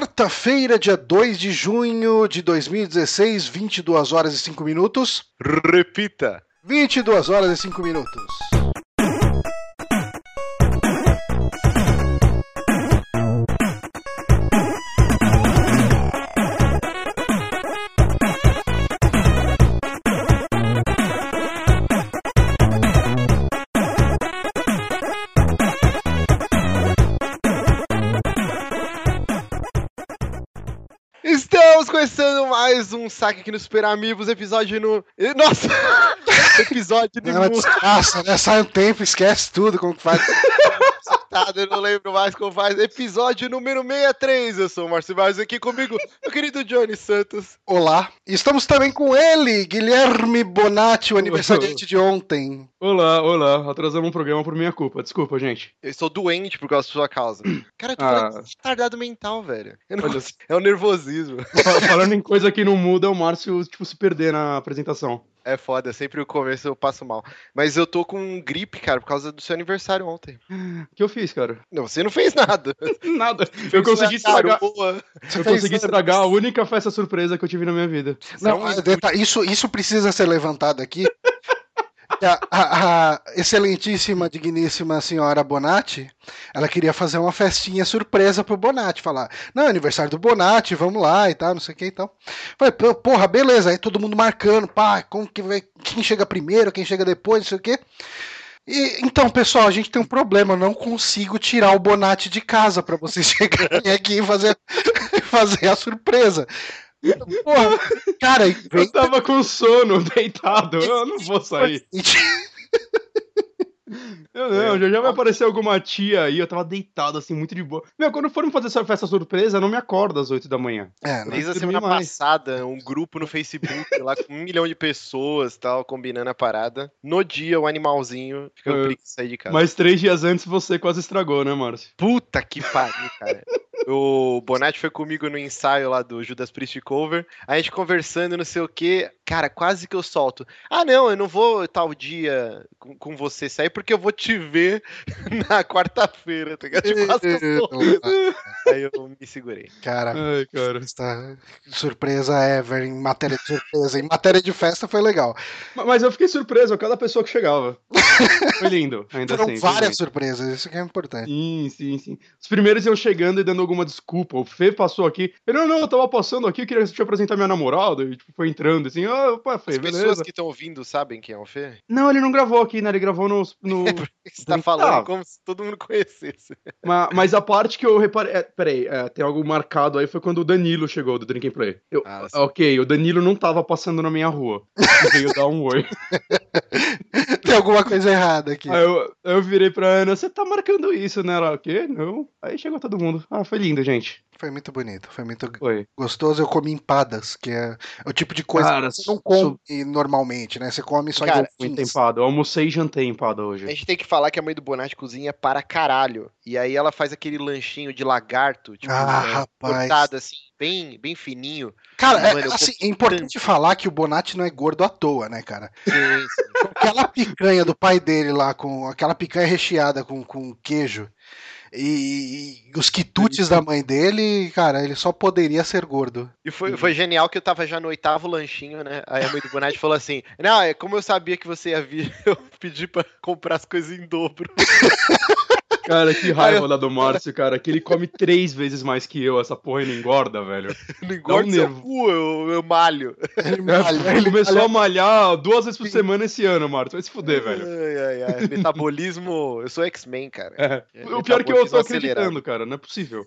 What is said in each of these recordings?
Quarta-feira, dia 2 de junho de 2016, 22 horas e 5 minutos. Repita. 22 horas e 5 minutos. Começando mais um saque aqui no Super Amigos, episódio no. Nossa! episódio Ela no. desgraça, né? Sai um tempo, esquece tudo como que faz. Eu não lembro mais como faz. Episódio número 63. Eu sou o Márcio Vaz aqui comigo, meu querido Johnny Santos. Olá. E estamos também com ele, Guilherme Bonatti, o aniversariante de ontem. Olá, olá. Atrasamos um programa por minha culpa. Desculpa, gente. Eu estou doente por causa da sua causa. Cara, eu tô Ah. de retardado mental, velho. Eu não É o nervosismo. Fa- Falando em coisa que não muda, é o Márcio, tipo, se perder na apresentação. É foda, sempre o começo eu passo mal. Mas eu tô com gripe, cara, por causa do seu aniversário ontem. O que eu fiz, cara? Não, você não fez nada. Nada. Eu consegui Você estragar. Você Eu consegui estragar a única festa surpresa que eu tive na minha vida. Não, é um detalhe, isso, isso precisa ser levantado aqui. A, a- a excelentíssima, digníssima senhora Bonatti, ela queria fazer uma festinha surpresa pro Bonatti, falar, não, é aniversário do Bonatti, vamos lá e tal, não sei o que e tal. Falei, "Pô, porra, beleza, aí todo mundo marcando, pá, como que vai, quem chega primeiro, quem chega depois, não sei o que. E, então, pessoal, a gente tem um problema, eu não consigo tirar o Bonatti de casa pra vocês chegarem aqui e fazer, fazer a surpresa. Porra, cara, Eu tava com sono, deitado. Eu não vou sair. Eu não, já, já vai aparecer alguma tia aí. Eu tava deitado, assim, muito de boa. Meu, quando forem fazer essa festa surpresa, não me acorda às 8 da manhã. É, né? Desde a semana mais. passada, um grupo no Facebook lá com um milhão de pessoas tal, combinando a parada. No dia, o animalzinho fica É. preguiça de sair de casa. Mas três dias antes você quase estragou, né, Márcio? Puta que pariu, cara. O Bonatti foi comigo no ensaio lá do Judas Priest Cover. A gente conversando, não sei o que. Cara, quase que eu solto. Ah, não, eu não vou tal dia com, com você sair porque eu vou te ver na quarta-feira, tá ligado? Tipo, quase que eu solto. Aí eu me segurei. Cara, Ai, cara. esta surpresa ever em matéria de surpresa. Em matéria de festa foi legal. Ma- Mas eu fiquei surpreso a cada pessoa que chegava. Foi lindo, ainda Foram assim. várias surpresas, isso que é importante. Sim, sim, sim. Os primeiros iam chegando e dando alguma desculpa. O Fê passou aqui. Ele, não, não, eu tava passando aqui, eu queria te apresentar minha namorada. E tipo, foi entrando assim, ah, opa, Fê, As pessoas beleza. que estão ouvindo sabem quem é o Fê? Não, ele não gravou aqui, né? Ele gravou no. no... Você tá falando como se todo mundo conhecesse. Ma- mas a parte que eu reparei. É, peraí, é, tem algo marcado aí foi quando o Danilo chegou do Drink and Play. Eu, Ah, ok, o Danilo não tava passando na minha rua. Veio dar um oi. Tem alguma coisa errada aqui. Aí eu, eu virei pra Ana, você tá marcando isso, né? Ela, o quê? Não. Aí chegou todo mundo. Ah, foi lindo, gente. Foi muito bonito, foi muito Foi. gostoso. Eu comi empadas, que é o tipo de coisa Cara, que você não sou- come normalmente, né? Você come só Cara, em golfinhos. empado. Eu almocei e jantei empado hoje. A gente tem que falar que a mãe do Bonatti cozinha para caralho. E aí ela faz aquele lanchinho de lagarto, tipo, Ah, é, rapaz. cortado assim, bem, bem fininho. Cara, é, Mano, eu assim, é importante falar que o Bonatti não é gordo à toa, né, cara? Sim, sim. Aquela picanha do pai dele lá, com aquela picanha recheada com, com queijo. E, e os quitutes da mãe dele, cara, ele só poderia ser gordo. E foi, foi genial que eu tava já no oitavo lanchinho, né? Aí a mãe do Bonatti falou assim: Não, é como eu sabia que você ia vir, eu pedi pra comprar as coisas em dobro. Cara, que raiva lá do Márcio, cara. Que ele come três vezes mais que eu. Essa porra não engorda, velho. Não engorda seu nervo. cu, eu, eu malho. Ele É, malha- ele começou a malhar duas vezes por semana esse ano, Márcio. Vai se fuder, velho. Ai, ai, ai. Metabolismo. Eu sou X-Men, cara. É. É, O pior é que eu tô metabolismo acreditando, acelerado. cara. Não é possível.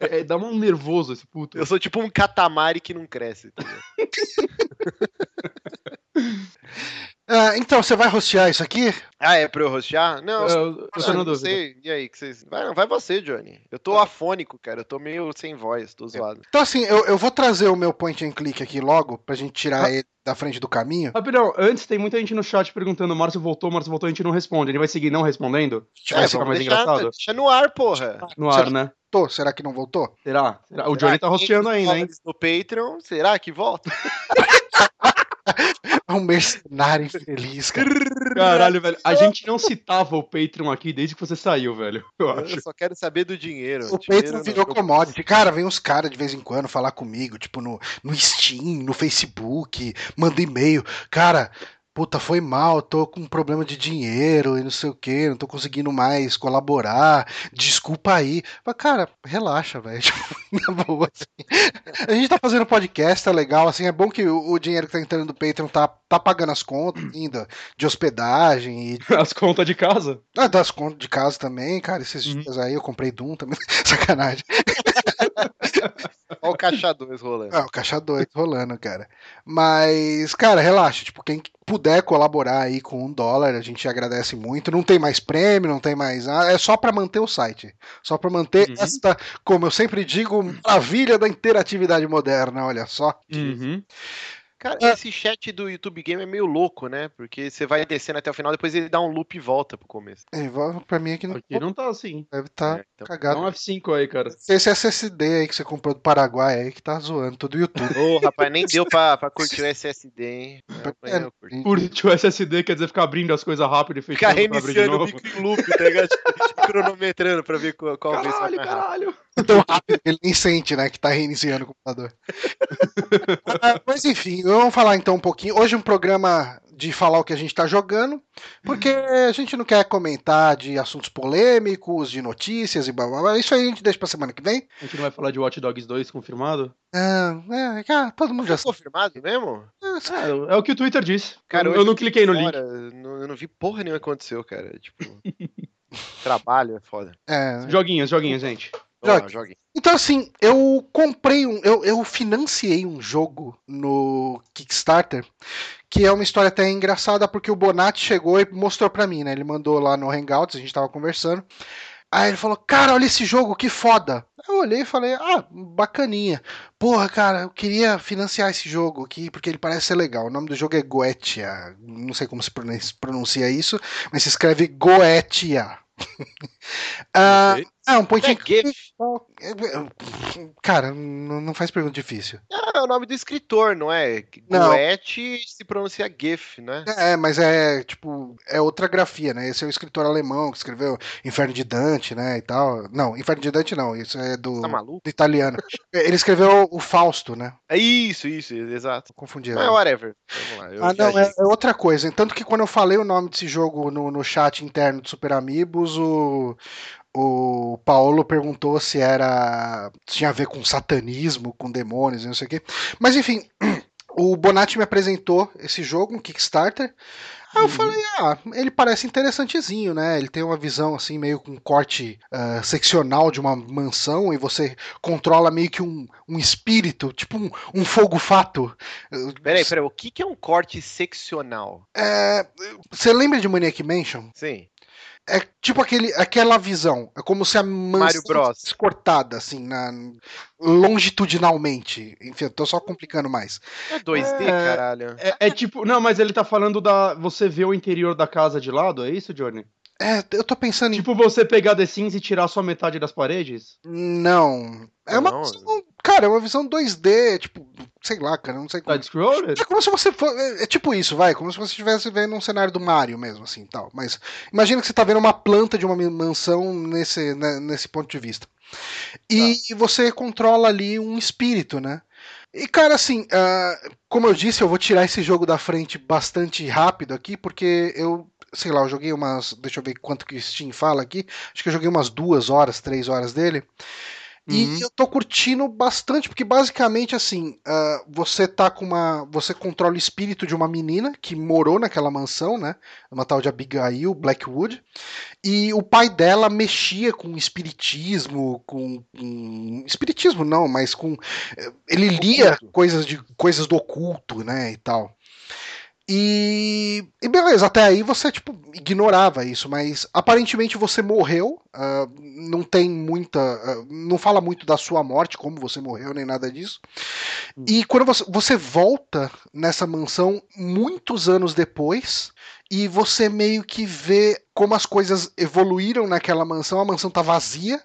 É, é, dá um nervoso esse puto. Eu sou tipo um catamari que não cresce. tá? Ah, então, você vai rostear isso aqui? Ah, é pra eu rostear? Não, Eu, eu na não dúvida. sei. E aí, que vocês. Vai, não, vai você, Johnny. Eu tô afônico, cara. Eu tô meio sem voz, tô zoado. Então, assim, eu, eu vou trazer o meu point and click aqui logo, pra gente tirar Ah. ele da frente do caminho. Rapidão, antes tem muita gente no chat perguntando: Márcio voltou, Márcio voltou, a gente não responde. Gente vai seguir não respondendo? Vai É, se ficar mais deixar, engraçado? deixa no ar, porra. No ar, né? voltou. Será que não voltou? Será? Será? O Johnny tá rosteando ainda, hein? No Patreon, será que volta? um mercenário infeliz, cara. Caralho, velho. A gente não citava o Patreon aqui desde que você saiu, velho. Eu Eu acho. só quero saber do dinheiro. O Dinheiro Patreon não- virou eu- commodity. Cara, vem uns caras de vez em quando falar comigo, tipo no, no Steam, no Facebook, manda e-mail. Cara, puta, foi mal, tô com um problema de dinheiro e não sei o que, não tô conseguindo mais colaborar. Desculpa aí. Mas, cara, relaxa, velho. Tipo, na boa, assim. A gente tá fazendo podcast, tá legal, assim, é bom que o, o dinheiro que tá entrando do Patreon tá, tá pagando as contas ainda de hospedagem e As contas de casa. ah, das contas de casa também, cara. Esses Uhum. dias aí eu comprei Doom também. Sacanagem. Olha o caixa 2 rolando. É, o caixa 2 rolando, cara. Mas, cara, relaxa. Tipo, quem puder colaborar aí com um dólar, a gente agradece muito. Não tem mais prêmio, não tem mais. nada. É só pra manter o site. Só pra manter Uhum. esta, como eu sempre digo, maravilha da interatividade moderna. Olha só. Uhum. Cara, É. esse chat do YouTube Game é meio louco, né? Porque você vai descendo até o final, depois ele dá um loop e volta pro começo. É, volta pra mim aqui não Aqui não tá assim. deve estar É, então. Dá cagado. um F5 aí, cara. Esse SSD aí que você comprou do Paraguai aí que tá zoando todo o YouTube. Ô, rapaz, nem deu pra, pra curtir o SSD, hein? Não, É, eu curti. Curte o SSD, quer dizer ficar abrindo as coisas rápido e Ficar fechando de reiniciando o em loop, tá ligado? Tipo, cronometrando pra ver qual, qual vez vai Caralho, caralho. Tão rápido que ele nem sente, né? Que tá reiniciando o computador. Ah, mas enfim, vamos falar então um pouquinho. Hoje é um programa de falar o que a gente tá jogando, porque a gente não quer comentar de assuntos polêmicos, de notícias e blá blá blá. Isso aí a gente deixa pra semana que vem. A gente não vai falar de Watch Dogs 2 confirmado? Ah, é, cara, todo mundo já sabe. confirmado mesmo? É, é o que o Twitter diz. Cara, eu, eu não cliquei no link. Fora, não- eu não vi porra nenhuma que aconteceu, cara. Tipo, trabalho é foda. É. Joguinhos, joguinhos, gente. Vamos lá, Jogue. jogue. Então, assim, eu comprei um. Eu, eu financiei um jogo no Kickstarter, que é uma história até engraçada, porque o Bonatti chegou e mostrou pra mim, né? Ele mandou lá no Hangouts, a gente tava conversando. Aí ele falou, cara, olha esse jogo, que foda. Eu olhei e falei, ah, bacaninha. Porra, cara, eu queria financiar esse jogo aqui, porque ele parece ser legal. O nome do jogo é Goetia. Não sei como se pronun- pronuncia isso, mas se escreve Goetia. ah, um point and GIF. Cara, não faz pergunta difícil. Ah, é o nome do escritor, não é? Não. Goethe se pronuncia GIF, né? É, mas é tipo, é outra grafia, né? Esse é o escritor alemão que escreveu Inferno de Dante, né? E tal. Não, Inferno de Dante não, isso é do, Tá maluco? do italiano. Ele escreveu o Fausto, né? É isso, isso, exato. Confundi. Mas whatever. Vamos lá. eu Ah, não, é, é outra coisa. Tanto que quando eu falei o nome desse jogo no, no chat interno do Super Amigos, o, o Paulo perguntou se era. se tinha a ver com satanismo, com demônios não sei o quê. Mas enfim, o Bonatti me apresentou esse jogo, um Kickstarter. Aí eu Uhum. falei, ah, ele parece interessantezinho, né? Ele tem uma visão assim, meio com corte ah, seccional de uma mansão e você controla meio que um, um espírito, tipo um, um fogo-fato. Peraí, peraí, o que, que é um corte seccional? É, você lembra de Maniac Mansion? Sim. É tipo aquele, aquela visão. É como se a mansão Bros. fosse cortada, assim, na, longitudinalmente. Enfim, eu tô só complicando mais. É 2D, É. caralho. É, é tipo. Não, mas ele tá falando da. Você vê o interior da casa de lado, é isso, Johnny? É, eu tô pensando em. Tipo você pegar The Sims e tirar só metade das paredes? Não. É uma Não. visão. Cara, é uma visão 2D, tipo, sei lá, cara, não sei como. Side-scroller? É como se você for. É, é tipo isso, vai. Como se você estivesse vendo um cenário do Mario mesmo, assim tal. Mas imagina que você tá vendo uma planta de uma mansão nesse, né, nesse ponto de vista. E você controla ali um espírito, né? E, cara, assim, ah, como eu disse, eu vou tirar esse jogo da frente bastante rápido aqui, porque eu, sei lá, eu joguei umas. Deixa eu ver quanto que o Steam fala aqui. Acho que eu joguei umas duas horas, três horas dele. E Uhum. eu tô curtindo bastante, porque basicamente assim, ah, você tá com uma. Você controla o espírito de uma menina que morou naquela mansão, né? Uma tal de Abigail Blackwood. E o pai dela mexia com espiritismo, com. com- espiritismo não, mas com. eh, Ele lia coisas, de, coisas do oculto, né? E tal. E, e beleza, até aí você tipo ignorava isso, mas aparentemente você morreu, ah, não tem muita, ah, não fala muito da sua morte, como você morreu nem nada disso. E quando você, você volta nessa mansão muitos anos depois e você meio que vê como as coisas evoluíram naquela mansão, a mansão tá vazia.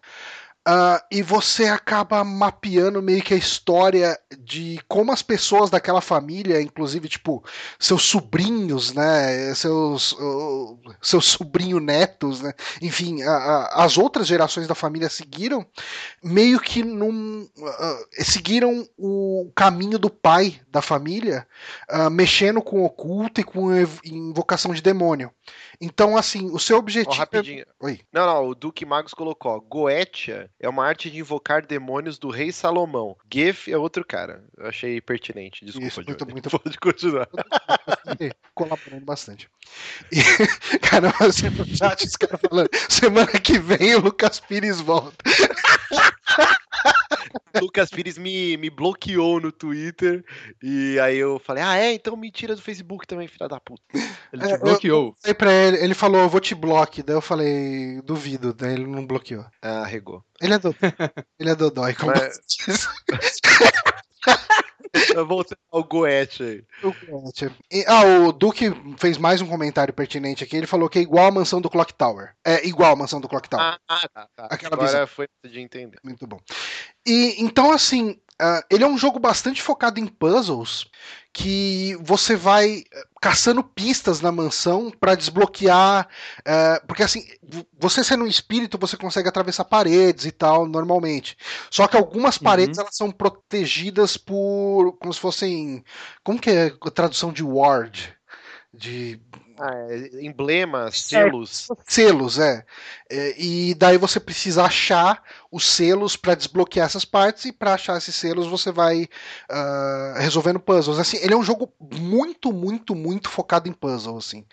Uh, e você acaba mapeando meio que a história de como as pessoas daquela família, inclusive, tipo, seus sobrinhos, né? Seus, uh, seus sobrinho netos, né? Enfim, a, a, as outras gerações da família seguiram meio que num. Uh, seguiram o caminho do pai da família, mexendo com o oculto e com invocação de demônio. Então, assim, o seu objetivo. Oh, rapidinho. É... Oi. Não, não, o Duque Magos colocou: Goetia é uma arte de invocar demônios do rei Salomão. Gef é outro cara. Eu achei pertinente. Desculpa, Isso, muito, muito Pode continuar. Colaborando bastante. E, cara, você no chat, os caras falando: semana que vem o Lucas Pires volta. Lucas Pires me, me bloqueou no Twitter. E aí eu falei: Ah, é? Então me tira do Facebook também, filha da puta. Ele te é, bloqueou. Eu, pra ele, ele falou: Eu vou te bloquear. Daí eu falei: Duvido. Daí ele não bloqueou. Ah, regou. Ele é dodói. ele é dodói. Como Mas... Voltando ao Goethe aí. O Goethe. E, ah, o Duque fez mais um comentário pertinente aqui. Ele falou que é igual a mansão do Clock Tower. É igual a mansão do Clock Tower. Ah, tá, tá. Aquela Agora visão. foi de entender. Muito bom. E então, assim, uh, ele é um jogo bastante focado em puzzles que você vai eh, caçando pistas na mansão para desbloquear. É, porque assim, você sendo um espírito, você consegue atravessar paredes e tal, normalmente. Só que algumas paredes uhum. elas são protegidas por. como se fossem. Como que é a tradução de ward? De ah, é, emblemas, selos. Selos, é. é. E daí você precisa achar os selos para desbloquear essas partes, e para achar esses selos você vai uh, resolvendo puzzles. Assim, ele é um jogo muito, muito, muito focado em puzzle, assim.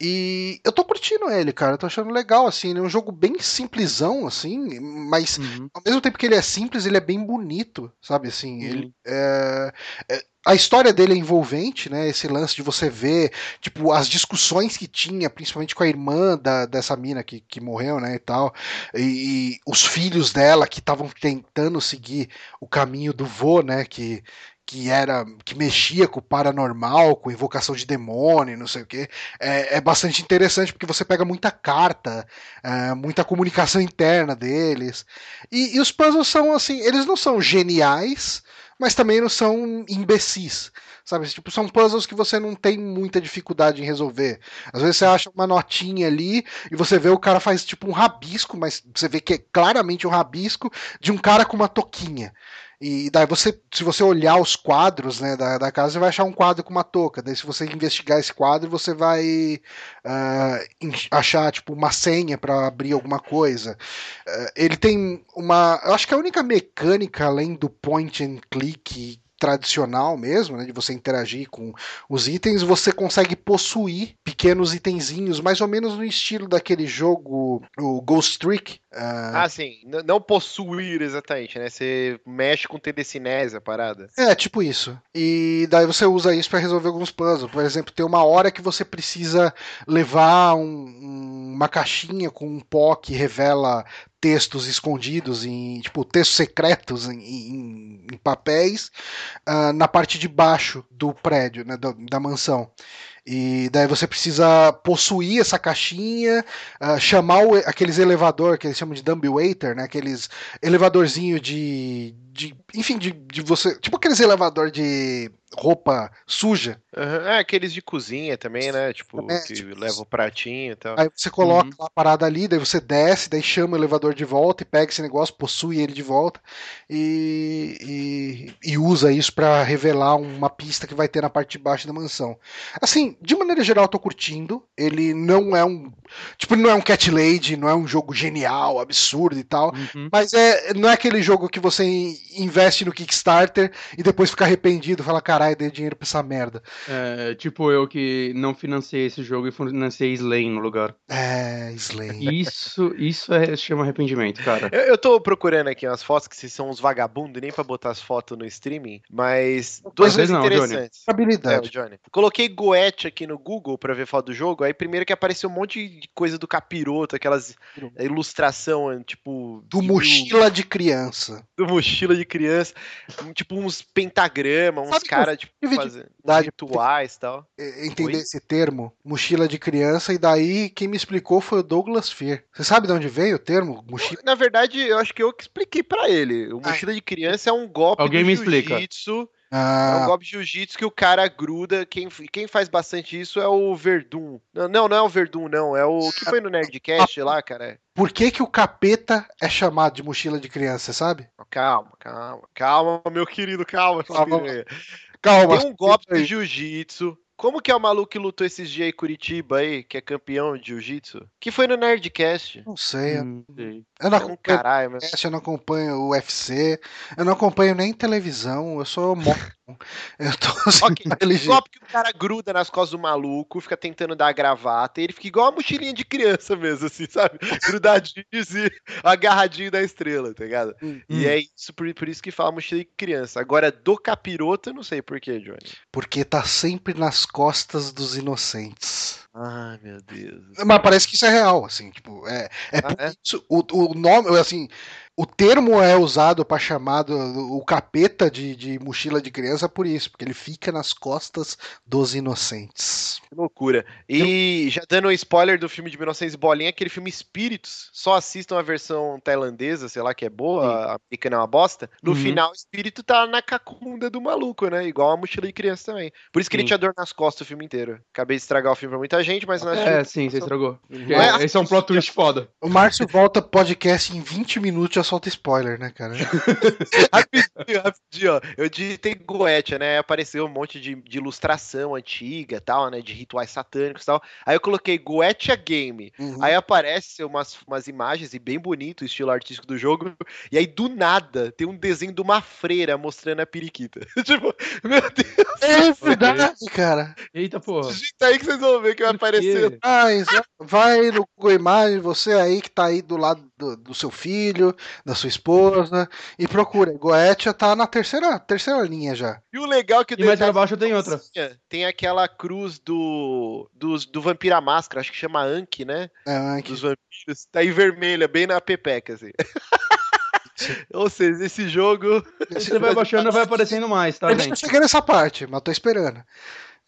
E eu tô curtindo ele, cara. Eu tô achando legal, assim. Ele é um jogo bem simplesão, assim, mas uhum. ao mesmo tempo que ele é simples, ele é bem bonito, sabe? Assim, uhum. ele é, é a história dele é envolvente, né? Esse lance de você ver, tipo, as discussões que tinha, principalmente com a irmã da, dessa mina que, que morreu, né? E tal. E, e os filhos dela que estavam tentando seguir o caminho do vô, né? Que, que era que mexia com o paranormal, com invocação de demônio, não sei o que, é, é, bastante interessante porque você pega muita carta, é, muita comunicação interna deles. E, e, os puzzles são assim, eles não são geniais, mas também não são imbecis. Sabe? Tipo, são puzzles que você não tem muita dificuldade em resolver. Às vezes você acha uma notinha ali e você vê o cara faz tipo um rabisco, mas você vê que é claramente um rabisco de um cara com uma toquinha. E daí você, se você olhar os quadros né, da, da casa, você vai achar um quadro com uma touca. Daí se você investigar esse quadro, você vai uh, achar tipo uma senha para abrir alguma coisa. Uh, ele tem uma, eu acho que a única mecânica além do point and click tradicional mesmo, né, de você interagir com os itens, você consegue possuir pequenos itenzinhos, mais ou menos no estilo daquele jogo, o Ghost Trick. Uh... Ah, sim, não possuir exatamente, né? Você mexe com telecinese a parada. É, tipo isso. E daí você usa isso para resolver alguns puzzles. Por exemplo, tem uma hora que você precisa levar um, uma caixinha com um pó que revela textos escondidos em tipo textos secretos em, em, em papéis uh, na parte de baixo do prédio né, da, da, mansão. E daí você precisa possuir essa caixinha uh, chamar o, aqueles elevador que eles chamam de dumbwaiter né aqueles elevadorzinho de, de enfim de, de você tipo aqueles elevador de roupa suja. Uhum. É, aqueles de cozinha também, né? Tipo, é, que tipo, leva o pratinho e tal. Aí você coloca uhum. a parada ali, daí você desce, daí chama o elevador de volta e pega esse negócio, possui ele de volta e, e, e usa isso para revelar uma pista que vai ter na parte de baixo da mansão. Assim, de maneira geral, eu tô curtindo. Ele não é um. Tipo, ele não é um Cat Lady, não é um jogo genial, absurdo e tal. Uhum. Mas é, não é aquele jogo que você investe no Kickstarter e depois fica arrependido, fala, cara caralho, dei dinheiro pra essa merda. É, tipo eu que não financei esse jogo e financei Slane no lugar. É, Slane. Isso, isso é, chama arrependimento, cara. Eu, eu tô procurando aqui umas fotos que vocês são uns vagabundos nem pra botar as fotos no streaming, mas duas Às coisas vezes não, Johnny. interessantes. É, o Habilidade. Johnny. Coloquei Goethe aqui no Google pra ver foto do jogo, aí primeiro que apareceu um monte de coisa do capiroto, aquelas ilustração, tipo... Do de- mochila de criança. do mochila de criança, um- tipo uns pentagramas, uns caras, tipo, fazendo rituais e tal. é, Entender Oi? esse termo, mochila de criança, e daí quem me explicou foi o Douglas Fear. Você sabe de onde veio o termo? Mochila. Na verdade, eu acho que eu que expliquei pra ele. O Ah. mochila de criança é um golpe Alguém do me explica. jiu-jitsu. É um Ah, golpe de jiu-jitsu que o cara gruda. Quem, quem faz bastante isso é o Verdun. Não, não, não é o Verdun, não. É o que foi no Nerdcast lá, cara. por que, que o capeta é chamado de mochila de criança, você sabe? Calma, calma, calma, meu querido, calma. Calma. filho. Calma. Tem um golpe de jiu-jitsu. Como que é o maluco que lutou esses dias aí em Curitiba aí, que é campeão de jiu-jitsu? Que foi no Nerdcast. Não sei. eu- Hum, sei. Eu não É um acompanho caralho, mas... eu não acompanho o UFC, eu não acompanho nem televisão, eu sou mormon. Eu tô sem Ok, religião. Golpe que o cara gruda nas costas do maluco, fica tentando dar a gravata, e ele fica igual uma mochilinha de criança mesmo, assim, sabe? Grudadinho, assim, agarradinho da estrela, tá ligado? Hum. E é isso, por, por isso que fala mochila de criança. Agora, do capiroto, eu não sei por quê, Johnny. Porque tá sempre nas costas dos inocentes. Ai, meu Deus. Mas parece que isso é real, assim, tipo, é, é Ah, por é? isso, o, o nome, assim, o termo é usado pra chamar do- o capeta de, de mochila de criança por isso, porque ele fica nas costas dos inocentes. Que loucura. E já dando um spoiler do filme de 1900 e bolinha, aquele filme Espíritos, só assistam a versão tailandesa, sei lá, que é boa, a americana é uma bosta. No Uhum. final, o espírito tá na cacunda do maluco, né? Igual a mochila de criança também. Por isso que ele Sim. tinha dor nas costas o filme inteiro. Acabei de estragar o filme pra muita gente, mas nós É, sim, você estragou. Não é? Esse é um plot twist foda. O Márcio volta podcast em 20 minutos já solta spoiler, né, cara? rapidinho, rapidinho, ó. Eu digitei Goetia, né? Aí Apareceu um monte de, de ilustração antiga e tal, né? De rituais satânicos e tal. Aí eu coloquei Goetia Game. Uhum. Aí aparece umas, umas imagens e bem bonito o estilo artístico do jogo. E aí, do nada, tem um desenho de uma freira mostrando a periquita. tipo, meu Deus, É verdade, cara. Eita, porra. digita aí que vocês vão ver que vai aparecer. Mas vai no Google Imagens, você aí que tá aí do lado do, do seu filho, da sua esposa, e procura. Goetia tá na terceira, terceira linha já. E o legal é que o E mais pra baixo tem outra. Tem aquela cruz do, do, do Vampira Máscara, acho que chama Anki, né? É, que- dos vampiros, tá em vermelha, bem na pepeca, assim. Ou seja, esse jogo. Você vai baixando, vai aparecendo mais, tá, Eu gente? cheguei nessa parte, mas tô esperando.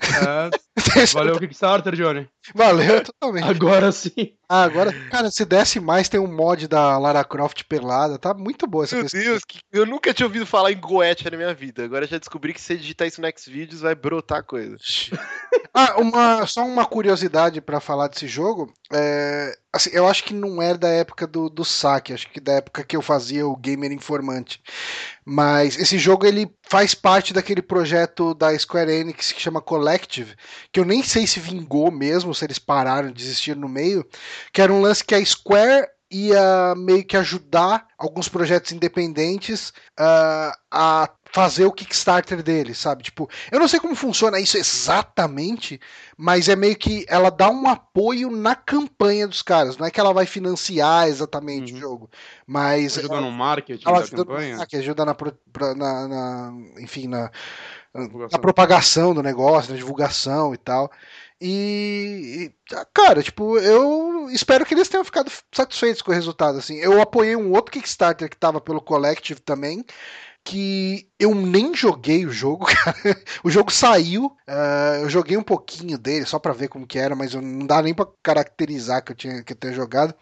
É, valeu o Kickstarter, Johnny. Valeu totalmente. Agora sim. Ah, agora, cara, se desce mais, tem um mod da Lara Croft pelada. Tá muito boa essa Meu pesquisa. Deus, que- eu nunca tinha ouvido falar em Goethe na minha vida. Agora já descobri que se digitar isso no Xvideos vai brotar coisa. Ah, uma, só uma curiosidade pra falar desse jogo. É, assim, eu acho que não é da época do, do saque, acho que da época que eu fazia o Gamer Informante. Mas esse jogo ele faz parte daquele projeto da Square Enix que chama Collective, que eu nem sei se vingou mesmo, se eles pararam, desistiram no meio, que era um lance que a Square ia meio que ajudar alguns projetos independentes ah, a fazer o Kickstarter deles, sabe? Tipo, eu não sei como funciona isso exatamente, mas é meio que ela dá um apoio na campanha dos caras. Não é que ela vai financiar exatamente Uhum. o jogo, mas Ajuda no marketing ela da ajuda, campanha. ah, que ajuda na, pra- na- na- enfim, na, na propagação do negócio, na divulgação e tal. E, e, cara, tipo, eu espero que eles tenham ficado satisfeitos com o resultado. Assim, eu apoiei um outro Kickstarter que tava pelo Collective também, que eu nem joguei o jogo, cara. O jogo saiu, ah, eu joguei um pouquinho dele só pra ver como que era, mas eu não dá nem pra caracterizar que eu tinha que tenha jogado.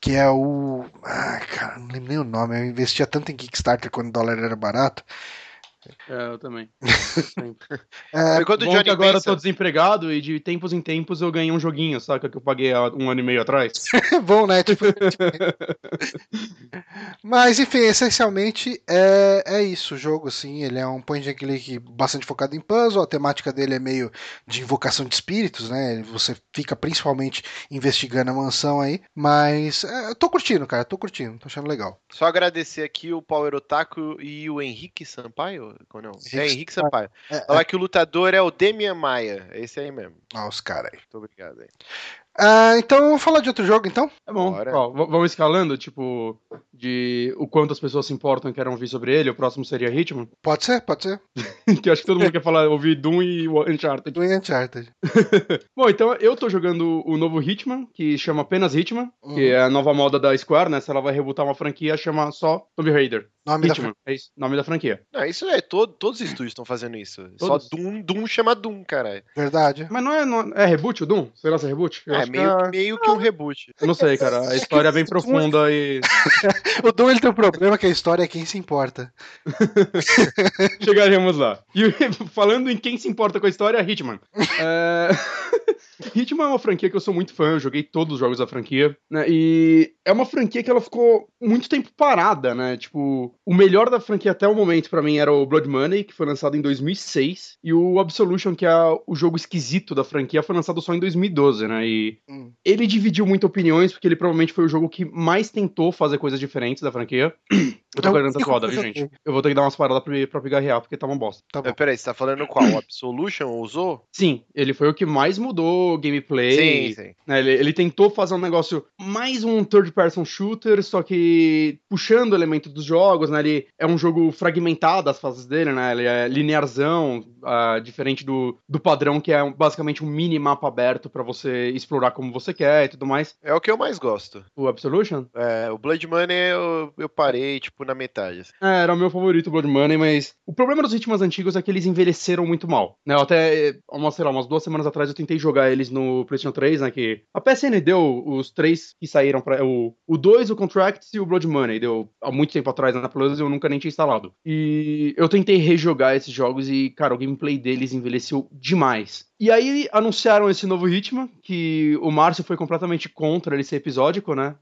Que é o. Ah, cara, não lembro nem o nome. Eu investia tanto em Kickstarter quando o dólar era barato. É, eu também. É, Foi quando o Bom Johnny que agora eu pensa, tô desempregado e de tempos em tempos eu ganhei um joguinho, saca? Que eu paguei há um ano e meio atrás. Bom, né? Tipo, Mas, enfim, essencialmente é, é isso o jogo, assim. Ele é um point and click bastante focado em puzzle. A temática dele é meio de invocação de espíritos, né? Você fica principalmente investigando a mansão aí. Mas é, eu tô curtindo, cara. Tô curtindo. Tô achando legal. Só agradecer aqui o Power Otaku e o Henrique Sampaio. Ou não? Henrique é Henrique Sampaio. É, Falar que o lutador é o Demian Maia. Esse aí mesmo. Ah, os caras aí. Muito obrigado aí. Ah, então vamos falar de outro jogo, então? É bom. Ó, vamos escalando, tipo, de o quanto as pessoas se importam e querem ouvir sobre ele. O próximo seria Hitman. Pode ser, pode ser. que eu acho que todo mundo quer falar, ouvir Doom e o Uncharted. Do Uncharted. Bom, então eu tô jogando o novo Hitman, que chama apenas Hitman, Uhum. que é a nova moda da Square, né? Se ela vai rebootar uma franquia, chama só Tomb Raider. Nome da Hitman, é isso, nome da franquia. Não, isso é, todo, todos os estúdios estão fazendo isso. Só Todos? Doom, Doom chama Doom, caralho. Verdade. Mas não é, não é reboot o Doom? Será que é reboot? Eu É, meio, é- que- meio que um reboot. Eu não sei, cara. A história é bem profunda e. O Doom ele tem um problema que a história é quem se importa. Chegaremos lá. E falando em quem se importa com a história, Hitman. É... Hitman é uma franquia que eu sou muito fã, eu joguei todos os jogos da franquia, né? E é uma franquia que ela ficou muito tempo parada, né? Tipo, o melhor da franquia até o momento pra mim era o Blood Money, que foi lançado em 2006, e o Absolution, que é o jogo esquisito da franquia, foi lançado só em 2012, né? E Hum. ele dividiu muito opiniões, porque ele provavelmente foi o jogo que mais tentou fazer coisas diferentes da franquia. Eu tô É o com a garganta único suada, que viu, gente? Eu vou ter que dar umas paradas pra, pra pigarrear, porque tá uma bosta. Tá bom. Mas peraí, você tá falando qual? O Absolution usou? Sim, ele foi o que mais mudou o gameplay. Sim, sim. né, ele, ele tentou fazer um negócio mais um third-person shooter, só que puxando o elemento dos jogos, né? Ele é um jogo fragmentado as fases dele, né? Ele é linearzão, ah, diferente do, do padrão que é basicamente um mini mapa aberto pra você explorar como você quer e tudo mais. É o que eu mais gosto. O Absolution? É, o Blood Money eu, eu parei, tipo, na metade. assim. É, era o meu favorito, Blood Money, mas o problema dos Hitmans antigos é que eles envelheceram muito mal. Né? Eu até, umas, sei lá, umas duas semanas atrás eu tentei jogar eles no PlayStation 3, né? Que a PSN deu os três que saíram para o, o 2, o Contracts e o Blood Money. Deu há muito tempo atrás na Plus e eu nunca nem tinha instalado. E eu tentei rejogar esses jogos e, cara, o gameplay deles envelheceu demais. E aí anunciaram esse novo Hitman, que o Márcio foi completamente contra ele ser episódico, né?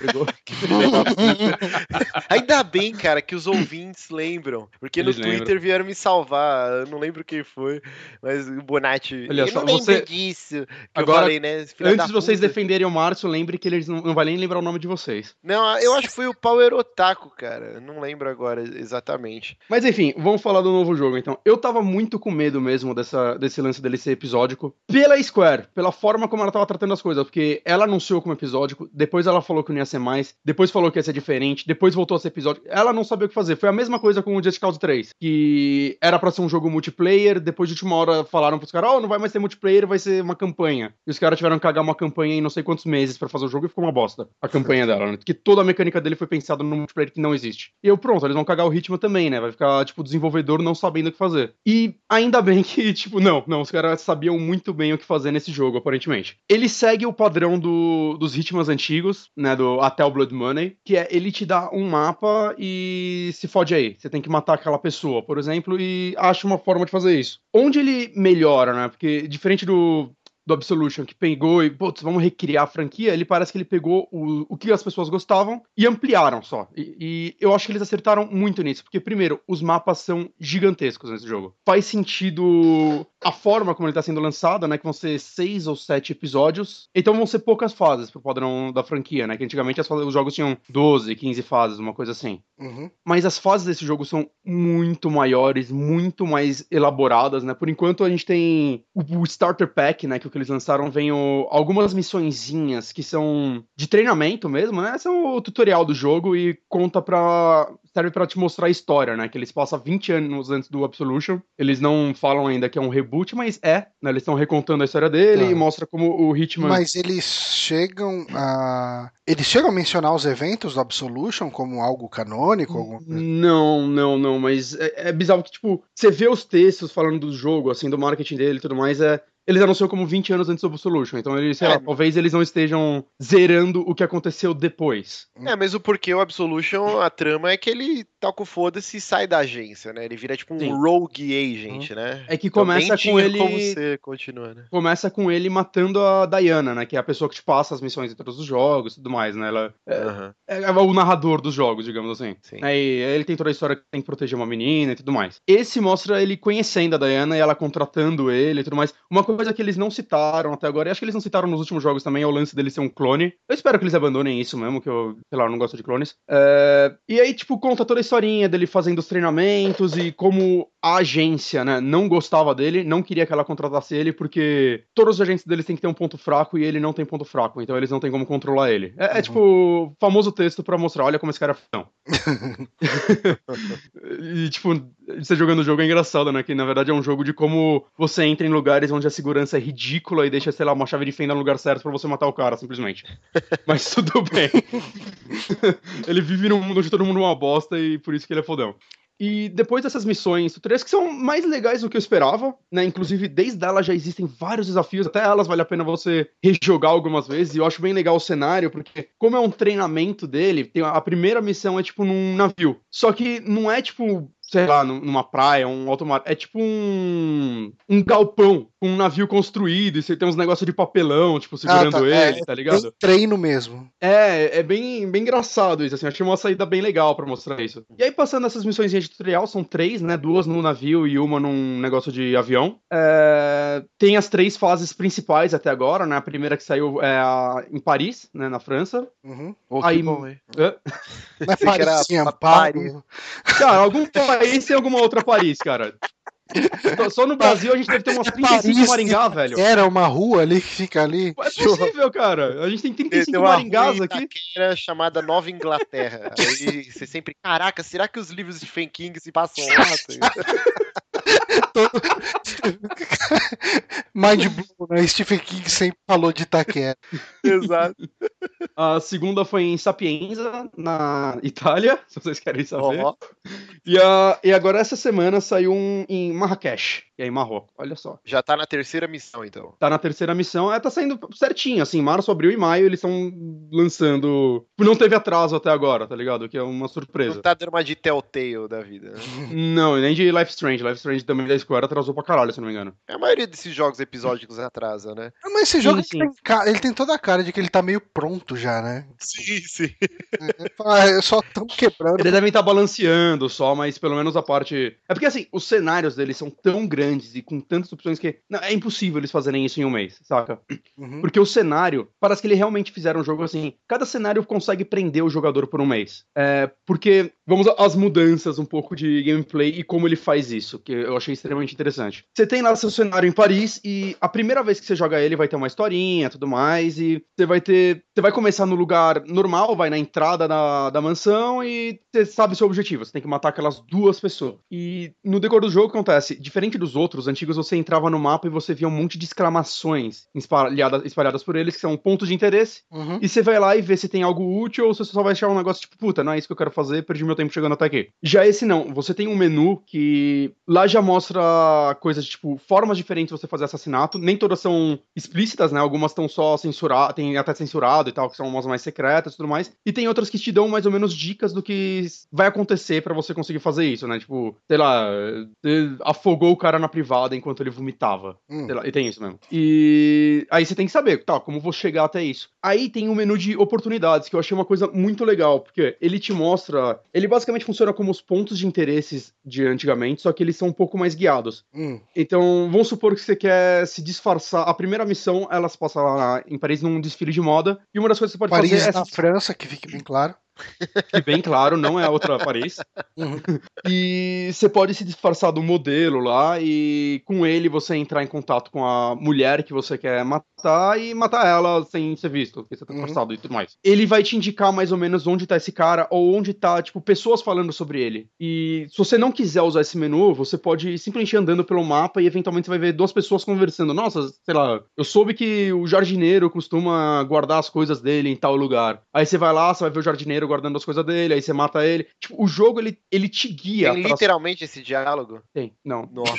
Pegou. Ainda bem, cara, que os ouvintes lembram. Porque Eles no Twitter lembram. vieram me salvar. Eu não lembro quem foi, mas o Bonatti. Olha eu só, não lembro você- disso. Que Agora, eu falei, né? filha Antes de vocês defenderem o Márcio, lembre que eles não, não vai nem lembrar o nome de vocês. Não, eu acho que foi o Power Otaku, cara. Eu Não lembro agora exatamente. Mas enfim, vamos falar do novo jogo então. Eu tava muito com medo mesmo dessa, desse lance dele ser episódico. Pela Square, pela forma como ela tava tratando as coisas. Porque ela anunciou como episódico, depois ela falou que não ia ser mais, depois falou que ia ser diferente, depois voltou a ser episódico. Ela não sabia o que fazer. Foi a mesma coisa com o Just Cause 3. Que era pra ser um jogo multiplayer, depois de última hora falaram pros caras: Ó, não vai mais ter multiplayer, vai ser uma campanha. E os caras tiveram que cagar uma campanha em não sei quantos meses pra fazer o jogo e ficou uma bosta. A campanha dela, né? Que toda a mecânica dele foi pensada no multiplayer que não existe. E eu, pronto, eles vão cagar o ritmo também, né? Vai ficar, tipo, desenvolvedor não sabendo o que fazer. E ainda bem que, tipo, não, não, os caras sabiam muito bem o que fazer nesse jogo, aparentemente. Ele segue o padrão do, dos ritmos antigos, né? Do até o Blood Money, que é ele te dá um mapa e se fode aí. Você tem que matar aquela pessoa, por exemplo, e acha uma forma de fazer isso. Onde ele melhora, né? Porque diferente do do Absolution, que pegou e, putz, vamos recriar a franquia, ele parece que ele pegou o, o que as pessoas gostavam e ampliaram só. E, e eu acho que eles acertaram muito nisso, porque, primeiro, os mapas são gigantescos nesse jogo. Faz sentido a forma como ele tá sendo lançado, né, que vão ser seis ou sete episódios, então vão ser poucas fases pro padrão da franquia, né, que antigamente as os jogos tinham 12, 15 fases, uma coisa assim Uhum. mas as fases desse jogo são muito maiores, muito mais elaboradas, né? Por enquanto a gente tem o, o Starter Pack, né? Que que eles lançaram vem o- algumas missõezinhas que são de treinamento mesmo, né? São o tutorial do jogo e conta pra. serve pra te mostrar a história, né? Que eles passam 20 anos antes do Absolution. Eles não falam ainda que é um reboot, mas é, né? Eles estão recontando a história dele Tá. e mostra como o Hitman. Mas eles chegam a. Eles chegam a mencionar os eventos do Absolution como algo canônico? Alguma coisa? Não, não, não, mas é, é bizarro que, tipo, você vê os textos falando do jogo, assim, do marketing dele e tudo mais, é. Eles anunciam como 20 anos antes do Absolution, então eles, sei É. lá, talvez eles não estejam zerando o que aconteceu depois. É, mas o porquê o Absolution, a trama é que ele toca o foda-se e sai da agência, né? Ele vira tipo um Sim. rogue agent, né? É que Então começa nem com ele. como você continua, né? Começa com ele matando a Diana, né? Que é a pessoa que te passa as missões em todos os jogos e tudo mais, né? Ela é, Aham, é o narrador dos jogos, digamos assim. sim. Aí ele tem toda a história que tem que proteger uma menina e tudo mais. Esse mostra ele conhecendo a Diana e ela contratando ele e tudo mais. Uma coisa coisa que eles não citaram até agora, e acho que eles não citaram nos últimos jogos também, é o lance dele ser um clone. Eu espero que eles abandonem isso mesmo, que eu, sei lá, não gosto de clones. É, e aí, tipo, conta toda a historinha dele fazendo os treinamentos e como a agência, né, não gostava dele, não queria que ela contratasse ele, porque todos os agentes deles têm que ter um ponto fraco e ele não tem ponto fraco, então eles não têm como controlar ele. É, é uhum. tipo, famoso texto para mostrar, olha como esse cara é fão. e, tipo, você jogando o jogo é engraçado, né? Que na verdade é um jogo de como você entra em lugares onde a segurança é ridícula e deixa, sei lá, uma chave de fenda no lugar certo para você matar o cara, simplesmente. Mas tudo bem. ele vive num mundo onde todo mundo é uma bosta e por isso que ele é fodão. E depois dessas missões tutoriais que são mais legais do que eu esperava, né? Inclusive, desde ela já existem vários desafios, até elas vale a pena você rejogar algumas vezes. E eu acho bem legal o cenário, porque, como é um treinamento dele, tem a primeira missão é tipo num navio. Só que não é tipo sei lá, numa praia, um alto mar. É tipo um, um galpão com um navio construído e você tem uns negócios de papelão, tipo, segurando ah, tá. ele, é, tá ligado? treino mesmo. É, é bem, bem engraçado isso, assim. Achei uma saída bem legal para mostrar isso. E aí, passando essas missões de tutorial, são três, né? Duas no navio e uma num negócio de avião. É, tem as três fases principais até agora, né? A primeira que saiu é a, em Paris, né? Na França. Uhum. Oh, aí, bom, é? Mas Paris, sim, Paris. Cara, algum Paris tem alguma outra Paris, cara. Só no Brasil a gente deve ter umas 35 Paris, Maringá, velho. Era uma rua ali que fica ali. É possível, cara. A gente tem 35 tem Maringás aqui. Era chamada Nova Inglaterra. Aí você sempre, caraca, será que os livros de Stephen King se passam lá? Mind blow, né? Stephen King sempre falou de Itaquera. Exato. A segunda foi em Sapienza, na Itália, se vocês querem saber. Oh. E, a, e agora essa semana saiu um em Marrakech, e aí Marrocos, olha só. Já tá na terceira missão, então. Tá na terceira missão, é, tá saindo certinho, assim, março, abril e maio eles estão lançando... Não teve atraso até agora, tá ligado? Que é uma surpresa. Não tá dando uma de Telltale da vida. Né? não, nem de Life Strange. Life Strange também da Square atrasou pra caralho, se não me engano. É a maioria desses jogos episódicos atrasa, né? Mas esse jogo sim. Tem, ele tem toda a cara de que ele tá meio pronto já, né? Sim, sim. É, só tão quebrando. Eles devem estar tá balanceando só, mas pelo menos a parte. É porque assim, os cenários deles são tão grandes e com tantas opções que. Não, é impossível eles fazerem isso em um mês, saca? Uhum. Porque o cenário, parece que eles realmente fizeram um jogo assim. Cada cenário consegue prender o jogador por um mês. É, porque, vamos às mudanças um pouco de gameplay e como ele faz isso, que eu achei extremamente interessante. Você tem lá seu cenário em Paris e a primeira vez que você joga ele vai ter uma historinha tudo mais e você vai ter. Você vai começar no lugar normal, vai na entrada da, da mansão e você sabe o seu objetivo. Você tem que matar aquelas duas pessoas. E no decorrer do jogo acontece, diferente dos outros antigos, você entrava no mapa e você via um monte de exclamações espalhadas, espalhadas por eles, que são pontos de interesse. Uhum. E você vai lá e vê se tem algo útil ou se você só vai achar um negócio tipo, puta, não é isso que eu quero fazer, perdi meu tempo chegando até aqui. Já esse não, você tem um menu que lá já mostra coisas tipo formas diferentes de você fazer assassinato. Nem todas são explícitas, né? Algumas estão só censuradas, tem até censurado e tal, que são umas mais secretas e tudo mais. E tem outras que te dão mais ou menos dicas do que vai acontecer para você conseguir fazer isso, né? Tipo, sei lá, afogou o cara na privada enquanto ele vomitava. Hum. Lá, e tem isso mesmo. E aí você tem que saber, tá, como vou chegar até isso. Aí tem um menu de oportunidades, que eu achei uma coisa muito legal, porque ele te mostra. Ele basicamente funciona como os pontos de interesses de antigamente, só que eles são um pouco mais guiados. Hum. Então, vamos supor que você quer se disfarçar. A primeira missão, ela se passa lá em Paris num desfile de moda, e uma das coisas que você pode Paris fazer é. na França, que fique bem claro. Que bem claro, não é outra Paris. Uhum. E você pode se disfarçar do modelo lá e com ele você entrar em contato com a mulher que você quer matar e matar ela sem ser visto, porque você tá disfarçado uhum. e tudo mais. Ele vai te indicar mais ou menos onde tá esse cara ou onde tá, tipo, pessoas falando sobre ele. E se você não quiser usar esse menu, você pode simplesmente ir andando pelo mapa e eventualmente você vai ver duas pessoas conversando. Nossa, sei lá, eu soube que o jardineiro costuma guardar as coisas dele em tal lugar. Aí você vai lá, você vai ver o jardineiro guardando as coisas dele, aí você mata ele. Tipo, o jogo, ele, ele te guia. Tem literalmente esse diálogo? Tem, não. Nossa.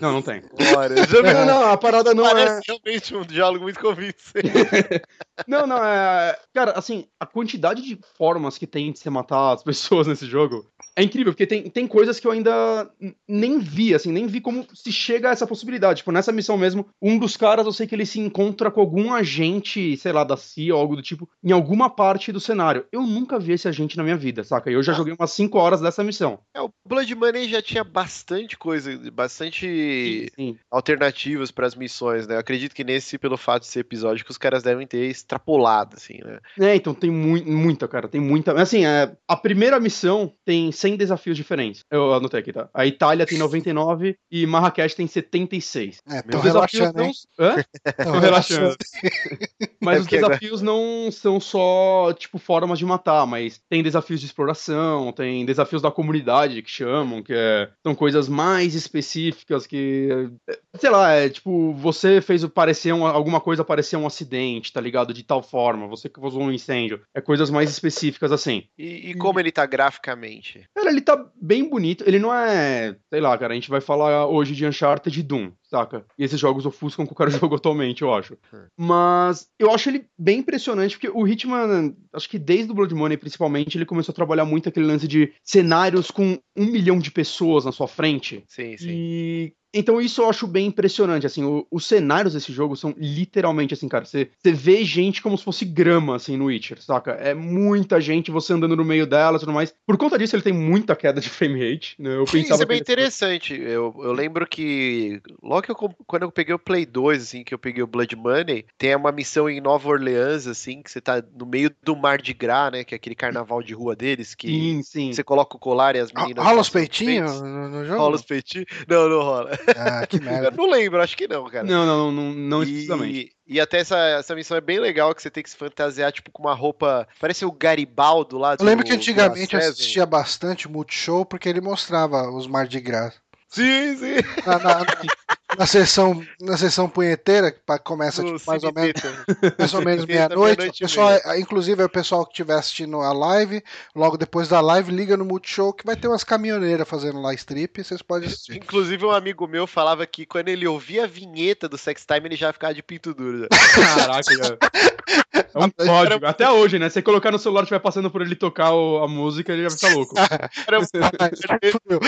Não, não tem. Glória. Não, não, a parada não Parece é... realmente um diálogo muito convincente. Não, não, é. Cara, assim, a quantidade de formas que tem de você matar as pessoas nesse jogo é incrível, porque tem, tem coisas que eu ainda nem vi, assim, nem vi como se chega a essa possibilidade. Tipo, nessa missão mesmo, um dos caras, eu sei que ele se encontra com algum agente, sei lá, da CIA ou algo do tipo, em alguma parte do cenário. Eu nunca vi esse agente na minha vida, saca? E eu já joguei umas 5 horas dessa missão. É, o Blood Money já tinha bastante coisa, bastante Sim. alternativas para as missões, né? Eu acredito que nesse, pelo fato de ser episódio, que os caras devem ter extrapolado, assim, né? É, então tem mui- muita, cara, tem muita. Assim, é, a primeira missão tem 100 desafios diferentes. Eu anotei aqui, tá? A Itália tem 99 e Marrakech tem 76. É, tô Os desafios relaxando, não. Hã? Tô relaxando. Mas É os agora- desafios não são só, tipo, formas de matar, mas tem desafios de exploração, tem desafios da comunidade que chamam, que é- são coisas mais específicas que. é, Sei lá, é tipo, você fez parecer um- alguma coisa parecer um acidente, tá ligado? De tal forma, você causou um incêndio. É coisas mais específicas assim. E, e como ele tá graficamente? Cara, ele tá bem bonito. Ele não é. Sei lá, cara. A gente vai falar hoje de Uncharted e Doom, saca? E esses jogos ofuscam com o cara jogou atualmente, eu acho. Hum. Mas eu acho ele bem impressionante, porque o Hitman, acho que desde o Blood Money, principalmente, ele começou a trabalhar muito aquele lance de cenários com um milhão de pessoas na sua frente. Sim, sim. E. Então isso eu acho bem impressionante, assim, o- os cenários desse jogo são literalmente assim, cara, você você vê gente como se fosse grama, assim, no Witcher, saca? É muita gente, você andando no meio dela e tudo mais. Por conta disso, ele tem muita queda de frame rate, né? Eu pensava isso é bem interessante. Eu, eu lembro que logo que eu, quando eu peguei o Play 2, assim, que eu peguei o Blood Money, tem uma missão em Nova Orleans, assim, que você tá no meio do Mar de Gras, né? Que é aquele carnaval de rua deles, que Sim, sim. você coloca o colar e as meninas. Rola os peitinhos no, no jogo? Rola os peitinhos? Não, não rola. Ah, que Eu merda. não lembro, acho que não, cara. Não, não, não, não. E, e até essa, essa missão é bem legal, que você tem que se fantasiar, tipo, com uma roupa. Parece o Garibaldo lá do Eu lembro que do antigamente eu assistia bastante Multishow porque ele mostrava os Mar de Graça. Sim, sim. Na, na, na sessão, na sessão punheteira, que começa tipo, mais, ou menos, Cine mais ou menos meia-noite. pessoal, meia. é- inclusive, é o pessoal que estiver assistindo a live, logo depois da live, liga no Multishow que vai ter umas caminhoneiras fazendo lá strip e vocês podem assistir. Inclusive, um amigo meu falava que quando ele ouvia a vinheta do Sex Time, ele já ficava de pinto duro. já. Caraca, cara. É um código. Até hoje, né? Se você colocar no celular e estiver passando por ele tocar o- a música, ele já vai ficar louco. Era Ai, fudeu.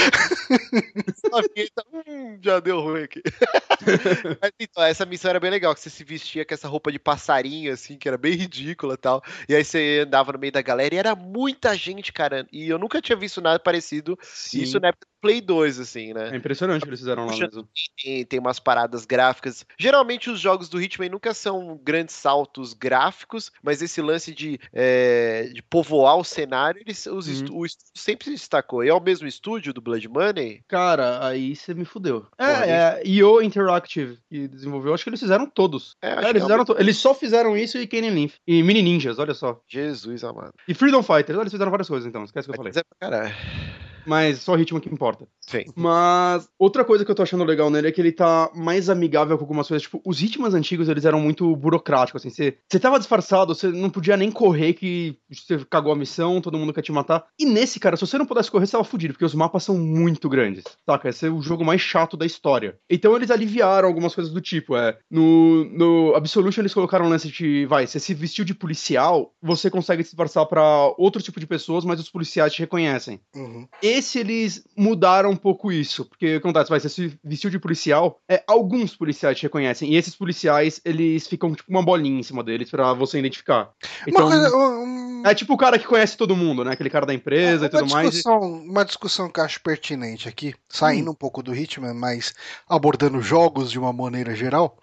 a vinheta, hum, já deu ruim aqui. Mas então, essa missão era bem legal, que você se vestia com essa roupa de passarinho, assim, que era bem ridícula e tal. E aí você andava no meio da galera e era muita gente, cara. E eu nunca tinha visto nada parecido. Sim. Isso na época Play 2, assim, né? É impressionante o que eles fizeram lá mesmo. tem, tem umas paradas gráficas. Geralmente os jogos do Hitman nunca são grandes saltos gráficos, mas esse lance de, é, de povoar o cenário, eles, os Uhum. estu- o estúdio sempre se destacou. E é o mesmo estúdio do Blood Money? Cara, aí você me fudeu. Porra, É, é IO Interactive que desenvolveu. Acho que eles fizeram todos. É, É, acho que eles, é fizeram to- eles só fizeram isso e Kenny Lynch. E Mini Ninjas, olha só. Jesus amado. E Freedom Fighters, olha, eles fizeram várias coisas então, esquece o que eu falei. dizer pra caralho. Mas só o ritmo que importa. Sim. Mas outra coisa que eu tô achando legal nele é que ele tá mais amigável com algumas coisas. Tipo, os ritmos antigos, eles eram muito burocráticos, assim. Você você tava disfarçado, você não podia nem correr que você cagou a missão, todo mundo quer te matar. E nesse, cara, se você não pudesse correr, você tava fudido, porque os mapas são muito grandes, saca? Esse é o jogo mais chato da história. Então eles aliviaram algumas coisas do tipo, é... No, no Absolution eles colocaram um lance de, vai, você se vestiu de policial, você consegue se disfarçar pra outro tipo de pessoas, mas os policiais te reconhecem. Uhum. Esse eles mudaram um pouco isso, porque acontece, vai, você se vestiu de policial, é, alguns policiais te reconhecem, e esses policiais, eles ficam tipo uma bolinha em cima deles pra você identificar. Então, coisa, um- é tipo o cara que conhece todo mundo, né? Aquele cara da empresa e uma tudo mais. e- discussão, uma discussão que eu acho pertinente aqui, saindo um pouco do Hitman, mas abordando jogos de uma maneira geral.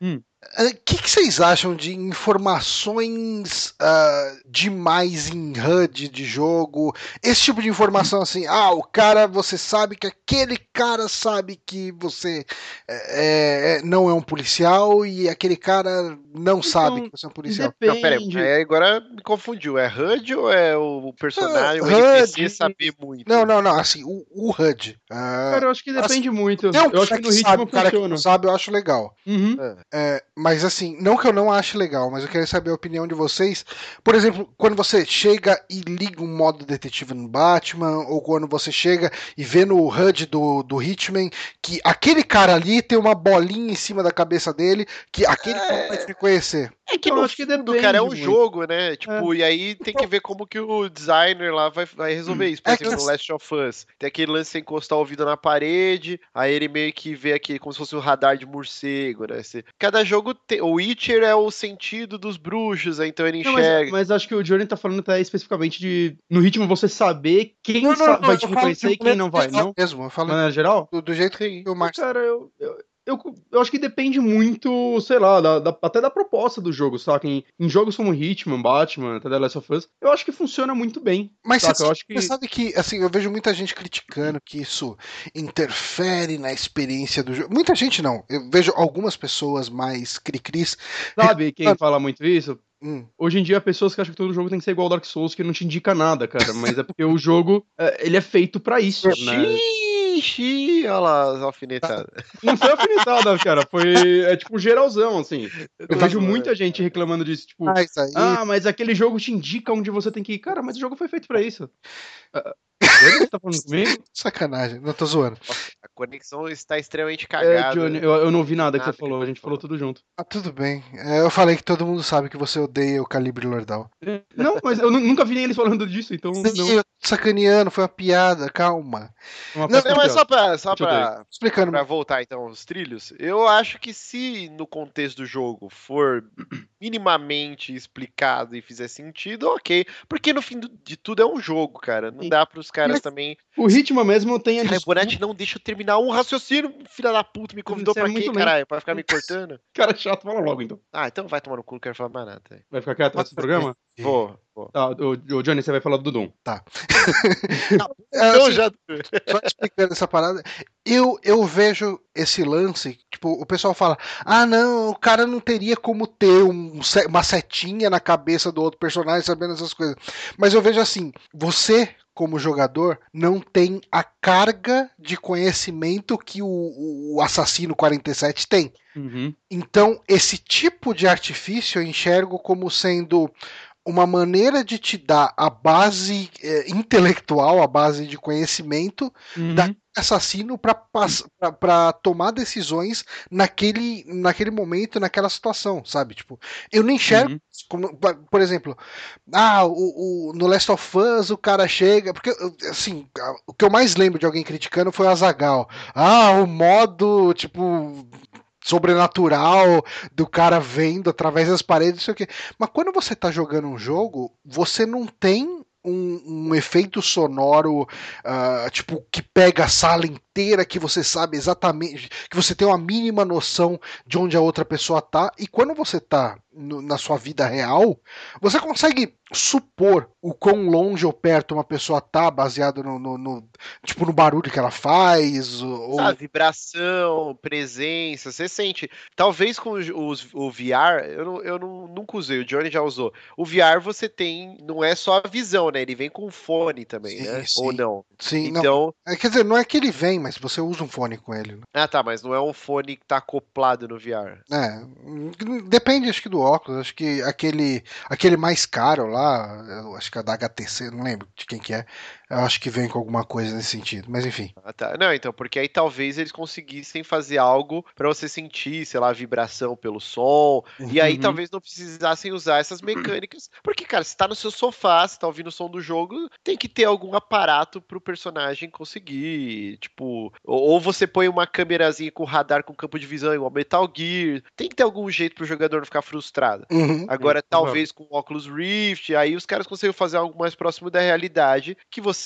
Hum. O que, que vocês acham de informações ah, demais em HUD de jogo? Esse tipo de informação assim, ah, o cara, você sabe que aquele cara sabe que você é, é, não é um policial e aquele cara não sabe que você é um policial. Não, peraí, Depende. aí agora me confundiu. É HUD ou é o personagem, o Ah, NPC HUD. saber muito? Não, não, não, assim, o, o HUD. ah, Cara, eu acho que depende muito. tem um eu acho que no que sabe, ritmo o cara que funciona. não sabe, eu acho legal. Uhum. É, Mas assim, não que eu não ache legal, mas eu quero saber a opinião de vocês. Por exemplo, quando você chega e liga um modo detetive no Batman, ou quando você chega e vê no HUD do, do Hitman que aquele cara ali tem uma bolinha em cima da cabeça dele, que aquele cara vai te reconhecer. É que Eu no acho que depende cara, é um muito. jogo, né? Tipo, e aí tem que ver como que o designer lá vai, vai resolver isso. Por É que exemplo, no assim- Last of Us, tem aquele lance de você encostar o ouvido na parede, aí ele meio que vê aqui como se fosse um radar de morcego, né? Cada jogo tem. O Witcher é o sentido dos bruxos, aí então ele Não, mas, enxerga. mas acho que o Johnny tá falando até especificamente de. No ritmo você saber quem Não, não, vai te reconhecer e quem não vai, não? Mesmo, eu De falo maneira geral? do, do jeito que o Marcos. Cara, eu, eu, eu, eu acho que depende muito, sei lá, da- da- até da proposta do jogo, saca? Em, em jogos como Hitman, Batman, até The Last of Us, eu acho que funciona muito bem. Mas saca? você, eu acho que. você sabe que, assim, eu vejo muita gente criticando que isso interfere na experiência do jogo. Muita gente não. Eu vejo algumas pessoas mais cri-cris. Sabe quem fala muito isso? Hum, Hoje em dia, pessoas que acham que todo jogo tem que ser igual ao Dark Souls, que não te indica nada, cara. Mas é porque o jogo, é, ele é feito pra isso, né? Xiii, olha lá as alfinetadas. Não foi alfinetada, cara. Foi, é tipo, geralzão, assim. Eu Tá vejo muita gente reclamando disso, tipo... mas aí. Ah, mas aquele jogo te indica onde você tem que ir. Cara, mas o jogo foi feito pra isso. Ah, Johnny, você tá falando comigo? Sacanagem, não tô zoando. A conexão está extremamente É, cagada. Johnny, eu, eu não vi nada que Nada você que falou, a você gente falou tudo junto. Ah, tudo bem. É, eu falei que todo mundo sabe que você odeia o calibre Lordal. É, Não, mas eu nu- nunca vi nem eles falando disso, então não. Sim, eu tô sacaneando, foi uma piada, calma. é uma Não, mas piada. só pra, só pra, Explicando. pra voltar então aos trilhos, eu acho que se no contexto do jogo for minimamente explicado e fizer sentido, ok. Porque no fim do- de tudo é um jogo, cara. Não Sim. dá pros caras Mas também. O Hitman mesmo tem a Cara, Bonatti não deixa eu terminar um raciocínio, filha da puta, me convidou Você é pra muito quê, caralho? Pra ficar me cortando? Cara chato, fala logo então. Ah, então vai tomar no cu, não quero falar mais nada. Vai ficar quieto nesse programa? Vou, vou. Tá, o, o Johnny, você vai falar do Doom. É, Então assim, já. só explicando essa parada, eu, eu vejo esse lance, tipo, o pessoal fala, ah não, o cara não teria como ter um uma setinha na cabeça do outro personagem sabendo essas coisas. Mas eu vejo assim, você, como jogador, não tem a carga de conhecimento que o, o assassino 47 tem. Uhum. Então, esse tipo de artifício eu enxergo como sendo uma maneira de te dar a base eh, intelectual, a base de conhecimento Uhum. Da- assassino para tomar decisões naquele, naquele momento, naquela situação, sabe? Tipo, eu não enxergo Uhum. como, por exemplo, ah, o, o- no Last of Us o cara chega, porque assim, o que eu mais lembro de alguém criticando foi o Azagal. Ah, o modo tipo sobrenatural do cara vendo através das paredes, sei o quê. Mas quando você tá jogando um jogo, você não tem um, um efeito sonoro ah, tipo que pega a sala inteira, que você sabe exatamente, que você tem uma mínima noção de onde a outra pessoa tá. E quando você tá no- na sua vida real, você consegue supor o quão longe ou perto uma pessoa tá, baseado no, no- no- tipo no barulho que ela faz, ou Ah, vibração, presença, você sente. Talvez com os, o VR, eu, não, eu não, nunca usei, o Johnny já usou. O VR você tem, não é só a visão, né? Ele vem com fone também, Sim, né? sim. Ou não. sim, não. Então, É, Quer dizer, não é que ele vem, mas você usa um fone com ele. né? ah tá, mas não é um fone que tá acoplado no VR. É, depende acho que do óculos, acho que aquele aquele mais caro lá, acho que é da HTC, não lembro de quem que é, eu acho que vem com alguma coisa nesse sentido, mas enfim. Ah, tá. Não, então, porque aí talvez eles conseguissem fazer algo pra você sentir, sei lá, a vibração pelo som. E aí Uhum. talvez não precisassem usar essas mecânicas. Porque, cara, se tá no seu sofá, se tá ouvindo o som do jogo, tem que ter algum aparato pro personagem conseguir. Tipo, ou, você põe uma câmerazinha com radar com campo de visão, igual Metal Gear. Tem que ter algum jeito pro jogador não ficar frustrado. Uhum. Agora, Hum, talvez com o Oculus Rift, aí os caras conseguem fazer algo mais próximo da realidade, que você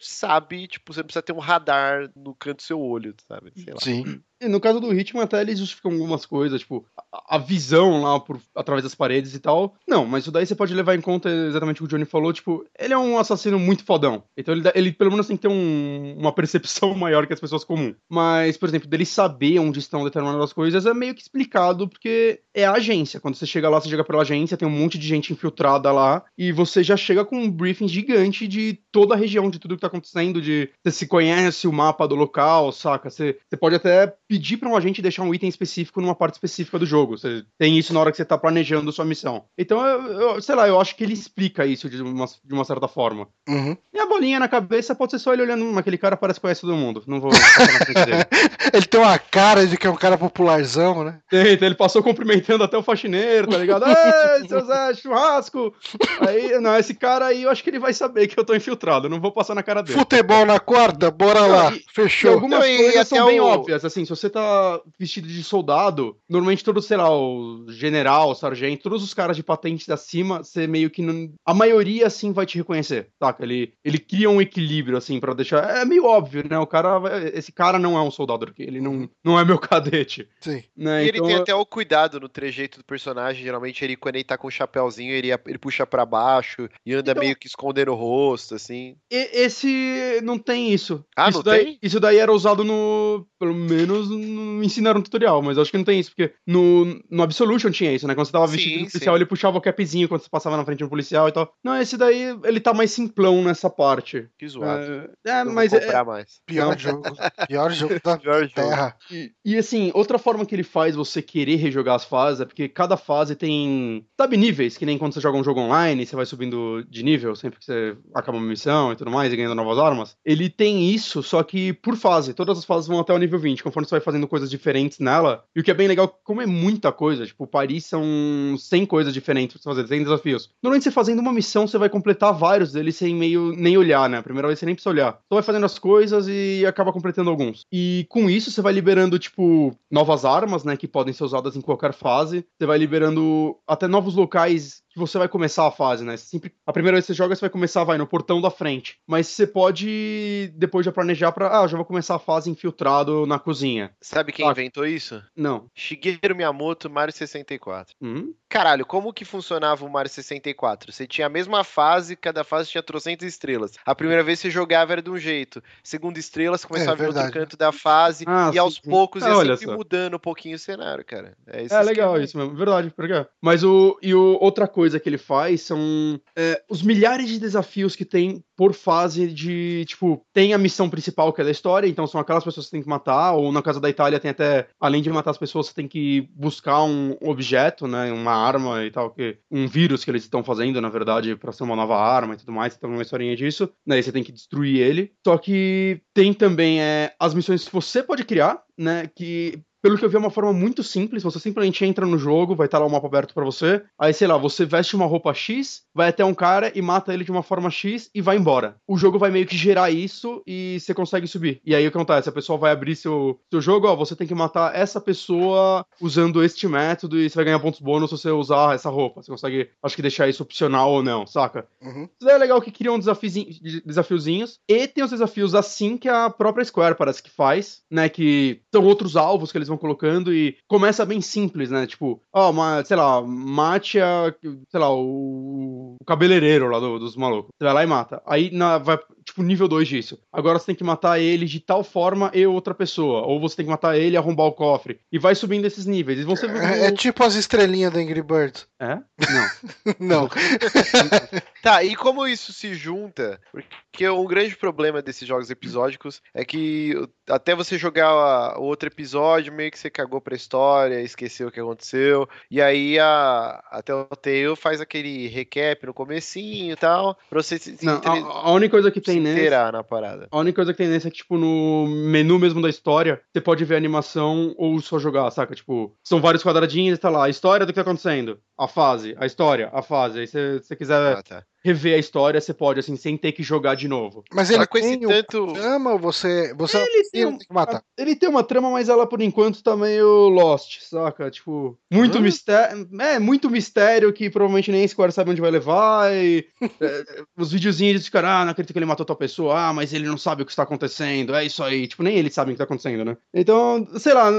sabe, tipo, você precisa ter um radar no canto do seu olho, sabe? Sim. No caso do Hitman, até eles justificam algumas coisas, tipo, a, a visão lá por, através das paredes e tal. Não, mas isso daí você pode levar em conta exatamente o que o Johnny falou, tipo, ele é um assassino muito fodão. Então ele, ele pelo menos tem que ter um- uma percepção maior que as pessoas comuns. Mas, por exemplo, dele saber onde estão determinadas coisas é meio que explicado, porque é a agência. Quando você chega lá, você chega pela agência, tem um monte de gente infiltrada lá, e você já chega com um briefing gigante de toda a região, de tudo que tá acontecendo, de você se conhece o mapa do local, saca? Você, você pode até pedir pra um agente deixar um item específico numa parte específica do jogo. Você tem isso na hora que você tá planejando sua missão. Então, eu, eu- sei lá, eu acho que ele explica isso de uma, de uma certa forma. Uhum. E a bolinha na cabeça pode ser só ele olhando, hum, aquele cara parece que conhece todo mundo. Não vou passar na frente dele. Ele tem uma cara de que é um cara popularzão, né? Tem, então ele passou cumprimentando até o faxineiro, tá ligado? Ei, seu Zé, churrasco! Aí, não, esse cara aí eu acho que ele vai saber que eu tô infiltrado, eu não vou passar na cara dele. Futebol na corda, bora lá. e- E Fechou. algumas Não, e coisas até são bem o- óbvias, assim, se você tá vestido de soldado, normalmente todos, sei lá, o general, o sargento, todos os caras de patentes acima, você meio que não... A maioria, assim, vai te reconhecer, saca? Ele, ele cria um equilíbrio, assim, pra deixar... É meio óbvio, né? O cara... vai- Esse cara não é um soldado aqui, ele não, não é meu cadete, Sim. né? E Então, ele tem até o cuidado no trejeito do personagem. Geralmente, ele, quando ele tá com o chapéuzinho, ele, ele puxa pra baixo e anda Então- meio que escondendo o rosto, assim. e- esse não tem isso. Ah, isso não daí, tem? Isso daí era usado no... Pelo menos no ensinaram no tutorial, mas eu acho que não tem isso, porque no, no Absolution tinha isso, né? Quando você tava vestido Sim, de policial, sim. ele puxava o capzinho quando você passava na frente do policial e tal. Não, esse daí, ele tá mais simplão nessa parte. Que zoado. É, é, mas é, comprar mais. Pior jogo. Pior jogo da Pior jogo. terra. E, e, assim, outra forma que ele faz você querer rejogar as fases é porque cada fase tem, sabe, níveis, que nem quando você joga um jogo online, você vai subindo de nível sempre que você acaba uma missão e tudo mais, e ganhando novas armas. Ele tem isso, só que por fase. Todas as fases vão até o nível 20, conforme você vai fazendo coisas diferentes nela. E o que é bem legal, como é muita coisa, tipo, Paris são 100 coisas diferentes pra você fazer, 100 desafios. Normalmente você fazendo uma missão, você vai completar vários deles sem meio nem olhar, né? A primeira vez você nem precisa olhar. Só vai fazendo as coisas e acaba completando alguns. E com isso você vai liberando, tipo, novas armas, né? Que podem ser usadas em qualquer fase. Você vai liberando até novos locais você vai começar a fase, né? Sempre, a primeira vez que você joga, você vai começar, vai, no portão da frente. Mas você pode, depois já planejar pra, ah, já vou começar a fase infiltrado na cozinha. Sabe quem Ah. inventou isso? Não. Shigeru Miyamoto, Mario 64. Hum? Caralho, como que funcionava o Mario 64? Você tinha a mesma fase, cada fase tinha trocentas estrelas. A primeira vez você jogava era de um jeito. Segunda estrela, você começava É, a ver outro canto da fase. Ah, e aos sim, sim. poucos Ah, ia olha sempre só. mudando um pouquinho o cenário, cara. É, É legal isso mesmo, verdade, por quê? Mas o e o, outra coisa que ele faz são é, os milhares de desafios que tem por fase de, tipo, tem a missão principal que é da história, então são aquelas pessoas que você tem que matar, ou na casa da Itália tem até, além de matar as pessoas, você tem que buscar um objeto, né, uma arma e tal, que um vírus que eles estão fazendo, na verdade, pra ser uma nova arma e tudo mais, então uma historinha disso, né, e você tem que destruir ele. Só que tem também é, as missões que você pode criar, né, que pelo que eu vi, é uma forma muito simples. Você simplesmente entra no jogo, vai estar lá o mapa aberto pra você. Aí, sei lá, você veste uma roupa X, vai até um cara e mata ele de uma forma X e vai embora. O jogo vai meio que gerar isso e você consegue subir. E aí o que acontece? A pessoa vai abrir seu, seu jogo, ó, você tem que matar essa pessoa usando este método e você vai ganhar pontos bônus se você usar essa roupa. Você consegue, acho que, deixar isso opcional ou não, saca? Uhum. Isso daí é legal que criam desafiozinhos, desafiozinhos. E tem os desafios assim que a própria Square parece que faz, né? Que são outros alvos que eles vão colocando e começa bem simples, né? Tipo, ó, uma, sei lá, mate a, sei lá, o, o cabeleireiro lá do- dos malucos. Você vai lá e mata. Aí na, vai, tipo, nível 2 disso. Agora você tem que matar ele de tal forma e outra pessoa. Ou você tem que matar ele e arrombar o cofre. E vai subindo esses níveis. E vão ser. É, é tipo as estrelinhas do Angry Birds. É? Não. Não. Tá, e como isso se junta? Porque um grande problema desses jogos episódicos é que até você jogar o outro episódio, meio que você cagou pra história, esqueceu o que aconteceu. E aí a, a Telltale faz aquele recap no comecinho e tal, pra você se, Não, a, a única coisa que se tem na parada. A única coisa que tem nesse é que, tipo, no menu mesmo da história, você pode ver a animação ou só jogar, saca? Tipo, são vários quadradinhos e tá lá, a história do que tá acontecendo, a fase, a história, a fase. Aí se você quiser Ah, tá. Rever a história, você pode, assim, sem ter que jogar de novo. Mas ele com esse tem tanto. trama ou você. Você Ele tem, um- tem que matar. ele tem uma trama, mas ela, por enquanto, tá meio lost, saca? Tipo, muito Hã? mistério. É, muito mistério que provavelmente nem a Square sabe onde vai levar. E é, os videozinhos de cara, ah, não acredito que ele matou tal pessoa, ah, mas ele não sabe o que está acontecendo, é isso aí. Tipo, nem eles sabem o que tá acontecendo, né? Então, sei lá,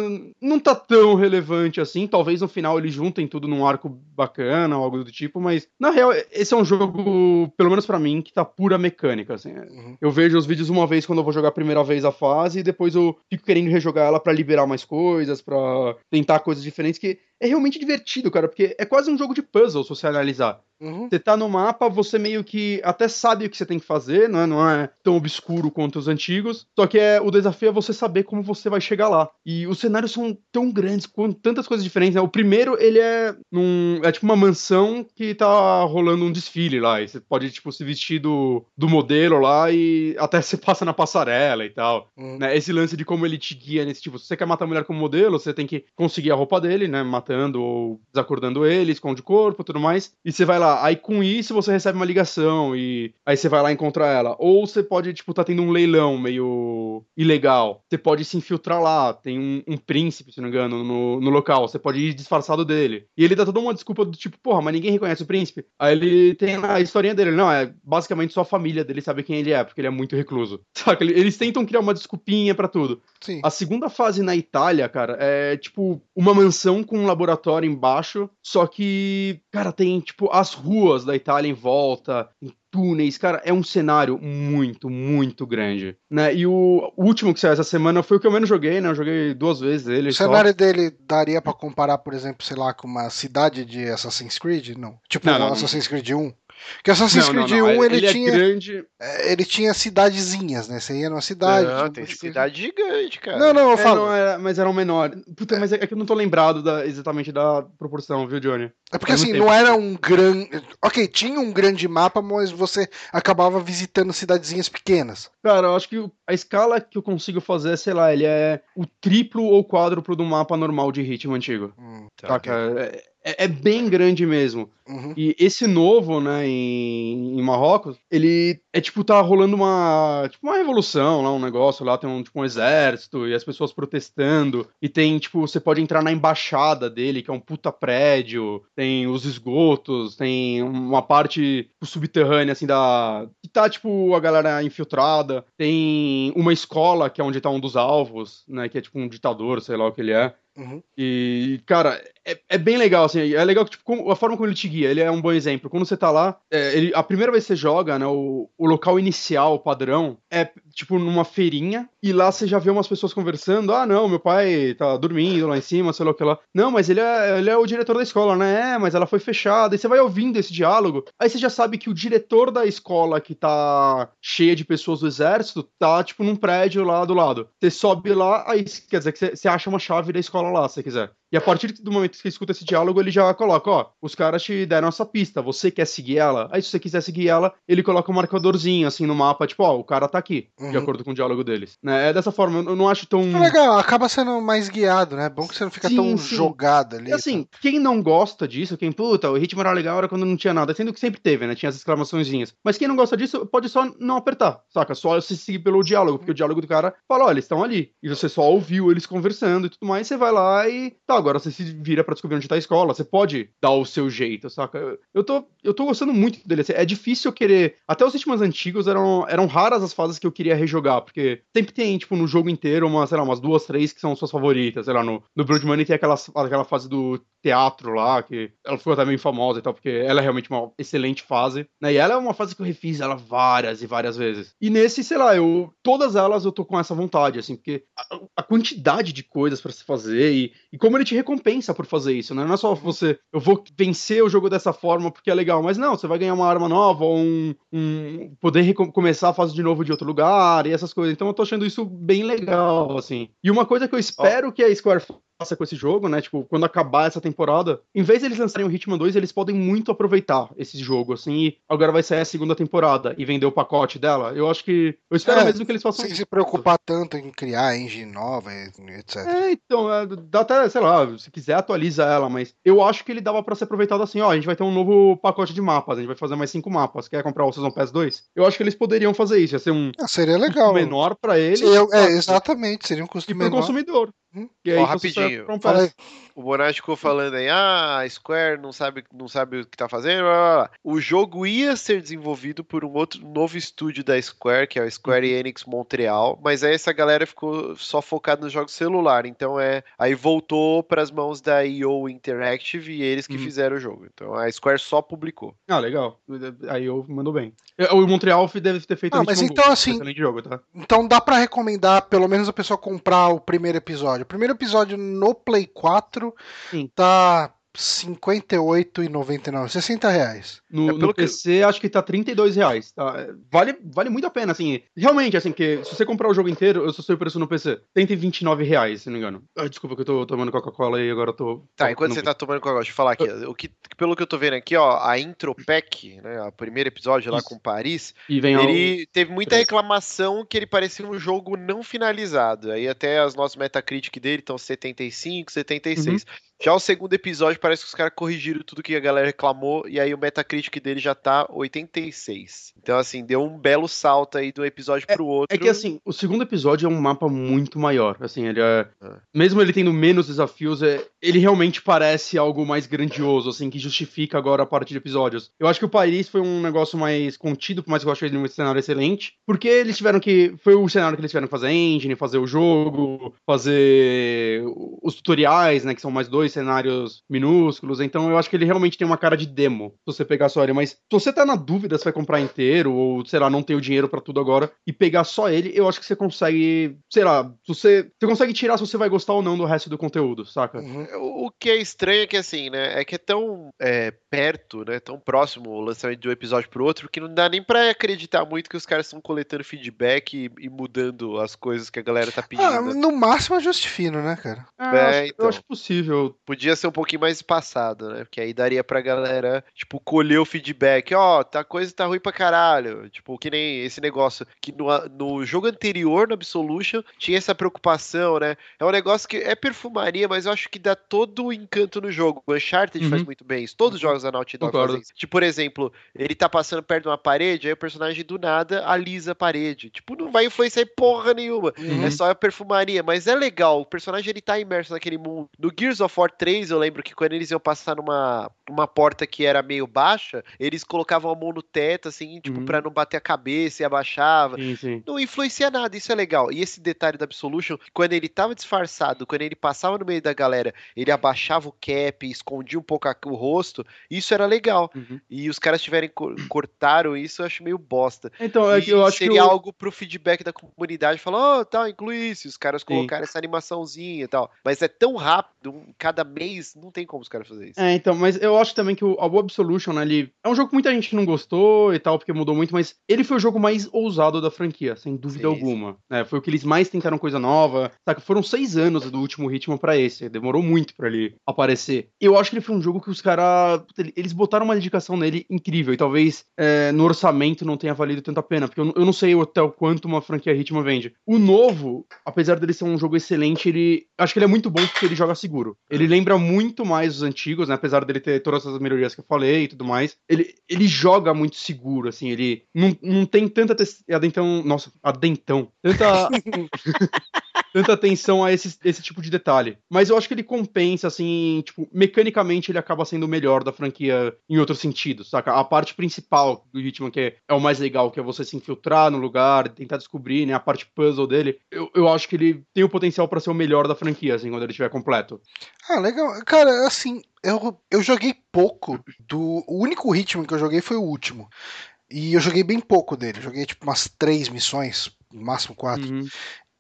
não tá tão relevante assim. Talvez no final eles juntem tudo num arco bacana ou algo do tipo, mas na real, esse é um jogo, pelo menos pra mim, que tá pura mecânica, assim. Uhum. Eu vejo os vídeos uma vez quando eu vou jogar a primeira vez a fase e depois eu fico querendo rejogar ela pra liberar mais coisas, pra tentar coisas diferentes, que é realmente divertido, cara, porque é quase um jogo de puzzle, se você analisar. Uhum. Você tá no mapa, você meio que até sabe o que você tem que fazer, não é, não é tão obscuro quanto os antigos. Só que é, o desafio é você saber como você vai chegar lá. E os cenários são tão grandes, com tantas coisas diferentes. Né? O primeiro, ele é num. É tipo uma mansão que tá rolando um desfile lá. E você pode, tipo, se vestir do, do modelo lá e até você passa na passarela e tal. Uhum. Né? Esse lance de como ele te guia nesse tipo. Se você quer matar a mulher como modelo, você tem que conseguir a roupa dele, né? Matando ou desacordando ele, esconde o corpo tudo mais. E você vai lá. Aí com isso você recebe uma ligação e aí você vai lá encontrar ela. Ou você pode, tipo, tá tendo um leilão meio ilegal. Você pode se infiltrar lá. Tem um, um príncipe, se não me engano, no, no local. Você pode ir disfarçado dele. E ele dá toda uma desculpa do tipo, porra, mas ninguém reconhece o príncipe. Aí ele tem a historinha dele. Não, é basicamente só a família dele sabe quem ele é, porque ele é muito recluso. Saca? Eles tentam criar uma desculpinha para tudo. Sim. A segunda fase na Itália, cara, é tipo uma mansão com um laboratório embaixo, só que, cara, tem tipo as ruas da Itália em volta, em túneis, cara, é um cenário muito, muito grande, né? E o último que saiu essa semana foi o que eu menos joguei, né? Eu joguei duas vezes ele O só. cenário dele daria pra comparar, por exemplo, sei lá, com uma cidade de Assassin's Creed? Não. Tipo, Não, não. Assassin's Creed 1. Porque Assassin's Não, não, Creed não. 1 ele, é tinha, grande. é, ele tinha cidadezinhas, né? Você ia numa cidade. Não, tinha tem coisas- cidade gigante, cara. Não, não, eu É, falo. não, era- mas era um menor. Puta, mas é que eu não tô lembrado da- exatamente da proporção, viu, Johnny? É porque Faz assim, tempo. não era um grande. Ok, tinha um grande mapa, mas você acabava visitando cidadezinhas pequenas. Cara, eu acho que a escala que eu consigo fazer, sei lá, ele é o triplo ou quádruplo do mapa normal de ritmo antigo. Hum, Tá, Saca? É, é- é bem grande mesmo. Uhum. E esse novo, né, em, em Marrocos, ele é tipo, tá rolando uma. Tipo, uma revolução lá, um negócio lá, tem um, tipo, um exército e as pessoas protestando. E tem, tipo, você pode entrar na embaixada dele, que é um puta prédio, tem os esgotos, tem uma parte tipo, subterrânea, assim, da. Que tá, tipo, a galera infiltrada. Tem uma escola, que é onde tá um dos alvos, né, que é tipo um ditador, sei lá o que ele é. Uhum. E, cara, é, é bem legal, assim. É legal que, tipo, a forma como ele te guia, ele é um bom exemplo. Quando você tá lá, é, ele- a primeira vez que você joga, né, o, o local inicial, o padrão, é, tipo, numa feirinha, e lá você já vê umas pessoas conversando. Ah, não, meu pai tá dormindo lá em cima, sei lá o que lá. Não, mas ele é, ele é o diretor da escola, né? É, mas ela foi fechada. E você vai ouvindo esse diálogo, aí você já sabe que o diretor da escola que tá cheia de pessoas do exército tá, tipo, num prédio lá do lado. Você sobe lá, aí quer dizer que você, acha uma chave da escola lá, se você quiser. E a partir do momento que você escuta esse diálogo, ele já coloca, ó, os caras te deram essa pista, você quer seguir ela? Aí se você quiser seguir ela, ele coloca um marcadorzinho assim no mapa, tipo, ó, o cara tá aqui, de Uhum. acordo com o diálogo deles. Né? É dessa forma, eu não acho tão... É legal, acaba sendo mais guiado, né? Bom que você não fica Sim, tão sim. jogado ali. Assim, quem não gosta disso, quem, puta, o ritmo era legal era quando não tinha nada, sendo que sempre teve, né? Tinha as exclamaçõezinhas. Mas quem não gosta disso, pode só não apertar, saca? Só se seguir pelo diálogo, porque o diálogo do cara fala, olha, eles estão ali. E você só ouviu eles conversando e tudo mais, você vai lá e. Tá, agora você se vira pra descobrir onde tá a escola. Você pode dar o seu jeito, saca? Eu- Eu tô, eu tô gostando muito dele. assim, É difícil eu querer. Até os ritmos antigos eram, eram raras as fases que eu queria rejogar, porque sempre tem, tipo, no jogo inteiro, uma, sei lá, umas duas, três que são suas favoritas. Sei lá, no, no Blood Money tem aquela, aquela fase do teatro lá, que ela ficou até meio famosa e tal, porque ela é realmente uma excelente fase, né? E ela é uma fase que eu refiz ela várias e várias vezes. E nesse, sei lá, eu todas elas eu tô com essa vontade, assim, porque a, a quantidade de coisas pra se fazer e, e como ele te recompensa por fazer isso, né? Não é só você, eu vou vencer o jogo dessa forma porque é legal, mas não, você vai ganhar uma arma nova, um, um poder começar a fase de novo de outro lugar e essas coisas. Então eu tô achando isso bem legal, assim. E uma coisa que eu espero que a Square faça com esse jogo, né? Tipo, quando acabar essa temporada, em vez de eles lançarem o Hitman 2, eles podem muito aproveitar esse jogo, assim, e agora vai sair a segunda temporada e vender o pacote dela. Eu acho que. Eu espero É, mesmo que eles façam Sem se preocupar tanto em criar engine nova, e- etc. É, então, é, dá até, sei lá, se quiser atualiza ela, mas eu acho que ele dava pra ser aproveitado assim, ó, a gente vai ter um novo pacote de mapas, a gente vai fazer mais cinco mapas, quer comprar o Season Pass 2? Eu acho que eles poderiam fazer isso, ia ser um Ah, seria custo legal. menor pra eles, Se eu- é, exatamente, seria um custo e pro menor. consumidor. Hum. Que aí Ó, você rapidinho. O Bonatti ficou falando aí, ah, a Square não sabe, não sabe o que tá fazendo. blá, blá, blá. O jogo ia ser desenvolvido por um outro novo estúdio da Square, que é o Square Uhum. Enix Montreal, mas aí essa galera ficou só focada nos jogos celular. Então é, aí voltou para as mãos da EO Interactive e eles que Uhum. fizeram o jogo. Então a Square só publicou. Ah, legal. Aí eu mandou bem. É, O Montreal deve ter feito Ah, mas então, Go, assim- jogo, tá? Então dá pra recomendar, pelo menos a pessoa comprar o primeiro episódio. Episódio. O primeiro episódio no Play 4 Sim. tá 58,99, 60 reais. No, É, no pelo que- PC, acho que tá 32 reais. Tá? Vale, vale muito a pena, assim. Realmente, assim, porque se você comprar o jogo inteiro, eu só sei o preço no PC. 129 reais, se não me engano. Ah, desculpa que eu tô tomando Coca-Cola e agora eu tô. Tá, enquanto no- você tá tomando Coca-Cola, deixa eu falar aqui. ó, O que, pelo que eu tô vendo aqui, ó, a Intro Pack, né, o primeiro episódio lá Isso. com Paris, E vem ao- ele teve muita reclamação que ele parecia um jogo não finalizado. Aí até as nossas Metacritic dele estão 75, 76. Uhum. Já o segundo episódio parece que os caras corrigiram tudo que a galera reclamou e aí o Metacritic dele já tá 86. Então assim, deu um belo salto aí do episódio pro outro. É que assim, o segundo episódio é um mapa muito maior. Assim, ele é. Ah. Mesmo ele tendo menos desafios, é... ele realmente parece algo mais grandioso, assim, que justifica agora a parte de episódios. Eu acho que o Paris foi um negócio mais contido, por mais que eu achei ele um cenário excelente. Porque eles tiveram que. Foi o cenário que eles tiveram que fazer engine, fazer o jogo, fazer os tutoriais, né? Que são mais dois cenários minúsculos. Então eu acho que ele realmente tem uma cara de demo, se você pegar só ele. Mas se você tá na dúvida se vai comprar inteiro, ou, sei lá, não tem o dinheiro pra tudo agora, e pegar só ele, eu acho que você consegue, sei lá, se você, você consegue tirar se você vai gostar ou não do resto do conteúdo, saca? Uhum. O o que é estranho é que assim, né? É que é tão é, perto, né? Tão próximo o lançamento de um episódio pro outro que não dá nem pra acreditar muito que os caras estão coletando feedback e, e mudando as coisas que a galera tá pedindo. Ah, no máximo ajuste fino, né, cara? É, É, eu, acho, então. eu acho possível. Podia ser um pouquinho mais espaçado, né? Porque aí daria pra galera, tipo, colher o feedback. Ó, tá, a coisa tá ruim pra caralho. Tipo, que nem esse negócio que no, no jogo anterior, no Absolution, tinha essa preocupação, né? É um negócio que é perfumaria, mas eu acho que dá todo o encanto no jogo. O Uncharted Uhum. faz muito bem isso. Todos os jogos da Naughty Dog fazem isso. Tipo, por exemplo, ele tá passando perto de uma parede, aí o personagem do nada alisa a parede. Tipo, não vai influenciar em porra nenhuma. Uhum. É só a perfumaria, mas é legal. O personagem ele tá imerso naquele mundo. No Gears of War 3, eu lembro que quando eles iam passar numa uma porta que era meio baixa, eles colocavam a mão no teto, assim, tipo, Uhum. pra não bater a cabeça e abaixava. Sim, sim. Não influencia nada, isso é legal. E esse detalhe da Absolution, quando ele tava disfarçado, quando ele passava no meio da galera, ele abaixava o cap, escondia um pouco o rosto, isso era legal. Uhum. E os caras tiverem co- cortaram isso, eu acho meio bosta. Então, é que eu acho que. seria algo pro feedback da comunidade, falar, oh, tá, inclui isso, e os caras colocaram essa animaçãozinha e tal. Mas é tão rápido, um- cada mês, não tem como os caras fazerem isso. É, então, mas eu acho também que o o Absolution, né, ele é um jogo que muita gente não gostou e tal, porque mudou muito, mas ele foi o jogo mais ousado da franquia, sem dúvida Sim, alguma. né? foi o que eles mais tentaram coisa nova, saca? Foram seis anos do último ritmo pra esse, demorou muito pra ele aparecer. Eu acho que ele foi um jogo que os caras, eles botaram uma dedicação nele incrível, e talvez é, no orçamento não tenha valido tanto a pena, porque eu, não- eu não sei até o quanto uma franquia ritmo vende. O novo, apesar dele ser um jogo excelente, ele acho que ele é muito bom porque ele joga seguro. Ele lembra muito mais os antigos, né? Apesar dele ter todas essas melhorias que eu falei e tudo mais. Ele, ele joga muito seguro, assim. Ele não, não tem tanta adentão. Nossa, adentão. Tanta. tanta atenção a esse, esse tipo de detalhe. Mas eu acho que ele compensa, assim, tipo, mecanicamente ele acaba sendo o melhor da franquia em outros sentidos, saca? A parte principal do ritmo, que é, é o mais legal, que é você se infiltrar no lugar, tentar descobrir, né? A parte puzzle dele, eu, eu acho que ele tem o potencial pra ser o melhor da franquia, assim, quando ele estiver completo. Ah, legal. Cara, assim, eu, eu joguei pouco do. O único ritmo que eu joguei foi o último. E eu joguei bem pouco dele. Joguei tipo umas três missões, no máximo quatro. Uhum.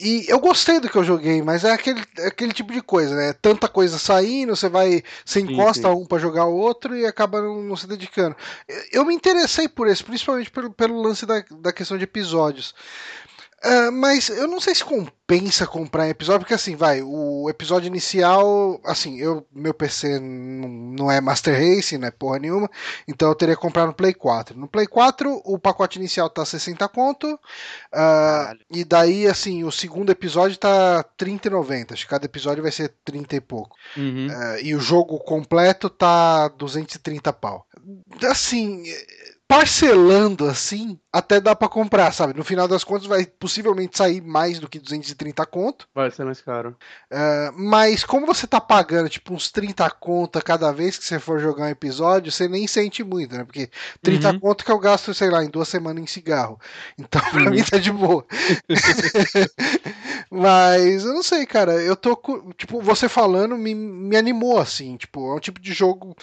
E eu gostei do que eu joguei, mas é aquele, é aquele tipo de coisa, né? Tanta coisa saindo, você vai. Você Sim, encosta sim. um pra jogar o outro e acaba não, não se dedicando. Eu, eu me interessei por esse, principalmente pelo, pelo lance da, da questão de episódios. Ah, mas eu não sei se compensa comprar em episódio, porque assim, vai, o episódio inicial, assim, eu meu PC não, é Master Race, não é porra nenhuma, então eu teria que comprar no Play 4. No Play 4, o pacote inicial tá 60 conto, Caralho. e daí, assim, o segundo episódio tá 30,90, acho que cada episódio vai ser 30 e pouco. Uhum. Ah, e o jogo completo tá 230 pau. Assim, parcelando assim, até dá pra comprar, sabe? No final das contas vai possivelmente sair mais do que 230 conto. Vai ser mais caro. Ah, mas como você tá pagando tipo uns 30 conto cada vez que você for jogar um episódio, você nem sente muito, né? Porque 30 Uhum. conto que eu gasto, sei lá, em duas semanas em cigarro. Então pra Uhum. mim tá de boa. Mas eu não sei, cara. Eu tô. Tipo, você falando me, me animou, assim. Tipo, é um tipo de jogo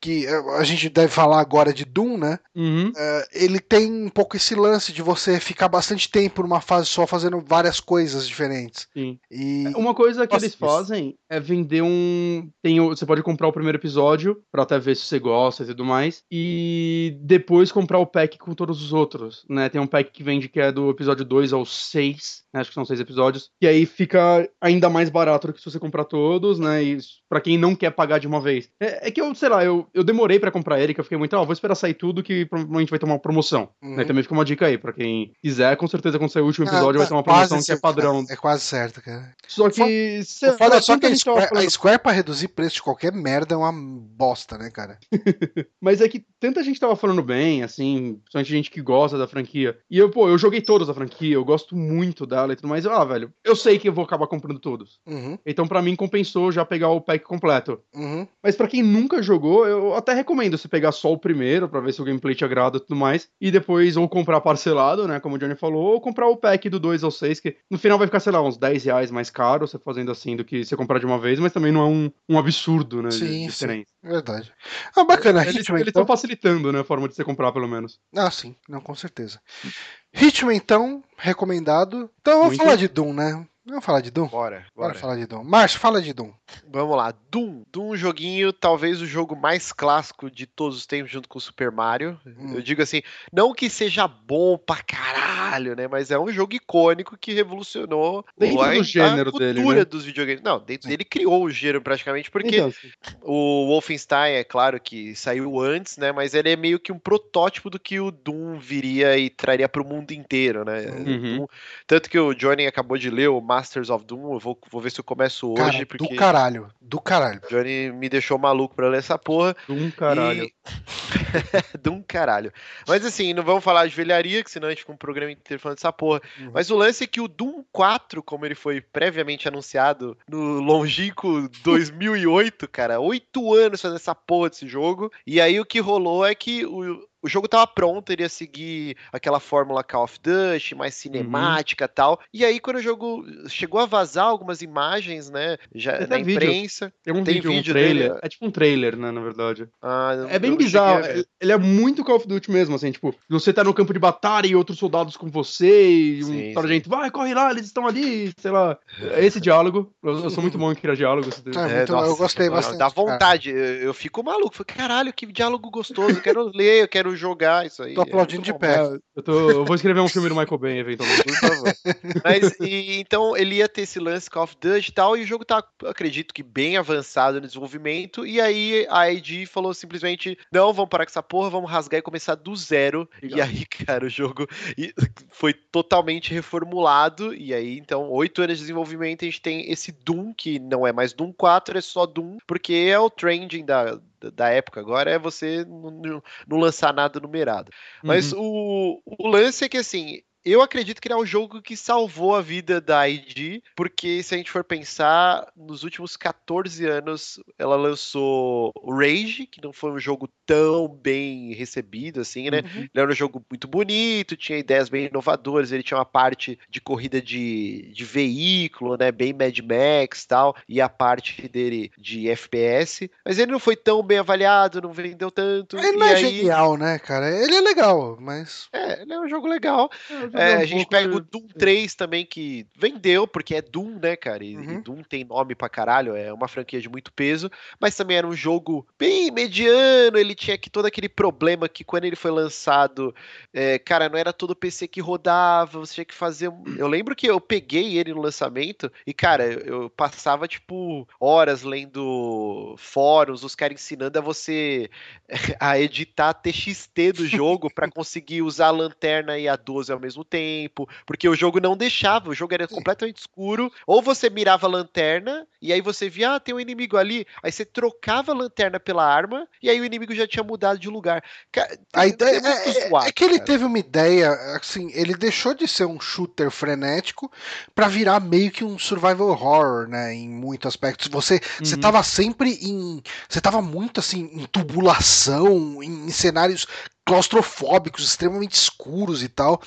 que eh, a gente deve falar agora de Doom, né? Uhum. Eh, ele tem um pouco esse lance de você ficar bastante tempo numa fase só fazendo várias coisas diferentes. Sim. E Uma coisa que Nossa, eles isso. fazem é vender um. Tem, o- você pode comprar o primeiro episódio pra até ver se você gosta e tudo mais. E depois comprar o pack com todos os outros. Né? Tem um pack que vende que é do episódio 2 ao 6. Né? Acho que são seis episódios. E aí fica ainda mais barato do que se você comprar todos, né? E pra quem não quer pagar de uma vez. É, é que eu, sei lá, eu, eu demorei pra comprar ele, que eu fiquei muito, ah, vou esperar sair tudo que provavelmente vai ter uma promoção. Uhum. Né? Também fica uma dica aí, pra quem quiser, com certeza quando sair o último episódio vai ter uma promoção que é padrão. É quase certo, cara. Só que. O foda lá, é só que a tava Square, falando- a Square pra reduzir preço de qualquer merda é uma bosta, né, cara? Mas é que tanta gente tava falando bem, assim, principalmente gente que gosta da franquia. E eu, pô, eu joguei todos da franquia, eu gosto muito dela e tudo mais. Ah, velho, eu sei que eu vou acabar comprando todos. Uhum, Então, pra mim, compensou já pegar o pack completo. uhum. Mas pra quem nunca jogou, eu até recomendo você pegar só o primeiro, pra ver se o gameplay te agrada e tudo mais. E depois, ou comprar parcelado, né, como o Johnny falou, ou comprar o pack do 2 ao 6, que no final vai ficar, sei lá, uns 10 reais mais caro você fazendo assim do que você comprar de uma vez, mas também não é um, um absurdo, né, Sim, diferença. Verdade. Ah, bacana. Eles Hitman, estão então. facilitando, né, a forma de você comprar, pelo menos. Ah, sim. Não, com certeza. Hitman, então, recomendado. Então, vamos Muito. falar de Doom, né? Vamos falar de Doom? Bora, Bora bora. falar de Doom. Márcio, fala de Doom. Vamos lá. Doom. Doom, um joguinho, talvez o jogo mais clássico de todos os tempos, junto com o Super Mario. Hum. Eu digo assim, não que seja bom pra caralho, né? Mas é um jogo icônico que revolucionou Dentro a, do gênero a cultura dele, né? dos videogames. Não, dentro dele criou o gênero praticamente, porque Então, o Wolfenstein, é claro que saiu antes, né? Mas ele é meio que um protótipo do que o Doom viria e traria pro mundo inteiro, né? Uhum. Doom- tanto que o Johnny acabou de ler o Masters of Doom, eu vou, vou ver se eu começo hoje, Cara, porque do caralho. Do caralho. o Johnny me deixou maluco pra ler essa porra. um caralho. E... de um caralho. Mas assim, não vamos falar de velharia, que senão a gente fica um programa inteiro falando dessa porra. Uhum. Mas o lance é que o Doom 4, como ele foi previamente anunciado no longínquo 2008, cara, oito anos fazendo essa porra desse jogo. E aí o que rolou é que o, o jogo tava pronto, ele ia seguir aquela fórmula Call of Duty, mais cinemática e tal. E aí quando o jogo chegou a vazar algumas imagens, né, já Tem na vídeo. imprensa. Tem um tem vídeo, um trailer. dele? É tipo um trailer, né, na verdade. Ah, É bem bizarro. Ele é muito Call of Duty mesmo, assim, tipo, você tá no campo de batalha e outros soldados com você, e um Sim, sargento, vai, corre lá, eles estão ali, sei lá. É esse diálogo. Eu, eu sou muito bom em criar diálogo. você- É, muito- eu gostei bastante, Dá vontade, eu, eu fico maluco. Falei, caralho, que diálogo gostoso. Eu quero ler, eu quero jogar isso aí. Tô aplaudindo É de muito pé. É, eu, tô, eu vou escrever um filme do Michael Bay, eventualmente. bom, Por favor. Mas, e, então, ele ia ter esse lance Call of Duty e tal, e o jogo tá, acredito que, bem avançado no desenvolvimento. E aí a ID falou simplesmente: não, vamos com essa porra, vamos rasgar e começar do zero. Legal. E aí, cara, o jogo foi totalmente reformulado. E aí, então, oito anos de desenvolvimento, a gente tem esse Doom, que não é mais Doom 4, é só Doom, porque é o trending da, da- época agora, é você não, não- não lançar nada numerado. Mas Uhum. o, o lance é que, assim, eu acredito que ele é o jogo que salvou a vida da ID, porque se a gente for pensar, nos últimos 14 anos, ela lançou Rage, que não foi um jogo tão bem recebido, assim, né? Uhum. Ele era um jogo muito bonito, tinha ideias bem inovadoras, ele tinha uma parte de corrida de, de veículo, né? Bem Mad Max e tal, e a parte dele de FPS, mas ele não foi tão bem avaliado, não vendeu tanto. Ele não é aí... genial, né, cara? Ele é legal, mas. É, ele é um jogo legal. É, um a gente pega eu- o Doom 3 também, que vendeu, porque é Doom, né, cara? E, Uhum. e Doom tem nome pra caralho, é uma franquia de muito peso, mas também era um jogo bem mediano, ele tinha que todo aquele problema que quando ele foi lançado, é, cara, não era todo PC que rodava, você tinha que fazer. Eu lembro que eu peguei ele no lançamento e, cara, eu, passava, tipo, horas lendo fóruns, os caras ensinando a você a editar TXT do jogo pra conseguir usar a lanterna e a 12 ao mesmo tempo, porque o jogo não deixava, o jogo era completamente escuro, ou você mirava a lanterna e aí você via, ah, tem um inimigo ali, aí você trocava a lanterna pela arma e aí o inimigo já tinha mudado de lugar. A ideia é, é- zoado, é que ele cara. teve uma ideia, assim, ele deixou de ser um shooter frenético pra virar meio que um survival horror, né, em muitos aspectos. Você, você Uhum. tava sempre em, você tava muito assim em tubulação, em, em cenários claustrofóbicos, extremamente escuros e tal.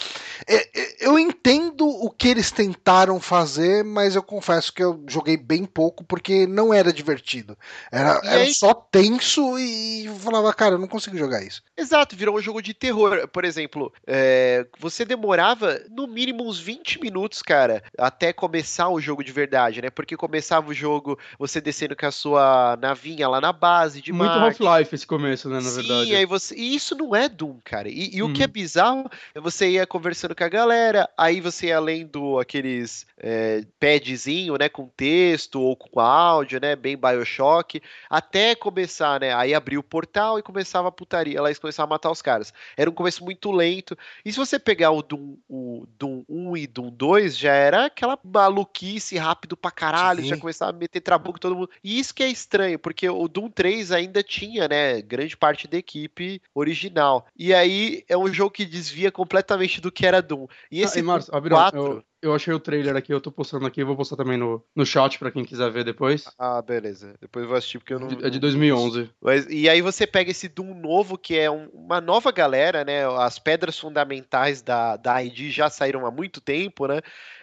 É, é, eu entendo o que eles tentaram fazer, mas eu confesso que eu joguei bem pouco porque não era divertido. Era, era só tenso e eu falava, cara, eu não consigo jogar isso. Exato, virou um jogo de terror. Por exemplo, é, você demorava no mínimo uns 20 minutos, cara, até começar o jogo de verdade, né? Porque começava o jogo você descendo com a sua navinha lá na base de Muito Half-Life esse começo, né, na Sim, verdade. aí você... E isso não é Doom, cara. E, e o Uhum. que é bizarro é você ia conversando com a galera, aí você ia lendo aqueles é, padzinho, né, com texto ou com áudio, né, bem Bioshock, até começar, né, aí abrir o portal e começava a putaria, lá eles começavam a matar os caras. Era um começo muito lento. E se você pegar o Doom, o Doom 1 e Doom 2, já era aquela maluquice rápido pra caralho, Sim. já começava a meter trabuco em todo mundo. E isso que é estranho, porque o Doom 3 ainda tinha, né, grande parte da equipe original. E aí é um jogo que desvia completamente do que era Doom. E Ah, esse e Marcos, Doom Abirão, 4... eu, eu achei o trailer aqui, eu tô postando aqui, eu vou postar também no, no chat pra quem quiser ver depois. Ah, beleza. Depois eu vou assistir porque eu não. É de não- 2011. Mas, e aí você pega esse Doom novo, que é um- uma nova galera, né? As pedras fundamentais da, da ID já saíram há muito tempo, né?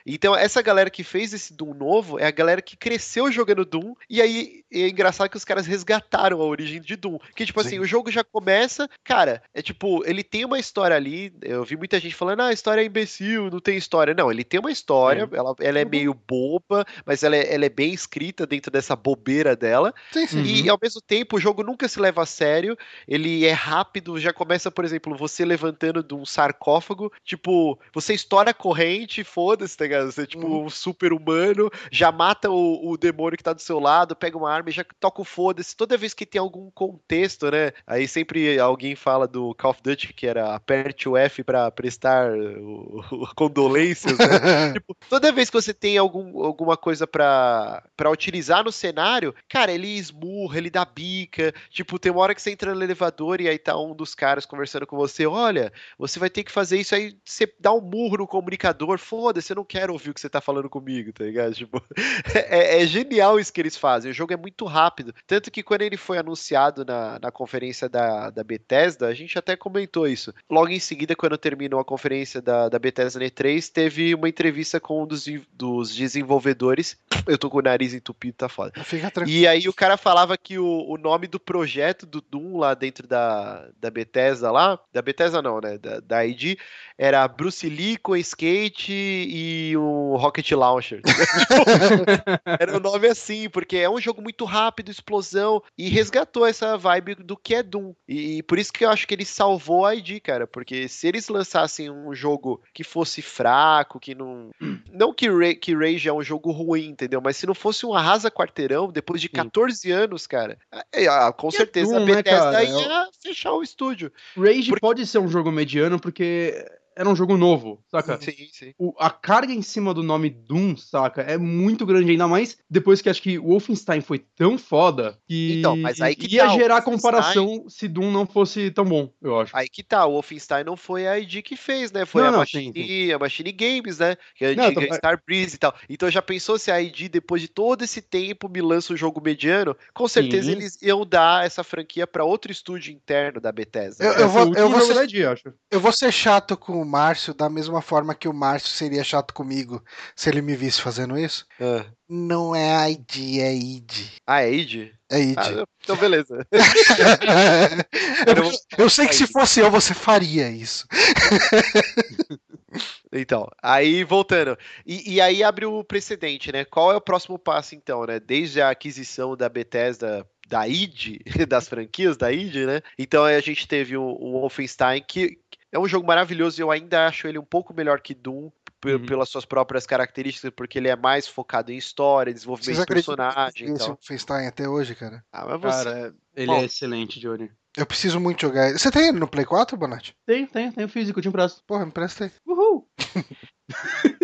Então, essa galera que fez esse Doom novo é a galera que cresceu jogando Doom, e aí é engraçado que os caras resgataram a origem de Doom. Que, tipo Sim. assim, o jogo já começa, cara, é tipo, ele tem uma história ali, eu vi muita gente falando, ah, a história é imbecil, não tem história. Não, ele tem uma história, ela, ela é Uhum. meio boba, mas ela é, ela é bem escrita dentro dessa bobeira dela, Sim, sim. Uhum. e ao mesmo tempo o jogo nunca se leva a sério, ele é rápido, já começa, por exemplo, você levantando de um sarcófago, tipo, você estoura a corrente, foda-se, tá ligado? Você é tipo Uhum. um super humano, já mata o, o demônio que tá do seu lado, pega uma arma e já toca o foda-se. Toda vez que tem algum contexto, né? Aí sempre alguém fala do Call of Duty que era aperte o F pra prestar o, o- condolências, né? Tipo, toda vez que você tem algum, alguma coisa pra, utilizar no cenário, cara, ele esmurra, ele dá bica. Tipo, tem uma hora que você entra no elevador e aí tá um dos caras conversando com você: olha, você vai ter que fazer isso aí, você dá um murro no comunicador, foda-se, eu não quero ouvir o que você tá falando comigo, tá ligado? Tipo, é, é genial isso que eles fazem. O jogo é muito rápido. Tanto que quando ele foi anunciado na, na conferência da, da Bethesda, a gente até comentou isso. Logo em seguida, quando terminou a conferência da, da Bethesda E3, teve uma entrevista com um dos, dos desenvolvedores. Eu tô com o nariz entupido, tá foda. Fica tranquilo. E aí o cara falava que o, o nome do projeto do Doom lá dentro da, da Bethesda lá, da Bethesda não, né, da, da ID, era Bruce Lee com skate e um Rocket Launcher. era um nome assim, porque é um jogo muito rápido, explosão, e resgatou essa vibe do que é Doom. E, e por isso que eu acho que ele salvou a ID, cara, porque se eles lançassem um jogo que fosse fraco, que não... Não que, que Rage é um jogo ruim, entendeu? Mas se não fosse um arrasa quarteirão, depois de 14 anos, cara, é, ah, com é certeza Doom, a né, Bethesda cara? ia fechar o estúdio. Rage Porque- pode ser um jogo mediano porque era um jogo novo, saca? Sim, sim. O- a carga em cima do nome Doom, saca, é muito grande, ainda mais depois que acho que o Wolfenstein foi tão foda que Então, mas aí que ia tá, gerar comparação se Doom não fosse tão bom, eu acho. Aí que tá, o Wolfenstein não foi a ID que fez, né? Foi Não, a, não, Machine, sim, a Machine Games, né? Que é a Não, antiga tô- Star Breeze e tal. Então já pensou se a ID, depois de todo esse tempo, me lança um jogo mediano? Com certeza Sim. eles iam dar essa franquia pra outro estúdio interno da Bethesda. Eu- né? eu vou- último vou ser- da ID, acho. Eu vou ser chato com Márcio da mesma forma que o Márcio seria chato comigo se ele me visse fazendo isso. Ah. Não é ID, é ID. Ah, é ID? É ID. Ah, então beleza. eu, eu sei que se fosse eu, você faria isso. Então, aí voltando. E, e aí abre o precedente, né? Qual é o próximo passo, então, né? Desde a aquisição da Bethesda da id, das franquias da id, né? Então aí a gente teve o, o Wolfenstein, que é um jogo maravilhoso e eu ainda acho ele um pouco melhor que Doom. Uhum. Pelas suas próprias características, porque ele é mais focado em história, desenvolvimento de personagem que esse tal. FaceTime até hoje, cara? Ah, mas você. Cara, ele Bom. é excelente, Johnny. Eu preciso muito jogar ele. Você tem ele no Play 4, Bonatti? Tem, tem, tem o físico, te empresto. Porra, me presta aí. Uhul!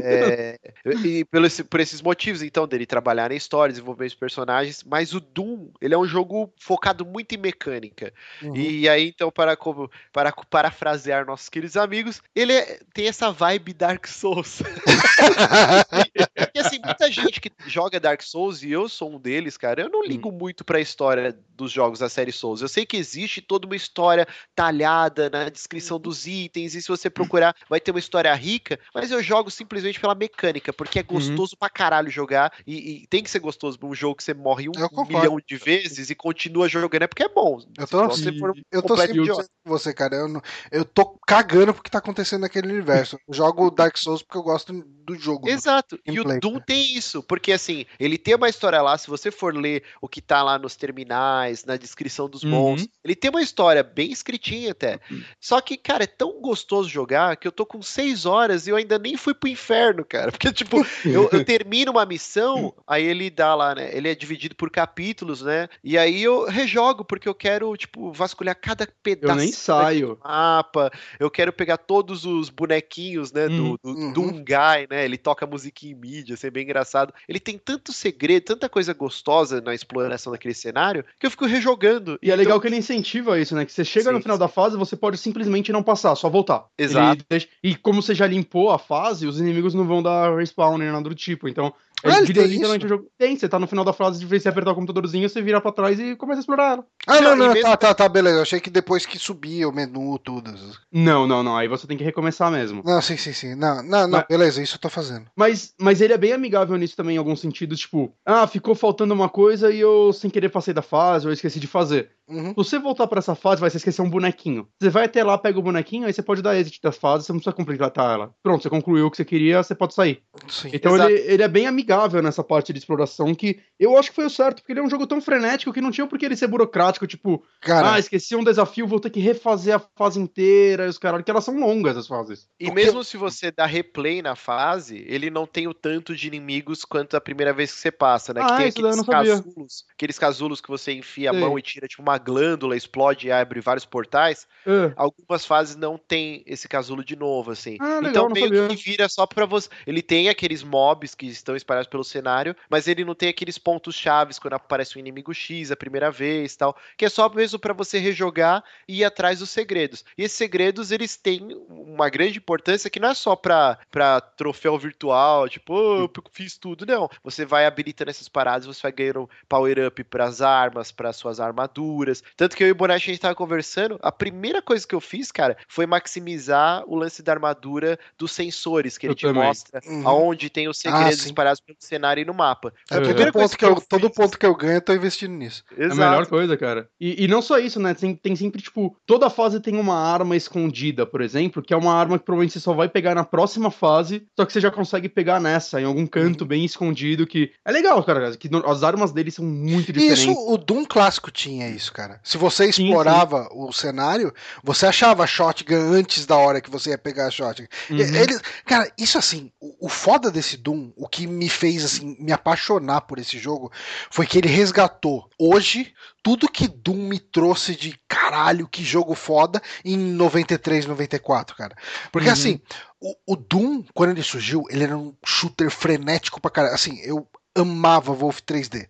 É, e pelo por esses motivos, então, dele trabalhar na história, desenvolver os personagens, mas o Doom, ele é um jogo focado muito em mecânica. Uhum. E aí, então, para, como, para parafrasear nossos queridos amigos, ele é- tem essa vibe Dark Souls. Porque assim, muita gente que joga Dark Souls, e eu sou um deles, cara, eu não ligo hum. muito pra história dos jogos da série Souls. Eu sei que existe toda uma história talhada na descrição uhum. dos itens, e se você procurar, vai ter uma história rica, mas eu jogo simplesmente pela mecânica, porque é uhum. gostoso uhum. pra caralho jogar, e, e, tem que ser gostoso pra um jogo que você morre um, um milhão de vezes e continua jogando, é porque é bom. Eu tô, se for eu tô sempre com você, cara. Eu, não, eu tô cagando porque tá acontecendo naquele universo. Eu jogo Dark Souls porque eu gosto do jogo. Exato. E o Doom tem isso, porque assim, ele tem uma história lá, se você for ler o que tá lá nos terminais, na descrição dos uhum. monstros, ele tem uma história bem escritinha até. Uhum. Só que, cara, é tão gostoso jogar que eu tô com seis horas e eu ainda nem fui pro inferno, cara. Porque, tipo, eu, eu termino uma missão, aí ele dá lá, né? Ele é dividido por capítulos, né? E aí eu rejogo, porque eu quero, tipo, vasculhar cada pedaço eu nem saio. do mapa. Eu quero pegar todos os bonequinhos, né? Do, do, uhum. do Guy, né? Ele toca musiquinha em mídia, é bem engraçado. Ele tem tanto segredo, tanta coisa gostosa na exploração daquele cenário, que eu fico rejogando. E então... é legal que ele incentiva isso, né? Que você chega sim, no final sim. da fase, você pode simplesmente não passar, só voltar. Exato. Deixa... E como você já limpou a fase, os inimigos não vão dar respawn nem nada do tipo. Então, ah, ele vira literalmente o jogo. Tem, você tá no final da fase de você apertar o computadorzinho, você vira pra trás e começa a explorar ela. Ah, não, não, mesmo... tá, tá, tá, beleza. Eu achei que depois que subia o menu, tudo. Não, não, não. Aí você tem que recomeçar mesmo. Não, sim, sim, sim. Não, não, não, mas, beleza, isso eu tô fazendo. Mas, mas ele é bem amigável nisso também, em alguns sentidos, tipo, ah, ficou faltando uma coisa e eu sem querer passei da fase, ou esqueci de fazer. Uhum. Se você voltar para essa fase, vai se esquecer um bonequinho. Você vai até lá, pega o bonequinho, aí você pode dar exit das fases, você não precisa completar ela. Pronto, você concluiu o que você queria, você pode sair. Sim, então ele, ele, é bem amigável nessa parte de exploração que eu acho que foi o certo, porque ele é um jogo tão frenético que não tinha por que ele ser burocrático, tipo, Cara, ah, esqueci um desafio, vou ter que refazer a fase inteira, e os caras, que elas são longas as fases. E porque... mesmo se você dá replay na fase, ele não tem o tanto de inimigos quanto a primeira vez que você passa, né? Ah, que tem aqueles casulos, aqueles casulos que você enfia a mão e tira tipo uma glândula, explode e abre vários portais. Uh. Algumas fases não tem esse casulo de novo, assim. Ah, legal, então meio sabia. que vira só pra você. Ele tem aqueles mobs que estão espalhados pelo cenário, mas ele não tem aqueles pontos chaves quando aparece um inimigo X a primeira vez tal, que é só mesmo para você rejogar e ir atrás dos segredos. E esses segredos, eles têm uma grande importância que não é só pra, pra troféu virtual, tipo, oh, eu fiz tudo, não. Você vai habilitando essas paradas, você vai ganhando power up pras armas, para suas armaduras. Tanto que eu e o Bonatti, a gente tava conversando, a primeira coisa que eu fiz, cara, foi maximizar o lance da armadura dos sensores, que ele eu te também. mostra uhum. aonde tem os segredos ah, espalhados pelo cenário e no mapa. É, a primeira coisa que eu, eu todo ponto que eu ganho, eu tô investindo nisso. Exato. É a melhor coisa, cara. E, e não só isso, né? Tem, tem sempre, tipo, toda fase tem uma arma escondida, por exemplo, que é uma arma que provavelmente você só vai pegar na próxima fase, só que você já consegue pegar nessa, em algum canto uhum. bem escondido, que é legal, cara, que as armas dele são muito diferentes. Isso, o Doom clássico tinha isso, cara. Se você explorava sim, sim. o cenário, você achava a shotgun antes da hora que você ia pegar a shotgun. Uhum. Ele, cara, isso assim, o, o foda desse Doom, o que me fez assim me apaixonar por esse jogo, foi que ele resgatou hoje tudo que Doom me trouxe de caralho, que jogo foda em 93, 94, cara. Porque uhum. assim, o, o, Doom, quando ele surgiu, ele era um shooter frenético pra caralho. Assim, eu amava Wolf 3D.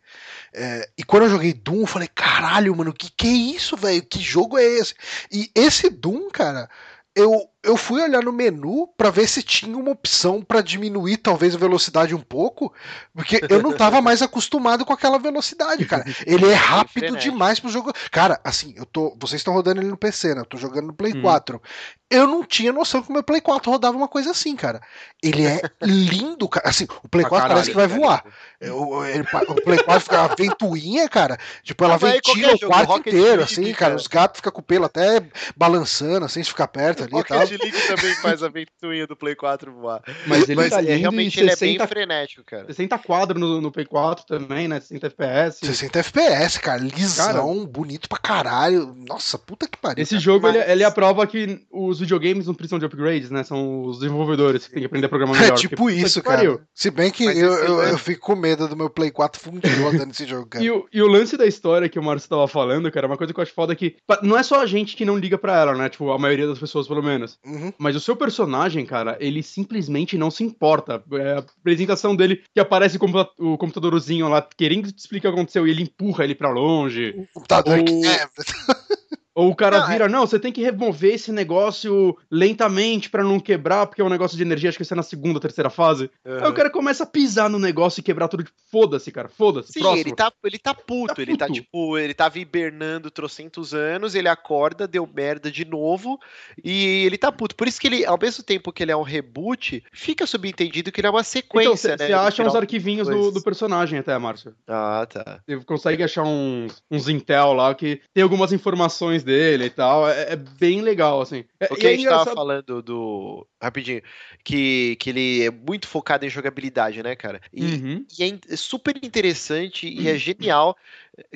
É, e quando eu joguei Doom, eu falei, caralho, mano, que que é isso, velho? Que jogo é esse? E esse Doom, cara, eu, eu fui olhar no menu para ver se tinha uma opção para diminuir talvez a velocidade um pouco, porque eu não tava mais acostumado com aquela velocidade, cara. Ele é rápido demais pro jogo. Cara, assim, eu tô, vocês estão rodando ele no PC, né? Eu tô jogando no Play hum. 4. Eu não tinha noção que o meu Play 4 rodava uma coisa assim, cara. Ele é lindo, cara. Assim, o Play 4 parece que vai voar. O, ele, o Play 4 fica uma ventoinha, cara. Tipo, ela ventila o quarto inteiro, assim, cara. Os gatos ficam com o pelo até balançando, assim, se ficar perto ali e tal. League também faz a ventoinha do Play 4 voar. Mas ele Mas, tá é, realmente ele 60, é bem frenético, cara. 60 quadros no, no Play 4 também, né? 60 FPS. 60 FPS, cara. Lisão, cara, bonito pra caralho. Nossa, puta que pariu. Esse cara. jogo, Mas... ele, ele aprova que os videogames não precisam de upgrades, né? São os desenvolvedores que têm que aprender a programar melhor. É tipo porque, isso, cara. Pariu. Se bem que eu, eu, eu, fico com medo do meu Play 4 fundir rodando esse jogo, cara. E o, e o lance da história que o Márcio tava falando, cara, uma coisa que eu acho foda é que não é só a gente que não liga pra ela, né? Tipo, a maioria das pessoas, pelo menos. Uhum. Mas o seu personagem, cara, ele simplesmente não se importa. É a apresentação dele que aparece o computadorzinho lá querendo te explicar o que aconteceu e ele empurra ele para longe. O computador ou... que é. Ou o cara Não, é- vira, não, você tem que remover esse negócio lentamente pra não quebrar, porque é um negócio de energia, acho que isso é na segunda, terceira fase. Aí o cara começa a pisar no negócio e quebrar tudo. tipo, Foda-se, cara, foda-se. Sim, próximo. ele tá, ele tá puto, Tá ele tá tipo, ele tava hibernando trocentos anos, ele acorda, deu merda de novo, e ele tá puto. Por isso que ele, ao mesmo tempo que ele é um reboot, fica subentendido que ele é uma Então, sequência, você né? acha no uns arquivinhos do, do personagem até, Márcio. Ah, tá. Você consegue achar uns, uns Intel lá que tem algumas informações dele e tal. É, é bem legal, assim. É, O que a é gente tava engraçado- falando do. Rapidinho. Que, que ele é muito focado em jogabilidade, né, cara? E, Uhum. e é é super interessante e é genial.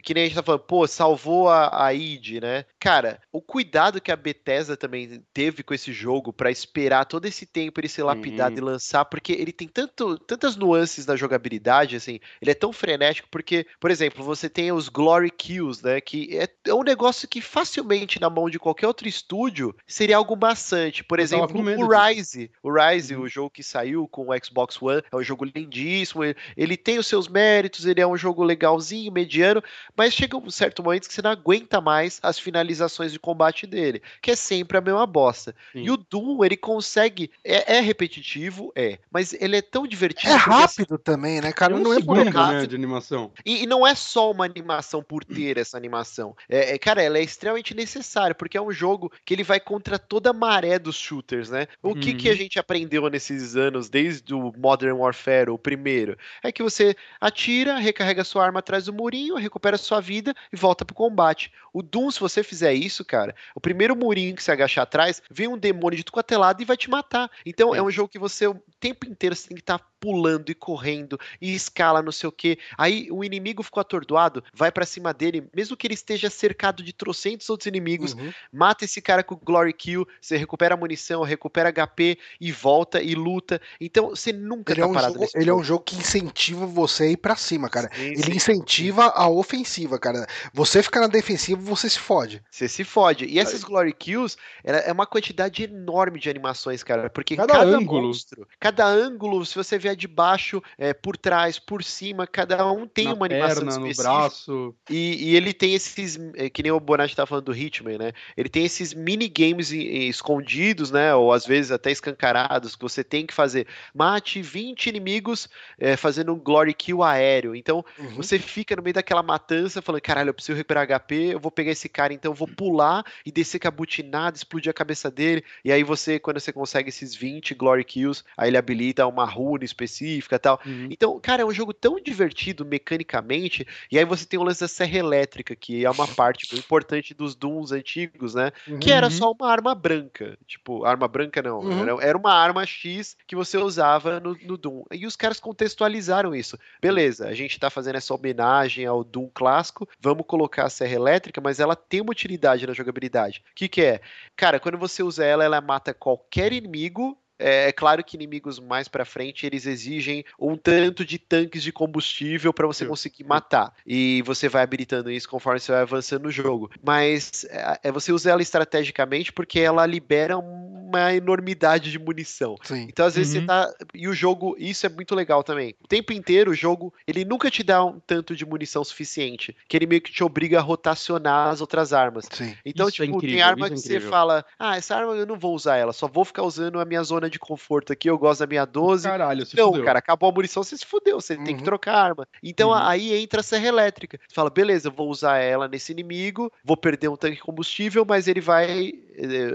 Que nem a gente tá falando, pô, salvou a, a id, né? Cara, o cuidado que a Bethesda também teve com esse jogo pra esperar todo esse tempo ele ser lapidado e lançar, porque ele tem tanto, tantas nuances na jogabilidade, assim, ele é tão frenético, porque, por exemplo, você tem os Glory Kills, né? Que é, é um negócio que facilmente na mão de qualquer outro estúdio seria algo maçante. Por Eu exemplo, o. Rise. O Rise, Uhum. o jogo que saiu com o Xbox One, é um jogo lindíssimo. Ele, ele tem os seus méritos, ele é um jogo legalzinho, mediano, mas chega um certo momento que você não aguenta mais as finalizações de combate dele, que é sempre a mesma bosta. Sim. E o Doom, ele consegue. É, é repetitivo, é, mas ele é tão divertido. É assim, rápido também, né, cara? É um não é errado. né, de animação. e, e não é só uma animação por ter essa animação. É, é, cara, ela é extremamente necessária, porque é um jogo que ele vai contra toda a maré dos shooters, né? O que, que a Uhum. gente aprendeu nesses anos, desde o Modern Warfare, o primeiro, é que você atira, recarrega sua arma atrás do murinho, recupera sua vida e volta pro combate. O Doom, se você fizer isso, cara, o primeiro murinho que você agachar atrás, vem um demônio de tudo quanto é lado e vai te matar. Então é Sim. um jogo que você o tempo inteiro você tem que estar pulando e correndo e escala não sei o que. Aí o inimigo ficou atordoado, vai pra cima dele, mesmo que ele esteja cercado de trocentos outros inimigos, Uhum. mata esse cara com Glory Kill, você recupera munição, recupera HP e volta e luta. Então você nunca Ele, é tá um parado jogo, ele é um jogo. jogo que incentiva você a ir pra cima, cara. Sim, Ele sim. incentiva a ofensiva, cara. Você ficar na defensiva, você se fode. Você se fode. E essas Glory Kills é uma quantidade enorme de animações, cara. Porque Cada cada, ângulo. monstro, cada ângulo, se você vier de baixo, é, por trás, por cima, cada um tem Na uma animação perna, no específica. braço. E, e ele tem esses, é, que nem o Bonatti tava falando do Hitman, né? Ele tem esses minigames escondidos, né? Ou às vezes até escancarados, que você tem que fazer. Mate 20 inimigos é, fazendo um glory kill aéreo. Então, Uhum. você fica no meio daquela matança falando, caralho, eu preciso recuperar HP, eu vou pegar esse cara, então eu vou pular e descer com a butinada, explodir a cabeça dele. E aí você, quando você consegue esses 20 glory kills, aí ele habilita uma rune específica e tal. Uhum. Então, cara, é um jogo tão divertido mecanicamente, e aí você tem o lance da serra elétrica, que é uma parte importante dos Dooms antigos, né? Que era Uhum. só uma arma branca. Tipo, arma branca não, Uhum. era, era uma arma X que você usava no, no Doom. E os caras contextualizaram isso. Beleza, a gente tá fazendo essa homenagem ao Doom clássico, vamos colocar a serra elétrica, mas ela tem uma utilidade na jogabilidade. O que que é? Cara, quando você usa ela, ela mata qualquer inimigo é, é claro que inimigos mais pra frente eles exigem um tanto de tanques de combustível pra você conseguir matar. E você vai habilitando isso conforme você vai avançando no jogo. Mas é, é, você usa ela estrategicamente porque ela libera uma enormidade de munição. Sim. Então, às vezes, Uhum. você tá. E o jogo, isso é muito legal também. O tempo inteiro, o jogo, ele nunca te dá um tanto de munição suficiente. Que ele meio que te obriga a rotacionar as outras armas. Sim. Então, Isso é tipo, tem incrível, arma isso é que você fala, ah, essa arma eu não vou usar ela, só vou ficar usando a minha zona de conforto aqui, eu gosto da minha 12. Caralho, se Não, fudeu. cara, acabou a munição, você se fudeu, você tem que Uhum. trocar a arma. Então Uhum. aí entra a serra elétrica. Você fala, beleza, eu vou usar ela nesse inimigo, vou perder um tanque de combustível, mas ele vai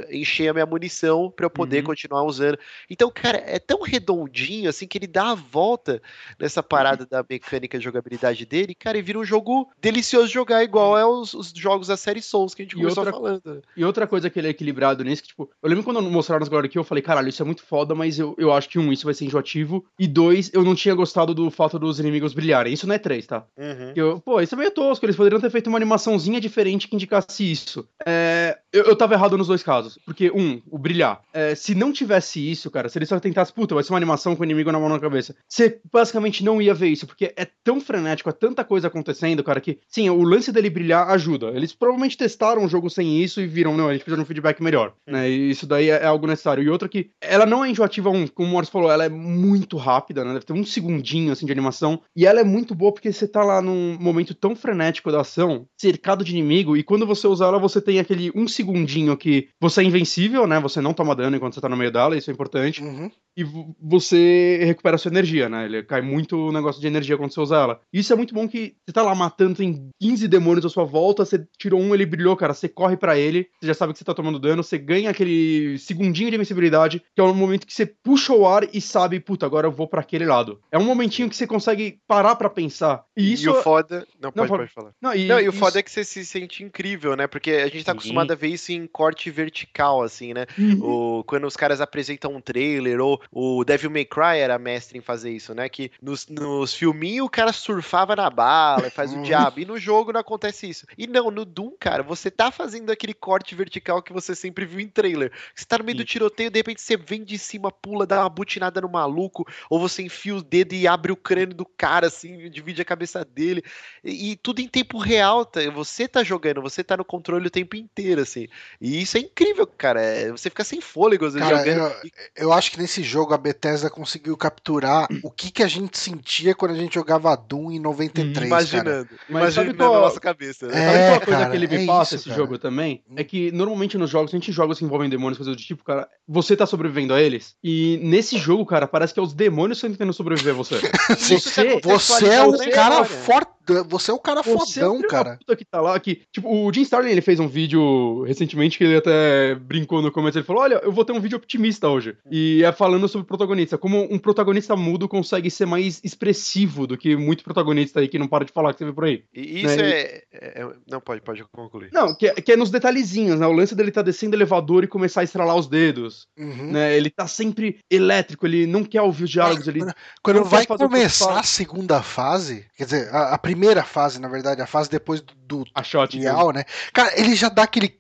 encher a minha munição pra eu poder Uhum. continuar usando. Então, cara, é tão redondinho assim que ele dá a volta nessa parada da mecânica de jogabilidade dele, cara, e vira um jogo delicioso de jogar, igual é os, os jogos da série Souls que a gente E começou outra- falando. E outra coisa que ele é equilibrado nisso, que, tipo, eu lembro quando mostraram as Glory aqui, eu falei, caralho, isso é muito foda, mas eu, eu acho que, um, isso vai ser enjoativo, e dois, eu não tinha gostado do fato dos inimigos brilharem. Isso não é três, tá? Uhum. Eu, pô, isso é meio tosco, eles poderiam ter feito uma animaçãozinha diferente que indicasse isso. É, eu, eu tava errado nos dois casos. Porque, um, o brilhar. É, se não tivesse isso, cara, se ele só tentasse, puta, vai ser uma animação com o inimigo na mão na cabeça, você basicamente não ia ver isso, porque é tão frenético, é tanta coisa acontecendo, cara, que, sim, o lance dele brilhar ajuda. Eles provavelmente testaram o jogo sem isso e viram, não, a gente precisa de um feedback melhor, né? E isso daí é, é algo necessário. E outra que, ela não é enjoativa, um, como o Morris falou, ela é muito rápida, né? Deve ter um segundinho, assim, de animação. E ela é muito boa porque você tá lá num momento tão frenético da ação, cercado de inimigo, e quando você usa ela, você tem aquele um segundinho que você é invencível, né? Você não toma dano enquanto você tá no meio dela, isso é importante. Uhum. E você recupera sua energia, né? Ele cai muito o negócio de energia quando você usa ela. Isso é muito bom que você tá lá matando, tem 15 demônios à sua volta, você tirou um, ele brilhou, cara. Você corre para ele, você já sabe que você tá tomando dano, você ganha aquele segundinho de invencibilidade, que é o momento que você puxa o ar e sabe, puta, agora eu vou para aquele lado. É um momentinho que você consegue parar para pensar. E isso. E o foda. Não, Não, pode, pode- pode falar. Não, e, Não, e o isso- foda é que você se sente incrível, né? Porque a gente tá Sim. acostumado a ver isso em corte vertical, assim, né? O, quando os caras apresentam um trailer, ou o Devil May Cry era mestre em fazer isso, né? Que nos, nos filminhos o cara surfava na bala, faz o Uhum. diabo, e no jogo não acontece isso. E não, no Doom, cara, você tá fazendo aquele corte vertical que você sempre viu em trailer. Você tá no meio do tiroteio, de repente você vem de cima, pula, dá uma butinada no maluco, ou você enfia o dedo e abre o crânio do cara, assim, divide a cabeça dele. E, e tudo em tempo real, tá? você tá jogando, você tá no controle o tempo inteiro, assim. E isso é incrível, cara. é- Você fica sem fôlego às vezes Cara, jogando. eu, eu acho que nesse jogo a Bethesda conseguiu capturar o que, que a gente sentia quando a gente jogava Doom em 93, cara. Imaginando, Mas sabe imaginando qual- na nossa cabeça. Né? É, Sabe aquela coisa cara, que ele me é passa, isso, esse cara. jogo também? É que normalmente nos jogos, a gente jogos que envolvem demônios, coisas do tipo, cara, você tá sobrevivendo a eles. E nesse jogo, cara, parece que é os demônios que estão tentando sobreviver a você. Tá Você- Você é na cara forte. Você é o cara Você é o fodão, da cara. puta que tá lá, que, tipo, o Jim Starlin, ele fez um vídeo recentemente que ele até brincou no começo, ele falou, olha, eu vou ter um vídeo otimista hoje, e é falando sobre o protagonista, como um protagonista mudo consegue ser mais expressivo do que muito protagonista aí que não para de falar que você vê por aí. E isso Né, é, é- é- Não, pode, pode concluir. Não, que é, que é nos detalhezinhos, né, o lance dele tá descendo o elevador e começar a estralar os dedos, Uhum. né, ele tá sempre elétrico, ele não quer ouvir os diálogos, ele... Quando não vai começar a segunda fase, quer dizer, a, a primeira fase, na verdade, a fase depois do, do A shot, tutorial, né? Cara, ele já dá aquele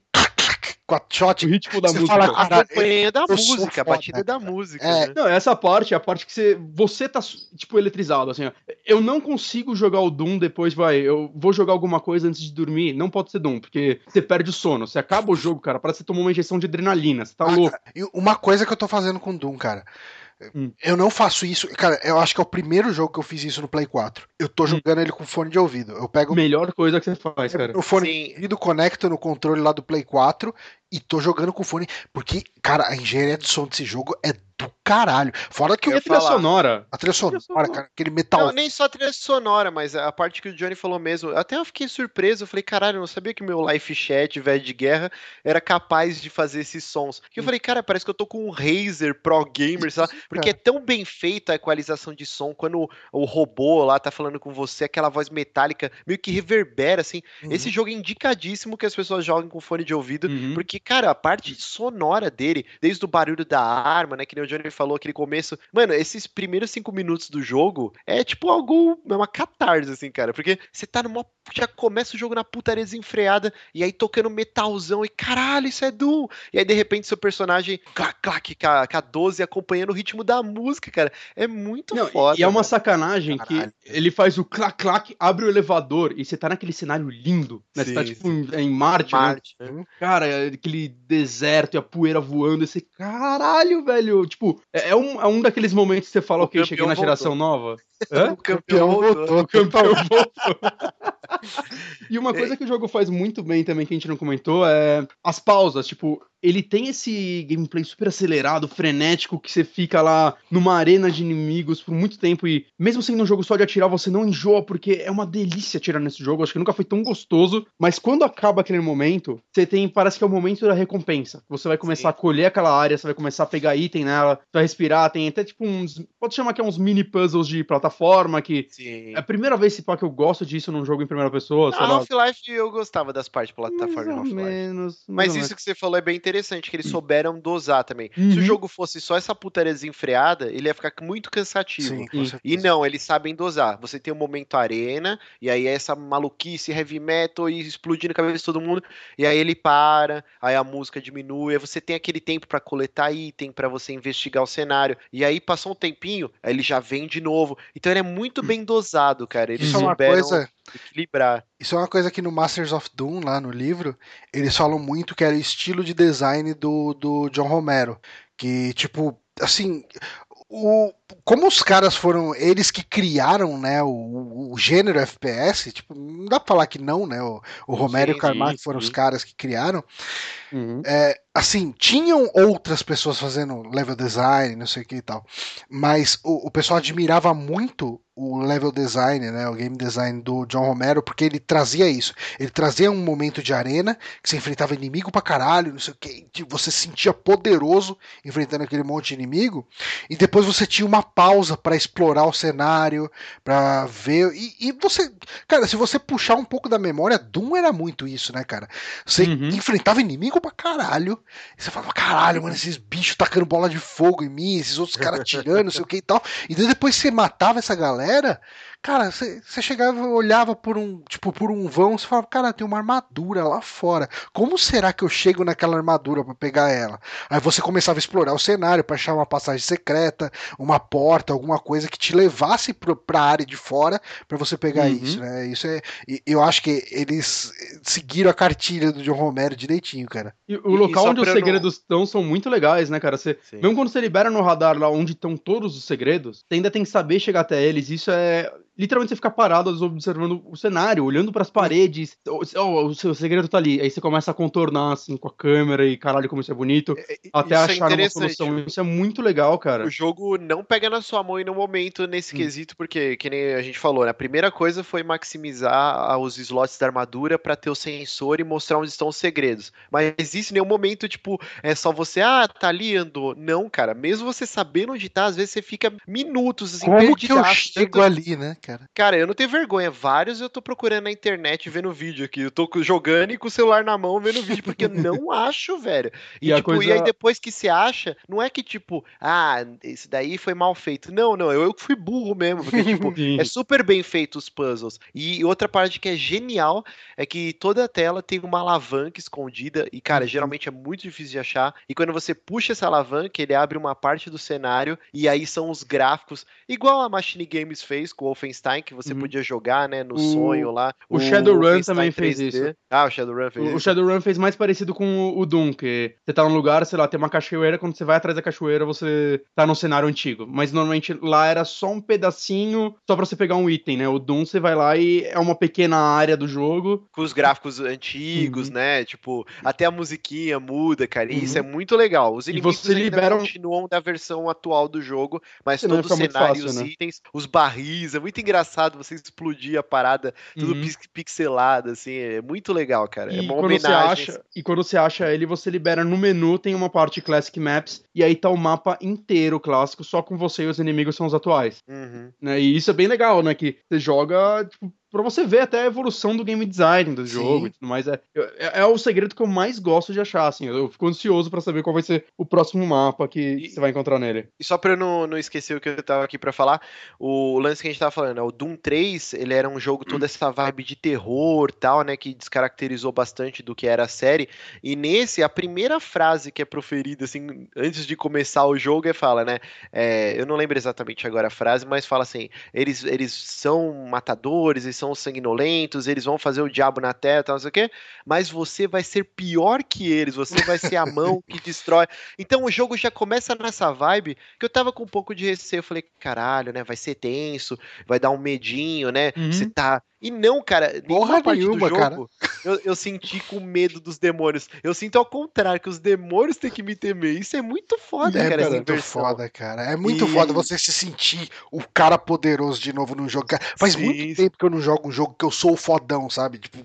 com a shot. o ritmo da Você música. fala, A Cara, campanha da música, a foda, batida da cara. música. É, né? Não, essa parte é a parte que você, você tá, tipo, eletrizado, assim, ó. Eu não consigo jogar o Doom depois, vai, eu vou jogar alguma coisa antes de dormir, não pode ser Doom, porque você perde o sono, você acaba o jogo, cara, parece que você tomou uma injeção de adrenalina, você tá Ah, louco. E uma coisa que eu tô fazendo com Doom, cara. Hum. Eu não faço isso. Cara, eu acho que é o primeiro jogo que eu fiz isso no Play 4. Eu tô jogando ele com fone de ouvido. Eu pego Melhor coisa que você faz, cara. o fone Sim. de ouvido, conecto no controle lá do Play 4 e tô jogando com fone. Porque, cara, a engenharia de som desse jogo é do caralho. Fora que E o, a trilha falar. sonora? a trilha sonora, sonora. cara, aquele metal. Não, nem só a trilha sonora, mas a parte que o Johnny falou mesmo. Até eu fiquei surpreso. Eu falei, caralho, eu não sabia que o meu Life Chat, velho de guerra, era capaz de fazer esses sons. Que eu falei, cara, parece que eu tô com um Razer Pro Gamer, sei lá, porque é tão bem feita a equalização de som. Quando o, o robô lá tá falando com você, aquela voz metálica meio que reverbera, assim. Uhum. Esse jogo é indicadíssimo que as pessoas joguem com fone de ouvido. Uhum. Porque, cara, a parte sonora dele, desde o barulho da arma, né? Que nem o Johnny falou, aquele começo. Mano, esses primeiros cinco minutos do jogo é tipo algo. É uma catarse, assim, cara. Porque você tá numa. Já começa o jogo na putaria desenfreada, e aí tocando metalzão, e caralho, isso é Doom. E aí, de repente, seu personagem, clac, clac, com a, com a 12 acompanhando o ritmo da música, cara. É muito Não, foda. e é uma sacanagem Caralho. que ele faz o clac-clac, abre o elevador e você tá naquele cenário lindo, né? você tá Sim, tipo em, em Marte, né? Marte, né? Cara, é aquele deserto e a poeira voando, esse caralho, velho. Tipo, é, é um, é um daqueles momentos que você fala, O ok, cheguei campeão na geração nova. Hã? O campeão voltou. O campeão voltou. e uma coisa que o jogo faz muito bem também, que a gente não comentou, é as pausas. Tipo, ele tem esse gameplay super acelerado, frenético, que você fica lá numa arena de inimigos por muito tempo e, mesmo sendo um jogo só de atirar, você não enjoa, porque é uma delícia atirar nesse jogo. Acho que nunca foi tão gostoso. Mas quando acaba aquele momento, você tem, parece que é o momento da recompensa. Você vai começar Sim. a colher aquela área, você vai começar a pegar item nela, você vai respirar, tem até tipo uns. Pode chamar que é uns mini puzzles de plataforma que. Sim. É a primeira vez se pá, que eu gosto disso num jogo em primeira pessoa, Ah. Half-Life eu gostava das partes plataforma Mais menos. mais Mas ou isso que você falou é bem interessante, que eles souberam dosar também. Se Uhum. o jogo fosse só essa putaria desenfreada, ele ia ficar muito cansativo. Sim. E não, eles sabem dosar. Você tem o momento arena, e aí é essa maluquice, heavy metal e explodindo a cabeça de todo mundo, e aí ele para, aí a música diminui, aí você tem aquele tempo pra coletar item, pra você investigar o cenário, e aí passou um tempinho, aí ele já vem de novo. Então ele é muito bem dosado, cara. Eles Isso é uma souberam coisa. equilibrar. Isso é uma coisa que no Masters of Doom, lá no livro, eles falam muito que era o estilo de design do, do John Romero. Que, tipo, assim. O, como os caras foram eles que criaram né, o, o gênero FPS, tipo, não dá pra falar que não, né? O, o Romero e o Sim, Carmack sim, foram os sim. caras que criaram. Uhum. assim, tinham outras pessoas fazendo level design, não sei o que e tal. Mas o, o pessoal admirava muito o level design, né, o game design do John Romero, porque ele trazia isso. Ele trazia um momento de arena, que você enfrentava inimigo pra caralho, não sei o que, você se sentia poderoso enfrentando aquele monte de inimigo, e depois você tinha uma pausa pra explorar o cenário, pra ver. E, e você, cara, se você puxar um pouco da memória, Doom era muito isso, né, cara? Você Uhum. enfrentava inimigo pra caralho, e você falava, caralho, mano, esses bichos tacando bola de fogo em mim, esses outros caras atirando, não sei o que e tal. E daí depois você matava essa galera, cara, você, chegava, olhava por um, tipo, por um vão, você falava, cara, tem uma armadura lá fora. Como será que eu chego naquela armadura pra pegar ela? Aí você começava a explorar o cenário pra achar uma passagem secreta, uma porta, alguma coisa que te levasse pro, pra área de fora pra você pegar Uhum. isso, né? Isso é, e eu acho que eles seguiram a cartilha do John Romero direitinho, cara. E E- o e local só onde os não- segredos estão são muito legais, né, cara? Você, Sim. mesmo quando você libera no radar lá onde estão todos os segredos, você ainda tem que saber chegar até eles. Isso é. Literalmente você fica parado observando o cenário, olhando pras paredes. Oh, oh, o seu segredo tá ali. Aí você começa a contornar assim com a câmera e caralho, como isso é bonito. Até Isso é achar uma interessante. solução. Isso é muito legal, cara. O jogo não pega na sua mão em nenhum momento nesse Hum. quesito, porque, que nem a gente falou, né? A primeira coisa foi maximizar ah, os slots da armadura pra ter o sensor e mostrar onde estão os segredos. Mas existe nenhum momento, tipo, é só você, ah, tá ali, andou. Não, cara, mesmo você sabendo onde tá, às vezes você fica minutos assim, Como que eu perdidaço, chego tanto- ali, né, cara? Cara, eu não tenho vergonha. Vários eu tô procurando na internet vendo vídeo aqui. Eu tô jogando e com o celular na mão vendo vídeo, porque eu não acho, velho. E, E tipo, e coisa- aí depois que se acha, não é que tipo, ah, esse daí foi mal feito. Não, não, eu, fui burro mesmo, porque tipo, é super bem feito os puzzles. E outra parte que é genial é que toda a tela tem uma alavanca escondida e, cara, Uhum. geralmente é muito difícil de achar. E quando você puxa essa alavanca, ele abre uma parte do cenário e aí são os gráficos, igual a Machine Games fez com o Wolfenstein, que você Uhum. podia jogar, né, no O- sonho lá. o Shadowrun Wolfenstein também fez 3D. isso. Ah, o Shadowrun fez O, o isso. Shadowrun fez mais parecido com o, o Doom, que você tá num lugar, sei lá, tem uma cachoeira, quando você vai atrás da cachoeira, você tá num cenário antigo. Mas normalmente lá era só um pedacinho, só pra você pegar um item, né? O Doom você vai lá e é uma pequena área do jogo. com os gráficos antigos, Uhum. né? Tipo, até a musiquinha muda, cara. E isso é Uhum. muito legal. Os E inimigos você ainda libera continuam da versão atual do jogo, mas todo o cenário, fácil, os né? itens, os barris, é muito engraçado você explodir a parada, tudo Uhum. pix- pixelado, assim, é muito legal, cara. é E uma quando, você homenagem. acha, e quando você acha ele, você libera no menu, tem uma parte Classic Maps, e aí tá o mapa inteiro clássico, só com você e os inimigos são os atuais. Uhum. né? E isso é bem legal, né? Que você joga, tipo, pra você ver até a evolução do game design do Sim. jogo e tudo mais. É, é, é o segredo que eu mais gosto de achar, assim. Eu fico ansioso pra saber qual vai ser o próximo mapa que E- você vai encontrar nele. E só pra eu não, não esquecer o que eu tava aqui pra falar, o lance que a gente tava falando, né, o Doom 3, ele era um jogo toda essa vibe de terror tal, né, que descaracterizou bastante do que era a série, e nesse, a primeira frase que é proferida, assim, antes de começar o jogo é fala, né, é, eu não lembro exatamente agora a frase, mas fala assim, eles, eles são matadores, eles são sanguinolentos, eles vão fazer o diabo na terra, tal, não sei o quê, mas você vai ser pior que eles, você vai ser a mão que destrói. Então o jogo já começa nessa vibe que eu tava com um pouco de receio. Eu falei, caralho, né? Vai ser tenso, vai dar um medinho, né? Uhum. Você tá. E não, cara, nenhuma Porra parte nenhuma, do cara. Eu, eu senti com medo dos demônios. Eu sinto ao contrário, que os demônios têm que me temer. Isso é muito foda, é cara, essa muito inversão. foda, cara. É muito E- foda você se sentir o cara poderoso de novo num jogo. Faz Sim, muito tempo que eu não jogo um jogo que eu sou o fodão, sabe? Tipo,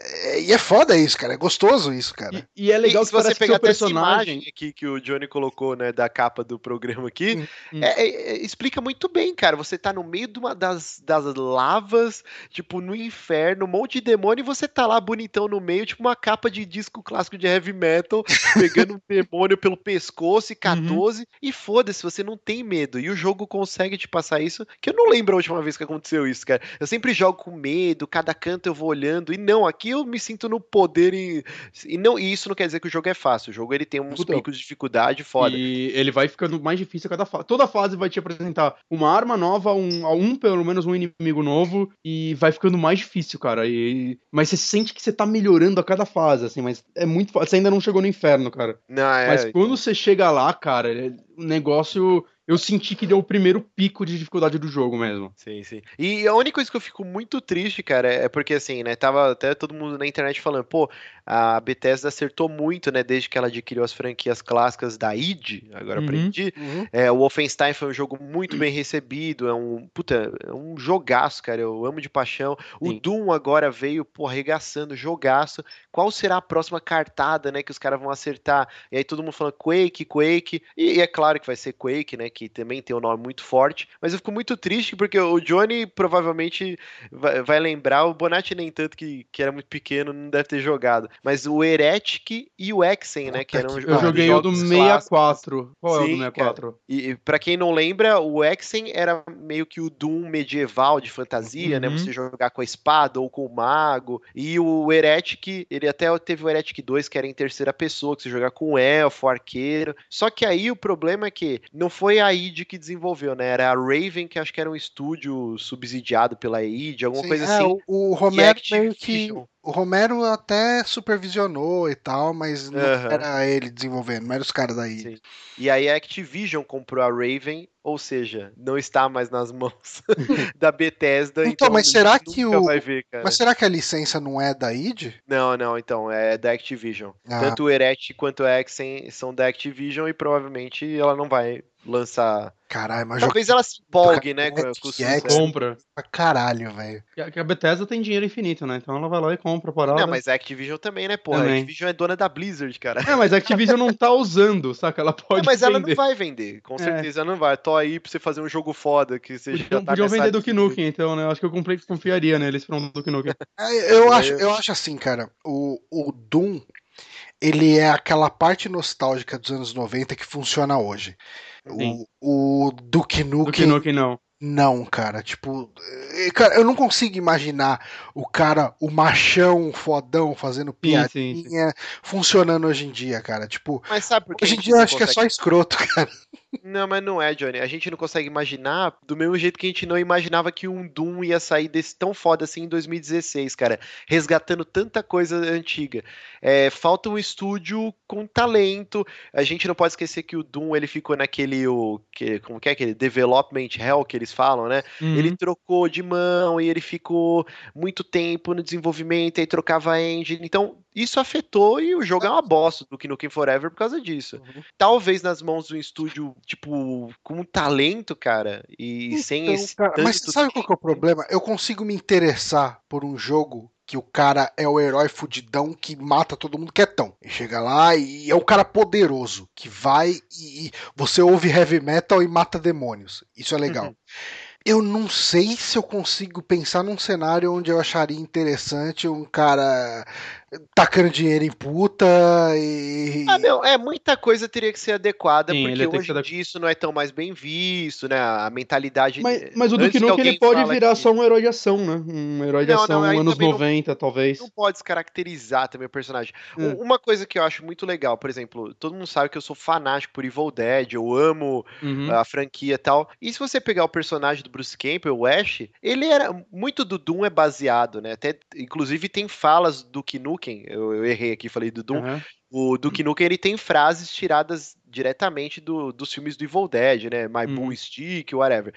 é, e é foda isso, cara. É gostoso isso, cara. E, e é legal e que se você pegar essa personagem. imagem aqui que o Johnny colocou, né, da capa do programa aqui, Hum, hum. é- é- é- explica muito bem, cara. Você tá no meio de uma das, das lavas, tipo, no inferno, um monte de demônio, e você tá lá bonitão no meio, tipo uma capa de disco clássico de heavy metal, pegando um demônio pelo pescoço e 14, e foda-se, você não tem medo. E o jogo consegue te passar isso, que eu não lembro a última vez que aconteceu isso, cara. Eu sempre jogo com medo, cada canto eu vou olhando, e não, aqui eu me sinto no poder e, e não, e isso não quer dizer que o jogo é fácil. O jogo ele tem uns Então. picos de dificuldade foda. E ele vai ficando mais difícil a cada fase. Toda fase vai te apresentar uma arma nova, um, um pelo menos um inimigo novo, e vai ficando mais difícil, cara. E, mas você sente que você tá melhorando a cada fase, assim, mas é muito fácil. Você ainda não chegou no inferno, cara. Não, é, Mas quando você chega lá, cara, é- o negócio. Eu senti que deu o primeiro pico de dificuldade do jogo mesmo. Sim, sim. E a única coisa que eu fico muito triste, cara, é porque assim, né, tava até todo mundo na internet falando, pô, a Bethesda acertou muito, né, desde que ela adquiriu as franquias clássicas da id, agora Uhum. aprendi. Uhum. É, o Wolfenstein foi um jogo muito bem recebido, é um, puta, é um jogaço, cara, eu amo de paixão. O Sim. Doom agora veio, pô, arregaçando, jogaço. Qual será a próxima cartada, né, que os caras vão acertar? E aí todo mundo falando Quake, Quake, e, e é claro que vai ser Quake, né, que também tem um nome muito forte, mas eu fico muito triste porque o Johnny provavelmente vai, vai lembrar, o Bonatti nem tanto que, que era muito pequeno, não deve ter jogado, mas o Heretic e o Exen, né, que eram Eu joguei o do jogos 64. Qual é o do Sim, 64? e e pra quem não lembra, o Exen era meio que o Doom medieval de fantasia, né? Uhum. Você jogar com a espada ou com o mago. E o Heretic, ele até teve o Heretic 2, que era em terceira pessoa, que você jogar com o elfo, arqueiro. Só que aí o problema é que não foi a id que desenvolveu, né? Era a Raven, que acho que era um estúdio subsidiado pela id, alguma Sim, coisa é, assim. o, o Romero meio que. O Romero até supervisionou e tal, mas não Aham. era ele desenvolvendo, não era os caras daí. Sim. E aí a Activision comprou a Raven, ou seja, não está mais nas mãos da Bethesda. Então, mas a será que o- ver. Mas será que a licença não é da id? Não, não, então, é da Activision. Ah. Tanto o Eret quanto o Exen são da Activision e provavelmente ela não vai lançar. Caralho, mas Talvez ela se empolgue, né, com, com. Compra. pra caralho, velho. Que a- a Bethesda tem dinheiro infinito, né? Então ela vai lá e compra a parada. Não, mas a Activision também, né, porra? A Também. Activision é dona da Blizzard, cara. É, mas a Activision não tá usando, saca? Ela É, pode mas ela vender. não vai vender, com É. certeza ela não vai. Tô aí pra você fazer um jogo foda que você já Podiam, tá podiam nessa vender Duke lista. Nukem, então, né? Eu acho que eu comprei, confiaria neles pra um Duke Nukem. É, Eu É, acho, eu- eu acho assim, cara, o, o Doom, ele é aquela parte nostálgica dos anos 90 que funciona hoje. Sim. O, o Duke Duke Nukem, Nukem não. não, cara, tipo, eh, cara, eu não consigo imaginar o cara, o machão fodão fazendo Sim, piadinha sim, funcionando hoje em dia, cara, tipo, Mas sabe por que hoje em dia eu acho que é só consegue- escroto, cara. Não, mas não é, Johnny. A gente não consegue imaginar do mesmo jeito que a gente não imaginava que um Doom ia sair desse tão foda assim em 2016, cara. Resgatando tanta coisa antiga. É, falta um estúdio com talento. A gente não pode esquecer que o Doom ele ficou naquele. O, que, como que é aquele? Development Hell que eles falam, né? Uhum. Ele trocou de mão e ele ficou muito tempo no desenvolvimento, aí trocava a engine. Então, isso afetou e o jogo é uma bosta do Nukem Forever por causa disso. Talvez nas mãos de um estúdio, tipo, com um talento, cara, e sem Então, esse. cara, mas sabe qual que é o problema? Eu consigo me interessar por um jogo que o cara é o herói fudidão que mata todo mundo quietão. E chega lá e é o cara poderoso que vai e, e você ouve heavy metal e mata demônios. Isso é legal. Uhum. Eu não sei se eu consigo pensar num cenário onde eu acharia interessante um cara tacando dinheiro em puta e. Ah, meu, é, muita coisa teria que ser adequada, Sim, porque hoje ser adequ- dia isso não é tão mais bem visto, né? A mentalidade. Mas, mas o Duke Nukem ele pode virar que- só um herói de ação, né? Um herói de Não, ação não, anos também não- 90, talvez. não pode descaracterizar também o personagem. U- Uma coisa que eu acho muito legal, por exemplo, todo mundo sabe que eu sou fanático por Evil Dead, eu amo Uhum. a franquia e tal. E se você pegar o personagem do Bruce Campbell, o Ash, ele era. Muito do Doom é baseado, né? Até, inclusive, tem falas do Duke Nukem. Eu, eu errei aqui, falei do Doom. Aham. O Duke Nukem ele tem frases tiradas diretamente do- dos filmes do Evil Dead, né? My Uhum. Bull Stick, whatever.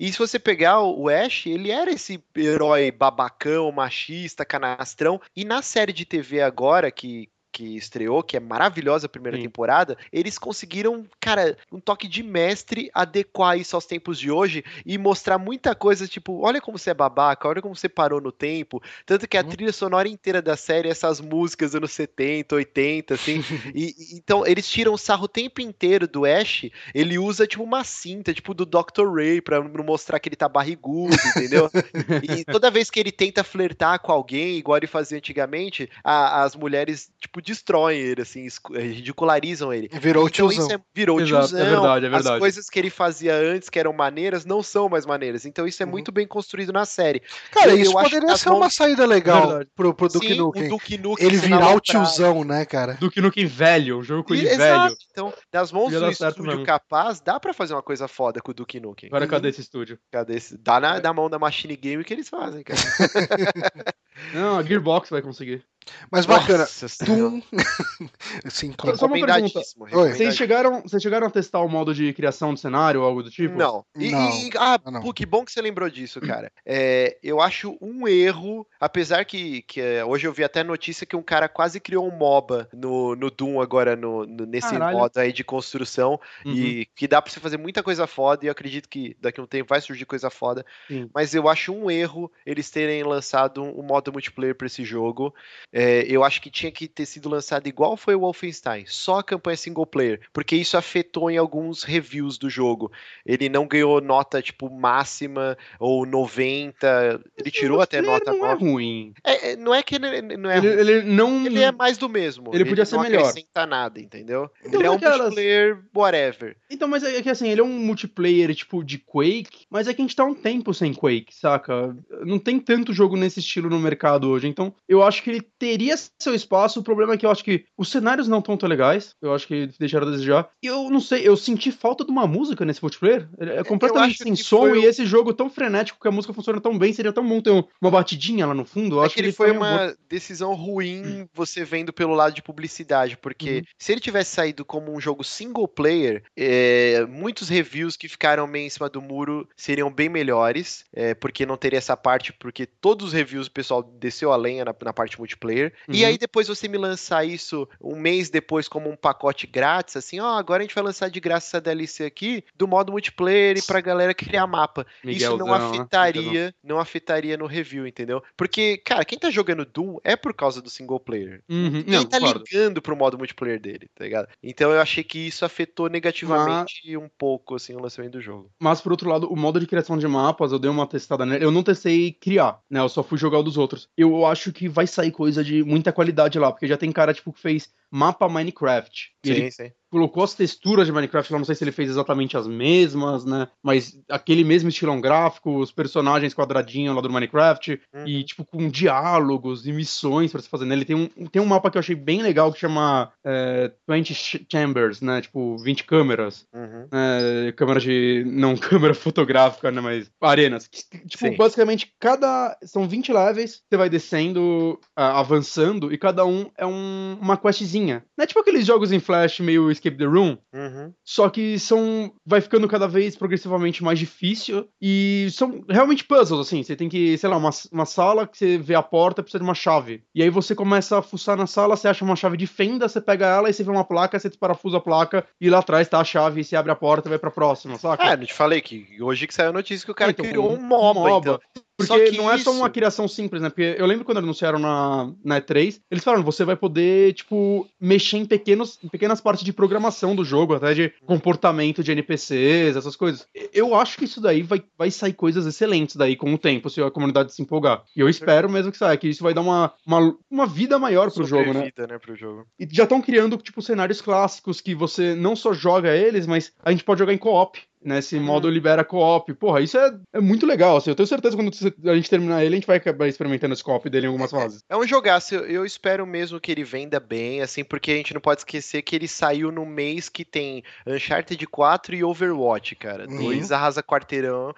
E se você pegar o Ash, ele era esse herói babacão, machista, canastrão. E na série de TV agora, que que estreou, que é maravilhosa a primeira Sim. temporada, eles conseguiram, cara, um toque de mestre adequar isso aos tempos de hoje e mostrar muita coisa, tipo, olha como você é babaca, olha como você parou no tempo. Tanto que a Uhum. trilha sonora inteira da série é essas músicas anos 70, 80, assim. e, então eles tiram sarro o tempo inteiro do Ash, ele usa tipo uma cinta, tipo do Dr. Ray, pra não mostrar que ele tá barrigudo, entendeu? E toda vez que ele tenta flertar com alguém, igual ele fazia antigamente, a- as mulheres, tipo, destroem ele, assim, eh, ridicularizam ele. Virou o Então tiozão. isso é, virou Exato, tiozão. é verdade, é As verdade. coisas que ele fazia antes, que eram maneiras, não são mais maneiras. Então isso é Uhum. muito bem construído na série. Cara, eu- isso poderia ser tá bom. uma saída legal Verdade. pro, pro Duke Sim, Nukem. o Duke Nukem Ele virar o tiozão, né, cara? Duke Nukem velho, um jogo com ele Exato. velho. Então, das mãos do estúdio mesmo. capaz, dá pra fazer uma coisa foda com o Duke Nukem. Agora Uhum. cadê esse estúdio? Cadê esse? Dá na, É. na mão da Machine Game que eles fazem, cara. Não, a Gearbox vai conseguir. Mas bacana. Nossa. Doom. Sim, Só- só uma Oi. Vocês chegaram, vocês chegaram a testar o modo de criação de cenário ou algo do tipo? Não. E, Não. e- ah, Ah, não. pô, que bom que você lembrou disso, cara. É, eu acho um erro, apesar que, que é, hoje eu vi até notícia que um cara quase criou um MOBA no, no Doom agora, no, no- nesse Caralho. modo aí de construção, Uhum. e que dá pra você fazer muita coisa foda, e eu acredito que daqui a um tempo vai surgir coisa foda. Sim. Mas eu acho um erro eles terem lançado um, um modo multiplayer pra esse jogo. É, eu acho que tinha que ter sido lançado igual foi o Wolfenstein, só a campanha single player, porque isso afetou em alguns reviews do jogo. Ele não ganhou nota tipo máxima ou 90, ele tirou até Ele nota não é 9. ruim. É, é, não é que ele não é Ele, ruim, ele não. ele é mais do mesmo. Ele podia ser não melhor. acrescenta nada, entendeu? Então, ele é um aquelas- multiplayer whatever. Então, mas é que assim, ele é um multiplayer tipo de Quake, mas é que a gente tá um tempo sem Quake, saca? Não tem tanto jogo nesse estilo no mercado hoje. Então, eu acho que ele teria seu espaço. O problema é que eu acho que os cenários não estão tão legais. Eu acho que deixaram a desejar. E eu não sei, eu senti falta de uma música nesse multiplayer. Ele É completamente sem som. foi E o- esse jogo tão frenético que a música funciona tão bem, seria tão bom ter um- uma batidinha lá no fundo. Eu É acho que ele foi morto. uma decisão ruim você vendo pelo lado de publicidade, porque Uhum. se ele tivesse saído como um jogo single player, é, muitos reviews que ficaram meio em cima do muro seriam bem melhores, é, porque não teria essa parte, porque todos os reviews o pessoal desceu a lenha na, na parte multiplayer, e Uhum. aí depois você me lançar isso um mês depois como um pacote grátis, assim, ó, agora a gente vai lançar de graça essa DLC aqui, do modo multiplayer e pra galera criar mapa isso não Miguelzão, né? afetaria, não afetaria no review, entendeu? Porque, cara, quem tá jogando Doom é por causa do single player. Uhum. Ninguém Não, tá concordo. ligando pro modo multiplayer dele, tá ligado? Então eu achei que isso afetou negativamente um pouco, assim, o lançamento do jogo. Mas, por outro lado, o modo de criação de mapas, eu dei uma testada nele. Eu não testei criar, né? Eu só fui jogar o dos outros. Eu acho que vai sair coisa de muita qualidade lá, porque já tem cara, tipo, que fez mapa Minecraft. E ele sim. Colocou as texturas de Minecraft lá, não sei se ele fez exatamente as mesmas, né? Mas aquele mesmo estilão gráfico, os personagens quadradinhos lá do Minecraft, Uhum. e, tipo, com diálogos e missões pra se fazer nele. Tem um, tem um mapa que eu achei bem legal que chama é, 20 Ch- Chambers, né? Tipo, 20 câmeras Uhum. é, câmera de. Não câmera fotográfica, né? Mas arenas. Tipo, Sim. basicamente, cada. São 20 levels, você vai descendo, avançando, e cada um é um- uma questzinha. Não é tipo aqueles jogos em flash meio Escape the Room, Uhum. só que são. Vai ficando cada vez progressivamente mais difícil. E são realmente puzzles, assim. Você tem que, sei lá, uma, uma sala que você vê a porta precisa de uma chave. E aí você começa a fuçar na sala, você acha uma chave de fenda, você pega ela e você vê uma placa, você desparafusa a placa e lá atrás tá a chave e você abre a porta e vai pra próxima, saca? Ah, não te falei que hoje que saiu a notícia que o cara Então, criou um um MOBA, então. Porque Só que não é só isso- uma criação simples, né? Porque eu lembro quando anunciaram na, na E3, eles falaram, você vai poder, tipo, mexer em, pequenos, em pequenas partes de programação do jogo, até de comportamento de NPCs, essas coisas. Eu acho que isso daí vai, vai sair coisas excelentes daí com o tempo, se a comunidade se empolgar. E eu espero mesmo que saia, que isso vai dar uma, uma, uma vida maior pro jogo, né? Sobrevida, né, pro jogo. E já estão criando, tipo, cenários clássicos que você não só joga eles, mas a gente pode jogar em co-op. Né, esse Uhum. modo libera co-op. Porra, isso é, é muito legal. Assim, eu tenho certeza que quando a gente terminar ele, a gente vai acabar experimentando esse co-op dele em algumas fases. É um jogaço, eu, eu espero mesmo que ele venda bem, assim, porque a gente não pode esquecer que ele saiu no mês que tem Uncharted 4 e Overwatch, cara. Uhum. Dois arrasa quarteirão.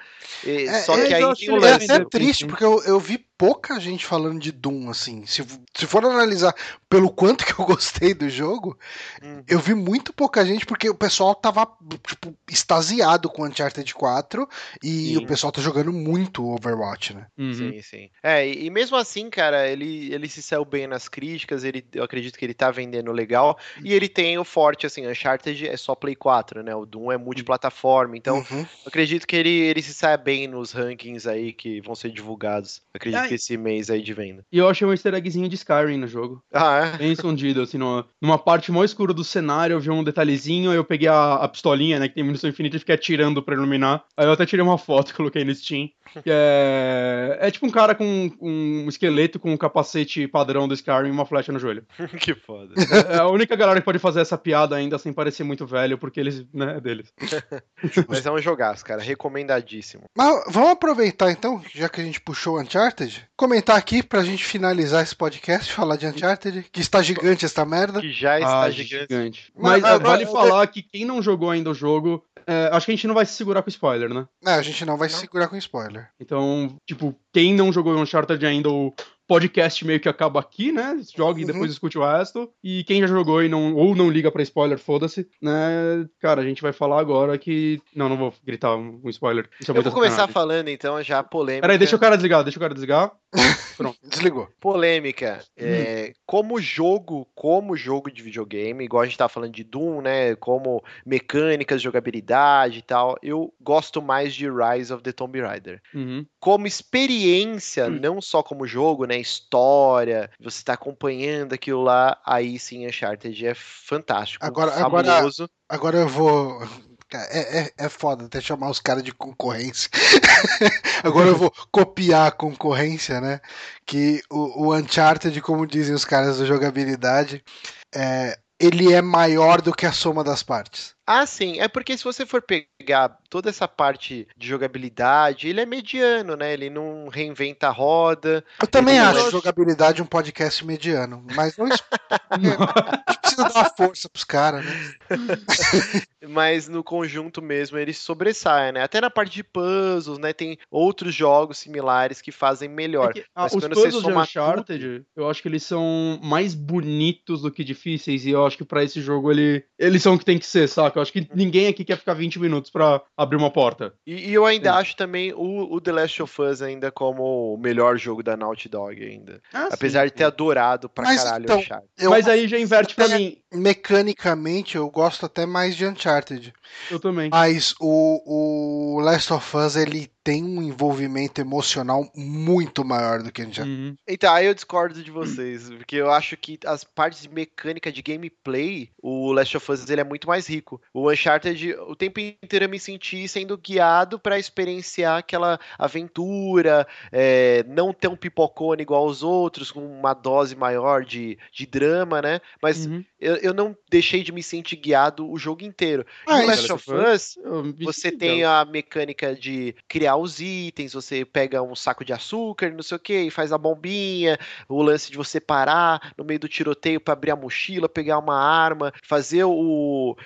E- É, só é, que aí É vai lance. até triste, sim. porque eu, eu vi pouca gente falando de Doom, assim. Se, se for analisar pelo quanto que eu gostei do jogo, Uhum. eu vi muito pouca gente, porque o pessoal tava, tipo, extasiado com Uncharted 4 e Sim. o pessoal tá jogando muito Overwatch, né? Uhum. Sim, sim. É, e, e mesmo assim, cara, ele, ele se saiu bem nas críticas, ele, eu acredito que ele tá vendendo legal, e ele tem o forte, assim, Uncharted é só Play 4, né? O Doom é multiplataforma, então Uhum. eu acredito que ele, ele se saia bem nos rankings aí que vão ser divulgados. Eu acredito Ai. esse mês aí de venda. E eu achei um easter eggzinho de Skyrim no jogo. Ah, é? Bem escondido, assim, numa, numa parte mais escura do cenário, eu vi um detalhezinho, aí eu peguei a, a pistolinha, né, que tem munição infinita e fiquei atirando pra iluminar. Aí eu até tirei uma foto e coloquei no Steam. Que é, é tipo um cara com um esqueleto com um capacete padrão do Skyrim e uma flecha no joelho. que foda. É a única galera que pode fazer essa piada ainda sem parecer muito velho, porque eles, né, é deles. Mas é um jogaço, cara, recomendadíssimo. Mas vamos aproveitar então, já que a gente puxou o Uncharted, comentar aqui pra gente finalizar esse podcast, falar de Uncharted, que está gigante esta merda. Que já está Ah, gigante. Mas, Mas- é, vale mas- falar que quem não jogou ainda o jogo, é, acho que a gente não vai se segurar com spoiler, né? Não, a gente não vai se Não. segurar com spoiler. Então, tipo, quem não jogou Uncharted ainda, o podcast meio que acaba aqui, né? Joga e Uhum. depois escute o resto. E quem já jogou e não, ou não liga pra spoiler, foda-se, né? Cara, a gente vai falar agora que. Não, não vou gritar um spoiler. É Eu vou começar falando então já polêmica. Peraí, deixa o cara desligar, deixa o cara desligar. Desligou. polêmica. É, como jogo, como jogo de videogame, igual a gente tava falando de Doom, né? Como mecânicas, jogabilidade e tal, eu gosto mais de Rise of the Tomb Raider. Uhum. Como experiência, não só como jogo, né? História, você tá acompanhando aquilo lá, aí sim Uncharted é fantástico. Agora- agora- fabuloso. Agora eu vou. É, é, é foda até chamar os caras de concorrência. Agora eu vou copiar a concorrência, né? Que o, o Uncharted, como dizem os caras da jogabilidade, é, ele é maior do que a soma das partes. Ah, sim. É porque se você for pegar toda essa parte de jogabilidade, ele é mediano, né? Ele não reinventa a roda. Eu também acho acho- jogabilidade um podcast mediano, mas não precisa dar uma força pros caras, né? Mas no conjunto mesmo ele sobressai, né? Até na parte de puzzles, né? Tem outros jogos similares que fazem melhor. É que, ah, Mas os quando você puzzles de soma Uncharted, eu acho que eles são mais bonitos do que difíceis, e eu acho que pra esse jogo ele, eles são o que tem que ser, saca? Eu acho que ninguém aqui quer ficar 20 minutos pra abrir uma porta. E, e eu ainda Sim. acho também o, o The Last of Us ainda como o melhor jogo da Naughty Dog ainda. Apesar de ter adorado pra Mas caralho então, o Uncharted. Eu, Mas aí já inverte pra É. mim. mecanicamente, eu gosto até mais de Uncharted. Eu também. Mas o, o Last of Us, ele tem um envolvimento emocional muito maior do que Uncharted. Uhum. Então, aí eu discordo de vocês, porque eu acho que as partes de mecânica de gameplay, o Last of Us ele é muito mais rico. O Uncharted, o tempo inteiro eu me senti sendo guiado pra experienciar aquela aventura, é, não ter um pipocone igual aos outros, com uma dose maior de, de drama, né? Mas Uhum. eu, eu não deixei de me sentir guiado o jogo inteiro. E Ah, o Last of Us, me você tem a mecânica de criar os itens, você pega um saco de açúcar, não sei o que, faz a bombinha, o lance de você parar no meio do tiroteio para abrir a mochila, pegar uma arma, fazer o.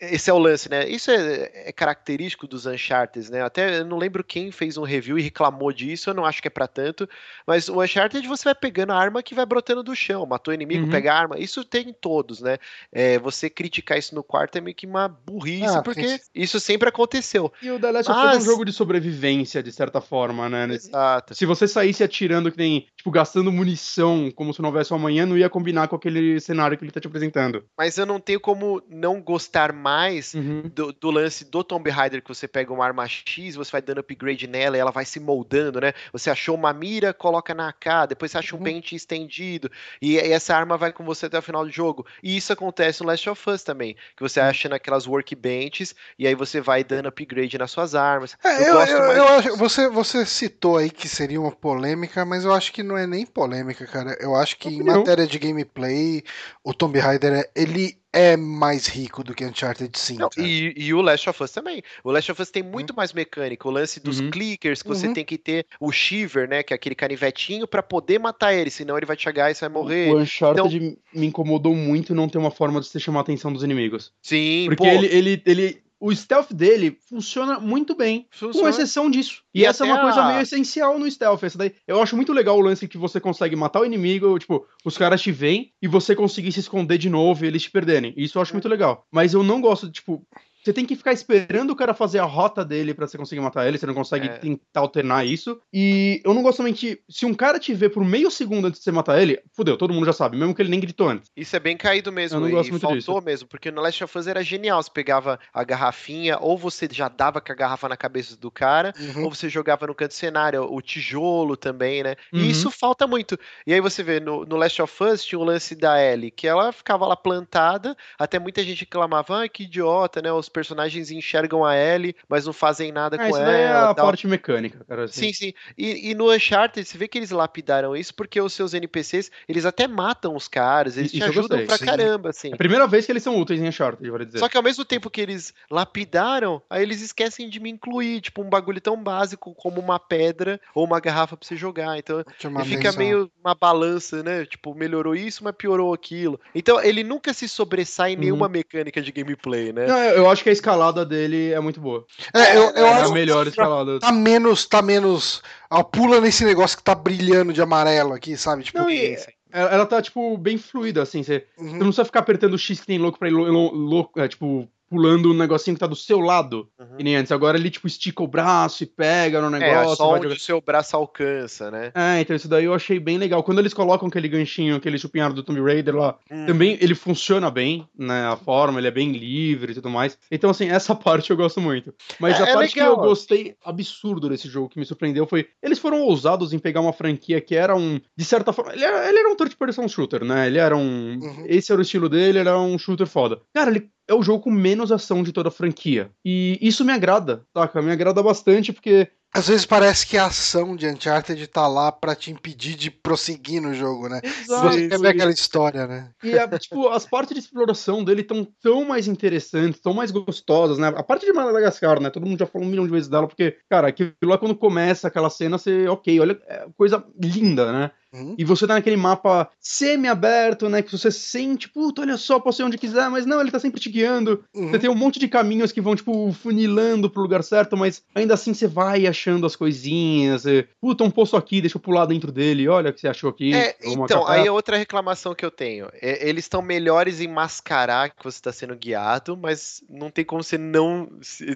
Esse é o lance, né? Isso é, é característico dos Uncharted, né? Até eu não lembro quem fez um review e reclamou disso, eu não acho que é pra tanto. Mas o Uncharted você vai pegando a arma que vai brotando do chão, matou o inimigo, Uhum. pega a arma. Isso tem em todos, né? É, você criticar isso no quarto é meio que uma burrice, Ah, porque isso sempre aconteceu. E o The Last of Us é um jogo de sobrevivência, de certa forma, né? Exato. Se você saísse atirando que nem, tipo, gastando munição como se não houvesse um amanhã, não ia combinar com aquele cenário que ele tá te apresentando. Mas eu não tenho como não gostar mais Uhum. do, do lance do Tomb Raider, que você pega uma arma X, você vai dando upgrade nela e ela vai se moldando, né? Você achou uma mira, coloca na AK, depois você acha um Uhum. pente estendido, e, e essa arma vai com você até o final do jogo. E isso acontece no Last of Us também, que você acha naquelas workbenches, e aí você vai dando upgrade nas suas armas. É, eu, gosto eu- mais eu acho, você, você citou aí que seria uma polêmica, mas eu acho que não é nem polêmica, cara. Eu acho que em Opinião. matéria de gameplay, o Tomb Raider, é- ele é mais rico do que Uncharted 5. Não, cara. e, e o Last of Us também. O Last of Us tem muito mais mecânica. O lance dos Uhum. clickers, que você Uhum. tem que ter o Shiver, né? Que é aquele canivetinho, pra poder matar ele, senão ele vai te chegar e você vai morrer. O Uncharted Então- me incomodou muito não ter uma forma de você chamar a atenção dos inimigos. Sim, Porque pô. ele, ele, ele o stealth dele funciona muito bem, com Funciona. exceção disso. E, E essa é uma coisa a- meio essencial no stealth. Essa daí, eu acho muito legal o lance que você consegue matar o inimigo, tipo, os caras te veem e você conseguir se esconder de novo e eles te perderem. Isso eu acho muito legal. Mas eu não gosto, tipo, você tem que ficar esperando o cara fazer a rota dele pra você conseguir matar ele, você não consegue É. tentar alternar isso. E eu não gosto que, se um cara te vê por meio segundo antes de você matar ele, fudeu, todo mundo já sabe, mesmo que ele nem gritou antes. Isso é bem caído mesmo. Eu não e gosto muito faltou disso. mesmo, porque no Last of Us era genial. Você pegava a garrafinha, ou você já dava com a garrafa na cabeça do cara, Uhum. ou você jogava no canto do cenário, o tijolo também, né? Uhum. E isso falta muito. E aí você vê, no, no Last of Us tinha o lance da Ellie, que ela ficava lá plantada, até muita gente reclamava, ah, que idiota, né? Os personagens enxergam a Ellie, mas não fazem nada Ah, com isso ela. daí é a tal. parte mecânica, cara. assim. Sim, sim. E, e no Uncharted, você vê que eles lapidaram isso porque os seus NPCs, eles até matam os caras, eles Isso te ajudam pra sim. caramba, assim. É a primeira vez que eles são úteis em Uncharted, vale dizer. Só que ao mesmo tempo que eles lapidaram, aí eles esquecem de me incluir, tipo, um bagulho tão básico como uma pedra ou uma garrafa pra você jogar. Então, fica atenção. meio uma balança, né? Tipo, melhorou isso, mas piorou aquilo. Então, ele nunca se sobressai em Uhum. nenhuma mecânica de gameplay, né? Não, eu eu acho que a escalada dele é muito boa. É, eu, eu é acho a melhor escalada. tá menos, tá menos. Ó, pula nesse negócio que tá brilhando de amarelo aqui, sabe? Tipo, Não, e- sim. Ela, ela tá, tipo, bem fluida, assim. Você uhum. você não precisa ficar apertando o X que tem louco pra ir, lo- lo- lo- é, tipo, pulando um negocinho que tá do seu lado. Uhum. Que nem antes. Agora ele, tipo, estica o braço e pega no É, negócio. só vai onde jogar- o seu braço alcança, né? É, então isso daí eu achei bem legal. Quando eles colocam aquele ganchinho, aquele chupinhar do Tomb Raider lá, Hum. também ele funciona bem, né? A forma, ele é bem livre e tudo mais. Então, assim, essa parte eu gosto muito. Mas É- a é parte legal, que eu gostei absurdo desse jogo, que me surpreendeu, foi. Eles foram ousados em pegar uma franquia que era um. De certa forma. Ele era, ele era um third person shooter, né? Ele era um. Uhum. Esse era o estilo dele, ele era um shooter foda. Cara, ele é o jogo com menos ação de toda a franquia. E isso me agrada, saca? Me agrada bastante, porque Às vezes parece que a ação de Uncharted tá lá pra te impedir de prosseguir no jogo, né? Você quer ver aquela história, né? E, a- tipo, as partes de exploração dele estão tão mais interessantes, tão mais gostosas, né? A parte de Madagascar, né? Todo mundo já falou um milhão de vezes dela, porque, cara, aquilo lá quando começa aquela cena, você, ok, olha, é coisa linda, né? Uhum. E você tá naquele mapa semi-aberto, né? Que você sente, puta, olha só, posso ir onde quiser, mas não, ele tá sempre te guiando. Uhum. Você tem um monte de caminhos que vão, tipo, funilando pro lugar certo, mas ainda assim você vai achando as coisinhas. Você, puta, um poço aqui, deixa eu pular dentro dele, olha o que você achou aqui. É, então, café. aí é outra reclamação que eu tenho. É, eles estão melhores em mascarar que você está sendo guiado, mas não tem como você não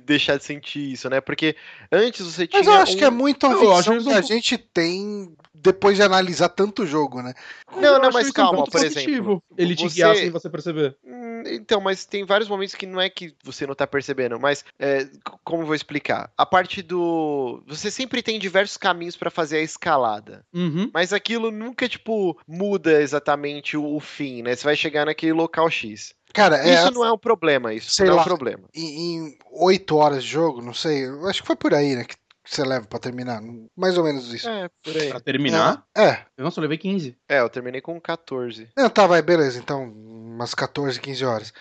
deixar de sentir isso, né? Porque antes você tinha. Mas eu acho um- que é muito a visão que a gente tem depois de analisar tanto jogo, né? Não, não, mas um calma, por exemplo, Ele te você- guiar sem você perceber. Hum, Então, mas tem vários momentos que não é que você não tá percebendo, mas é, como eu vou explicar? A parte do. Você sempre tem diversos caminhos para fazer a escalada. Uhum. Mas aquilo nunca, tipo, muda exatamente o, o fim, né? Você vai chegar naquele local X. Cara, é, Isso não é um problema, isso sei não é lá. um problema. em oito horas de jogo, não sei, acho que foi por aí, né? Que você leva pra terminar. Mais ou menos isso. É, por aí. Pra terminar, É. eu nossa, eu levei 15. É, eu terminei com 14. Não, tá, vai, beleza. Então, umas 14, 15 horas.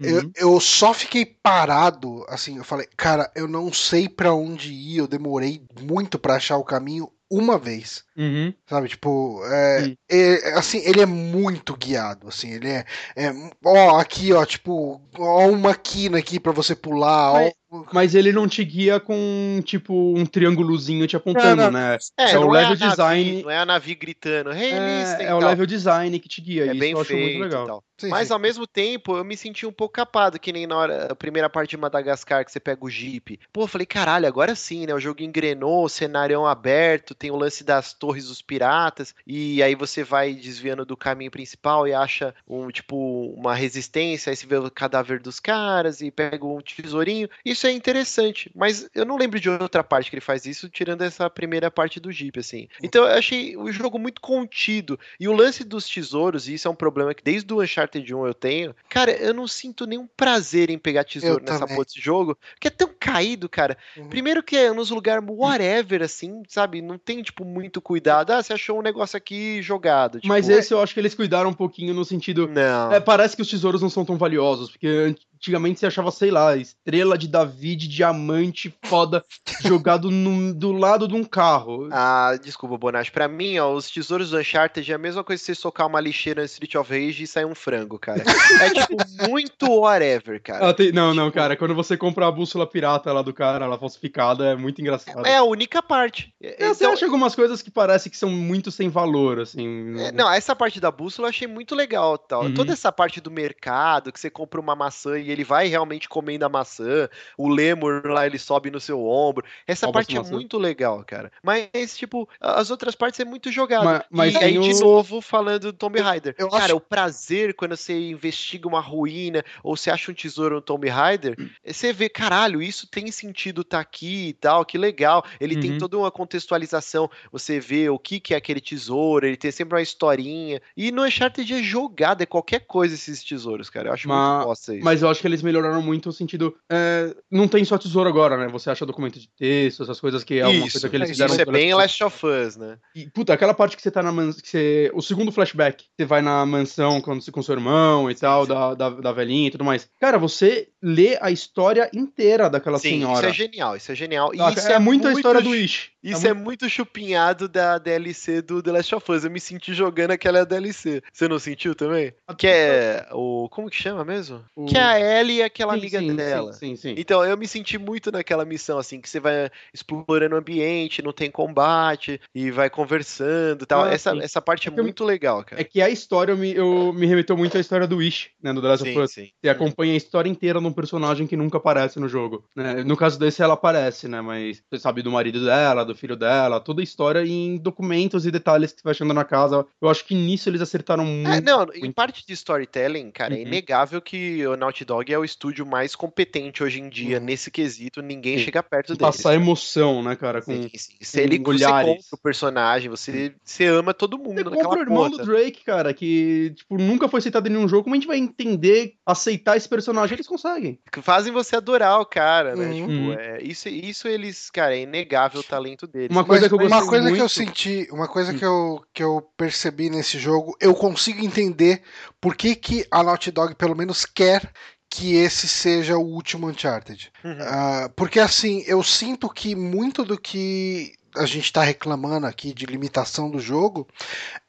Eu, Uhum. eu só fiquei parado, assim, eu falei, cara, eu não sei pra onde ir, eu demorei muito pra achar o caminho uma vez. Uhum. Sabe, tipo, é, Sim. é, assim, ele é muito guiado, assim, ele é, é, ó, aqui, ó, tipo, ó uma quina aqui pra você pular, ó, Mas ele não te guia com, tipo, um triângulozinho te apontando, Não, não. né? É, É o não level a Navi, design- não é a Navi gritando, hey, É, é o level design que te guia. É isso bem eu acho feito muito e legal. tal. Sim, Mas sim. ao mesmo tempo, eu me senti um pouco capado, que nem na hora, a primeira parte de Madagascar, que você pega o Jeep. Pô, eu falei, caralho, agora sim, né? O jogo engrenou, o cenário aberto, tem o lance das torres dos piratas, e aí você vai desviando do caminho principal e acha um, tipo, uma resistência, aí você vê o cadáver dos caras e pega um tesourinho. Isso é interessante, mas eu não lembro de outra parte que ele faz isso, tirando essa primeira parte do Jeep, assim. Então eu achei o jogo muito contido. E o lance dos tesouros, e isso é um problema que desde o Uncharted 1 eu tenho, cara, eu não sinto nenhum prazer em pegar tesouro Eu nessa também. porra desse jogo, porque é tão caído, cara. Uhum. Primeiro que é nos lugares whatever, assim, sabe? Não tem, tipo, muito cuidado. Ah, você achou um negócio aqui jogado. Tipo, Mas esse eu acho que eles cuidaram um pouquinho no sentido. Não. É, parece que os tesouros não são tão valiosos, porque antigamente você achava, sei lá, estrela de David, diamante, foda, jogado no, do lado de um carro. Ah, desculpa, Bonatti. Pra mim, ó, os tesouros do Uncharted é a mesma coisa que você socar uma lixeira no Street of Rage e sair um frango, cara. É tipo muito whatever, cara. Ah, tem- não, não, Tipo- cara. Quando você compra a bússola pirata lá do cara, falsificada, é muito engraçado. É a única parte. É, você Então, acha algumas coisas que parece que são muito sem valor, assim. É, não, essa parte da bússola eu achei muito legal, tal. Uhum. Toda essa parte do mercado, que você compra uma maçã e ele vai realmente comendo a maçã, o lemur lá ele sobe no seu ombro. Essa Rouba parte é maçã. muito legal, cara. Mas tipo, as outras partes é muito jogado. Mas- mas e aí tem de novo falando do Tomb Raider. eu cara, acho- o prazer quando você investiga uma ruína ou você acha um tesouro no Tomb Raider, você vê, caralho, isso tem sentido tá aqui e tal, que legal. Ele tem Uhum. toda uma contextualização, você vê o que que é aquele tesouro, ele tem sempre uma historinha. E no Uncharted é jogado, é qualquer coisa esses tesouros, cara. Eu acho Mas- muito bosta isso. Mas eu acho que eles melhoraram muito o sentido. é, não tem só tesouro agora, né? Você acha documento de texto, essas coisas que é uma isso, coisa que eles é, fizeram. isso é bem Last of Us. Né? E, puta, aquela parte que você tá na mansão. Você... O segundo flashback, você vai na mansão com, com seu irmão e tal, sim. Da, da, da velhinha e tudo mais. Cara, você lê a história inteira daquela Sim, isso senhora. é genial, isso é genial. E isso é, muito a história do Ish. Isso é muito chupinhado da DLC do The Last of Us. Eu me senti jogando aquela DLC. Você não sentiu também? Que é o. Como que chama mesmo? O- Que é a Ellie e aquela Sim, amiga sim, dela. Sim, sim. sim. Então, eu me senti muito naquela missão, assim, que você vai explorando o ambiente, não tem combate, e vai conversando e tal. Ah, essa, sim. essa parte é, É que eu- muito legal, cara. É que a história me, eu, me remeteu muito à história do Wish, né? Do The Last of Us. sim. Você acompanha a história inteira de um personagem que nunca aparece no jogo. né? No caso desse, ela aparece, né? Mas você sabe do marido dela, do filho dela, toda a história em documentos e detalhes que você vai achando na casa. Eu acho que nisso eles acertaram muito. É, não, em parte de storytelling, cara, é Uhum. inegável que o Naughty Dog é o estúdio mais competente hoje em dia Uhum. nesse quesito, ninguém Sim. chega perto De deles. passar emoção, né, cara? Com... Sim, sim. Se ele com olhares. o personagem, você, você ama todo mundo Você naquela compra o irmão porra. do Drake, cara, que, tipo, nunca foi citado em nenhum jogo. Como a gente vai entender, aceitar esse personagem? Eles conseguem. que fazem você adorar o cara, né? Uhum. Tipo, é, isso, isso eles, cara, é inegável o talento deles. Uma Mas coisa que eu uma coisa que eu muito- senti, uma coisa Hum. que eu, que eu percebi nesse jogo, eu consigo entender por que, que a Naughty Dog pelo menos quer que esse seja o último Uncharted. Uhum. Ah, porque assim, eu sinto que muito do que a gente está reclamando aqui de limitação do jogo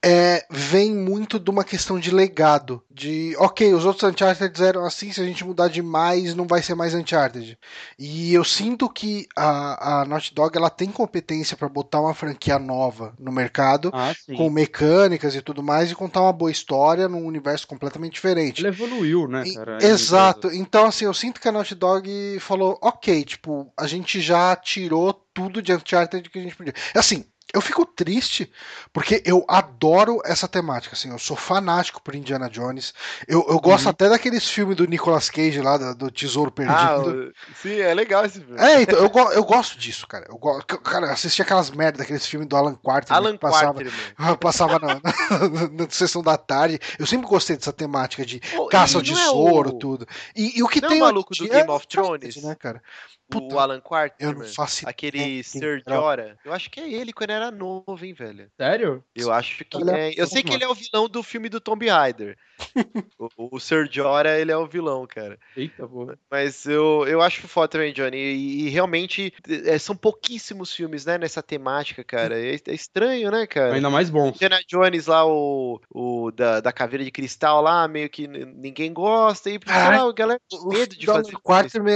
é, vem muito de uma questão de legado. De, ok, os outros Uncharted eram assim, se a gente mudar demais, não vai ser mais Uncharted. E eu sinto que a, a Naughty Dog ela tem competência para botar uma franquia nova no mercado, Ah, com mecânicas e tudo mais, e contar uma boa história num universo completamente diferente. Ele evoluiu, né, E- cara? Exato. Então, assim, eu sinto que a Naughty Dog falou, ok, tipo, a gente já tirou tudo de Uncharted que a gente podia. Assim, eu fico triste porque eu adoro essa temática, assim, eu sou fanático por Indiana Jones. Eu, eu gosto Uhum. até daqueles filmes do Nicolas Cage lá, da- do Tesouro Perdido. Ah, o- sim, é legal esse filme. É, então, eu, eu gosto disso, cara. Eu go... Cara, eu assisti aquelas merdas daqueles filmes do Alan Quarterman Alan que passava, Quarterman. passava na, na, na sessão da tarde. Eu sempre gostei dessa temática de Pô, caça ao é tesouro, o- tudo. E, e o que Não é tem o maluco do Game é of Thrones? né, cara? O Puta, Alan Quarterman. não faço ideia Aquele Sir era. Jorah. Eu acho que é ele quando era novo, hein, velho. Sério? Eu acho que Ele é. Eu sei que ele é o vilão do filme do Tomb Raider. o, o Sir Jorah, ele é o vilão, cara. Eita, pô. Mas eu, eu acho foda também, Johnny. E, e realmente é, são pouquíssimos filmes, né, nessa temática, cara. É, é estranho, né, cara? Ainda mais bom. Indiana Jones lá, o, o da, da caveira de cristal lá, meio que ninguém gosta. E lá, a galera tem O medo de fazer.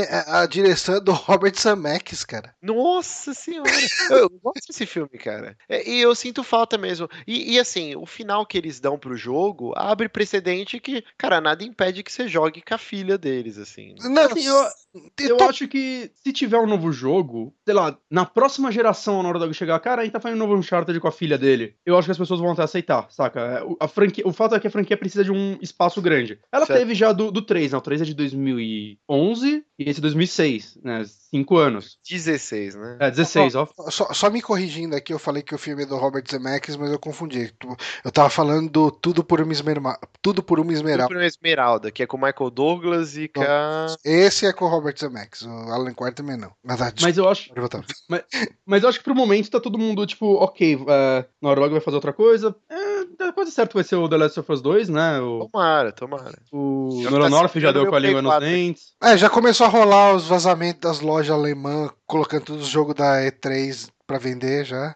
A a direção é do Robert Zemeckis, cara. Nossa senhora! Eu, eu gosto desse filme, cara. É, e eu sinto falta mesmo. E, e, assim, o final que eles dão pro jogo abre precedente que, cara, nada impede que você jogue com a filha deles, assim. Não, Assim, eu- Eu tô- acho que se tiver um novo jogo, sei lá, na próxima geração, na hora do chegar, cara, a gente tá fazendo um novo Uncharted com a filha dele. Eu acho que as pessoas vão até aceitar, saca? É, O, a franquia, o fato é que a franquia precisa de um espaço grande. Ela Certo. teve já do, do 3, né? O 3 é de 2011 e esse é 2006, né? Cinco anos. 16, né? É, 16, ó. Só, só me corrigindo aqui, eu falei que o filme é do Robert Zemeckis, mas eu confundi. Eu tava falando do Tudo por uma Esmeralda. Tudo por uma Tudo Esmeralda. por uma Esmeralda, que é com o Michael Douglas e com. Esse é com o Robert Zemeckis, o Alan Quarterman não. Mas, ah, Mas eu acho, voltar. mas eu acho que pro momento tá todo mundo, tipo, ok, é, Naughty Dog vai fazer outra coisa. É, tá quase certo que vai ser o The Last of Us 2, né? O, Tomara, tomara. o Já Nora tá North já deu com a língua nos 4. dentes. É, já começou a rolar os vazamentos das lojas alemãs, colocando todos os jogos da E3 pra vender já.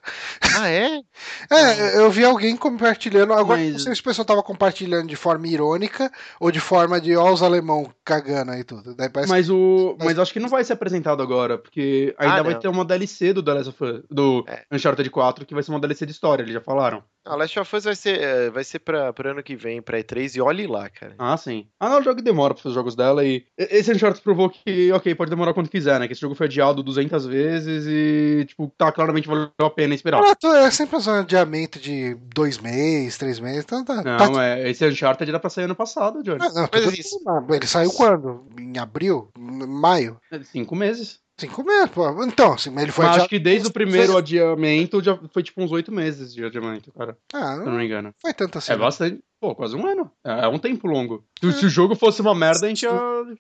Ah, é? É, eu vi alguém compartilhando. Agora, Mas- não sei se o pessoal tava compartilhando de forma irônica ou de forma de ó os alemão cagando aí tudo. Mas o. mas- Mas acho que não vai ser apresentado agora, porque ainda Ah, vai ter uma DLC do The Last of Us, do É. Uncharted 4, que vai ser uma DLC de história, eles já falaram. A Last of Us vai ser, eh, vai ser pra, pra ano que vem, pra E3, e olhe lá, cara. Ah, sim. Ah, não, o jogo demora pra fazer os jogos dela e. Esse Uncharted provou que, ok, pode demorar quanto quiser, né? Que esse jogo foi adiado 200 vezes e, tipo, tá claramente valeu a pena esperar. Ah, tô- é sempre um adiamento de dois meses, três meses. Então tá. tá- Não, é, esse Uncharted era pra sair ano passado, Johnny. Ah, não, Mas isso- Ele saiu quando? Em abril? Em maio? É, Cinco meses. Cinco meses, pô. Então, assim, ele foi Mas acho que desde o primeiro Foi- adiamento já foi tipo uns oito meses de adiamento, cara. Ah, Se eu não não me engano. foi tanto assim. É bastante. Pô, quase um ano. É, é um tempo longo. Se, se o jogo fosse uma merda, a gente ia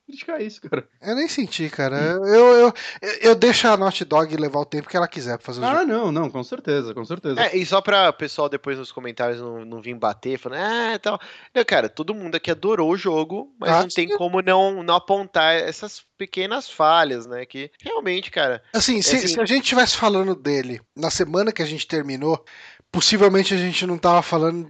criticar isso, cara. Eu nem senti, cara. Eu, eu, eu, eu deixo a Naughty Dog levar o tempo que ela quiser pra fazer o jogo. Ah, não, não, com certeza, com certeza. É, e só pra o pessoal depois nos comentários não, não vir bater, falando, ah, tal. Não, cara, todo mundo aqui adorou o jogo, mas Ah, não tem sim. como não, não apontar essas pequenas falhas, né? Que realmente, cara. Assim, se, assim- se a gente estivesse falando dele na semana que a gente terminou, possivelmente a gente não tava falando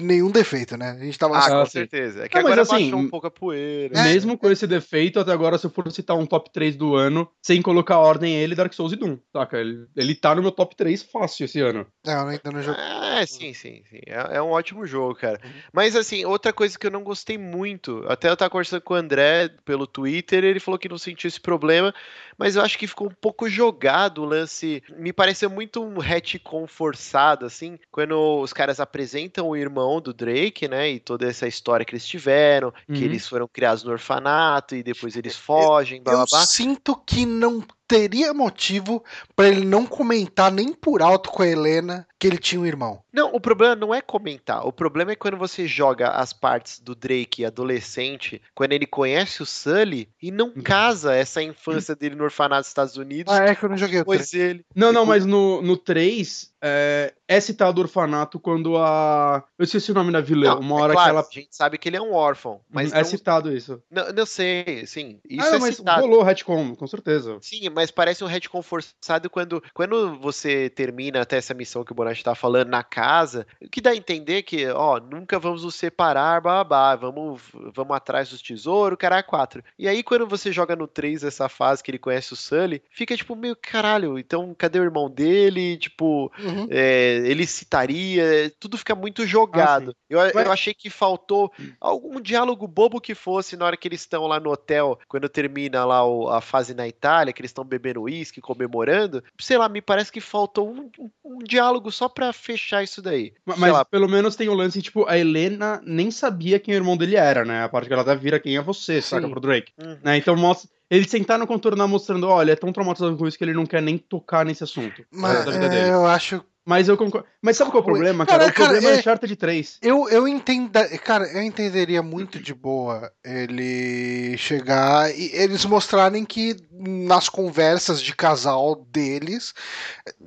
nenhum defeito, né? A gente tava Ah, só- com certeza. É que Não, mas agora assim, baixou um pouco a poeira. É. Mesmo com esse defeito, até agora, se eu for citar um top 3 do ano, sem colocar ordem, é ele, Dark Souls e Doom, saca? Ele, ele tá no meu top 3 fácil esse ano. Não, ainda não joguei. É, sim, sim, sim. É, é um ótimo jogo, cara. Mas assim, outra coisa que eu não gostei muito, até eu tava conversando com o André pelo Twitter, ele falou que não sentiu esse problema, mas eu acho que ficou um pouco jogado o lance. Me pareceu muito um retcon forçado, assim, quando os caras apresentam o irmão do Drake, né? E toda essa história que eles tiveram, que Uhum. eles foram criados no orfanato e depois eles fogem, blá blá Eu blá. sinto que não teria motivo pra ele não comentar nem por alto com a Helena que ele tinha um irmão. Não, o problema não é comentar. O problema é quando você joga as partes do Drake adolescente, quando ele conhece o Sully e não casa essa infância dele no orfanato dos Estados Unidos. Ah, é que eu não joguei o três. Pois ele. Não, não, mas no, no 3 é, é citado o orfanato quando a. Eu esqueci o nome da vilã. Não, uma é hora claro, que ela. A gente sabe que ele é um órfão, mas é não, citado isso. não, não sei, sim. Isso ah, é mas citado. rolou o retcon, com certeza. Sim, mas parece um retcon forçado quando, quando você termina até essa missão que o Bonatti tá falando na casa, o que dá a entender que, ó, nunca vamos nos separar, babá, vamos, vamos atrás dos tesouros, caralho, quatro. E aí quando você joga no 3 essa fase que ele conhece o Sully, fica tipo meio caralho, então cadê o irmão dele? Tipo, Uhum. é, ele citaria, tudo fica muito jogado. eu, Mas- eu achei que faltou algum diálogo bobo que fosse na hora que eles estão lá no hotel, quando termina lá o- a fase na Itália, que eles estão bebendo uísque, comemorando. Sei lá, me parece que faltou um, um- um diálogo só pra fechar isso daí. Mas lá, pelo menos tem o lance, tipo, a Helena nem sabia quem o irmão dele era, né? A parte que ela deve vira quem é você, saca, Sim. pro Drake. Uhum. Né? Então mostra. Eles tentaram contornar mostrando, olha, ele é tão traumatizado com isso que ele não quer nem tocar nesse assunto. Mas é, dele. eu acho. Mas eu concordo. Mas sabe qual é o problema, cara? Cara, o problema cara, é é- Uncharted 3. Eu, eu entenda, cara, eu entenderia muito de boa ele chegar e eles mostrarem que nas conversas de casal deles,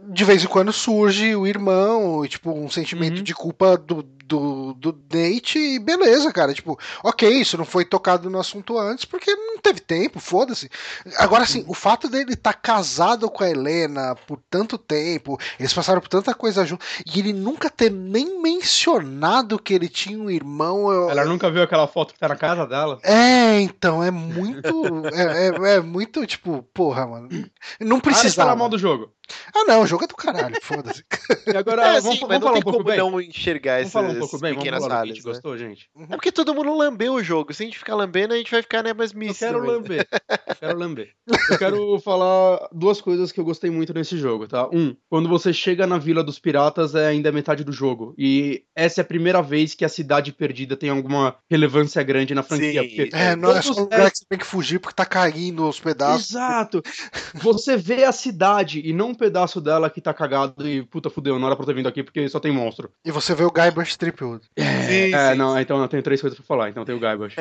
de vez em quando surge o irmão, e, tipo, um sentimento Uhum. de culpa do, do, do Nate, e beleza, cara. Tipo, ok, isso não foi tocado no assunto antes, porque não teve tempo, foda-se. Agora, assim, o fato dele estar casado com a Helena por tanto tempo, eles passaram por tanta coisa junto, e ele nunca ter nem mencionado que ele tinha um irmão. eu- Ela nunca viu aquela foto que tá na casa dela. É, então, é muito. é, é- é muito, tipo, porra, mano. Não Ah, falar precisava. mal do jogo. Ah, não, o jogo é do caralho, foda-se. E agora, É, vamos, sim, vamos mas não falar tem um pouco como bem. não enxergar falar um pouco bem, vamos pequenas falar do que a gente né? gostou, gente. É porque todo mundo lambeu o jogo. Se a gente ficar lambendo, a gente vai ficar né, Eu mesmice. quero também. lamber. Eu quero lamber. Eu quero falar duas coisas que eu gostei muito nesse jogo, tá? Um, quando você chega na Vila dos Piratas é ainda metade do jogo. E essa é a primeira vez que a Cidade Perdida tem alguma relevância grande na franquia. Sim. porque É, não é só um lugar que você tem que fugir porque tá caindo os pedaços. Exato. Você vê a cidade e não um pedaço dela que tá cagado e puta fudeu, não era pra ter vindo aqui porque só tem monstro. E você vê o Guybrush Ripwood. É, Sim, é, sim, não, então eu tenho três coisas pra falar, então tem o Guybrush.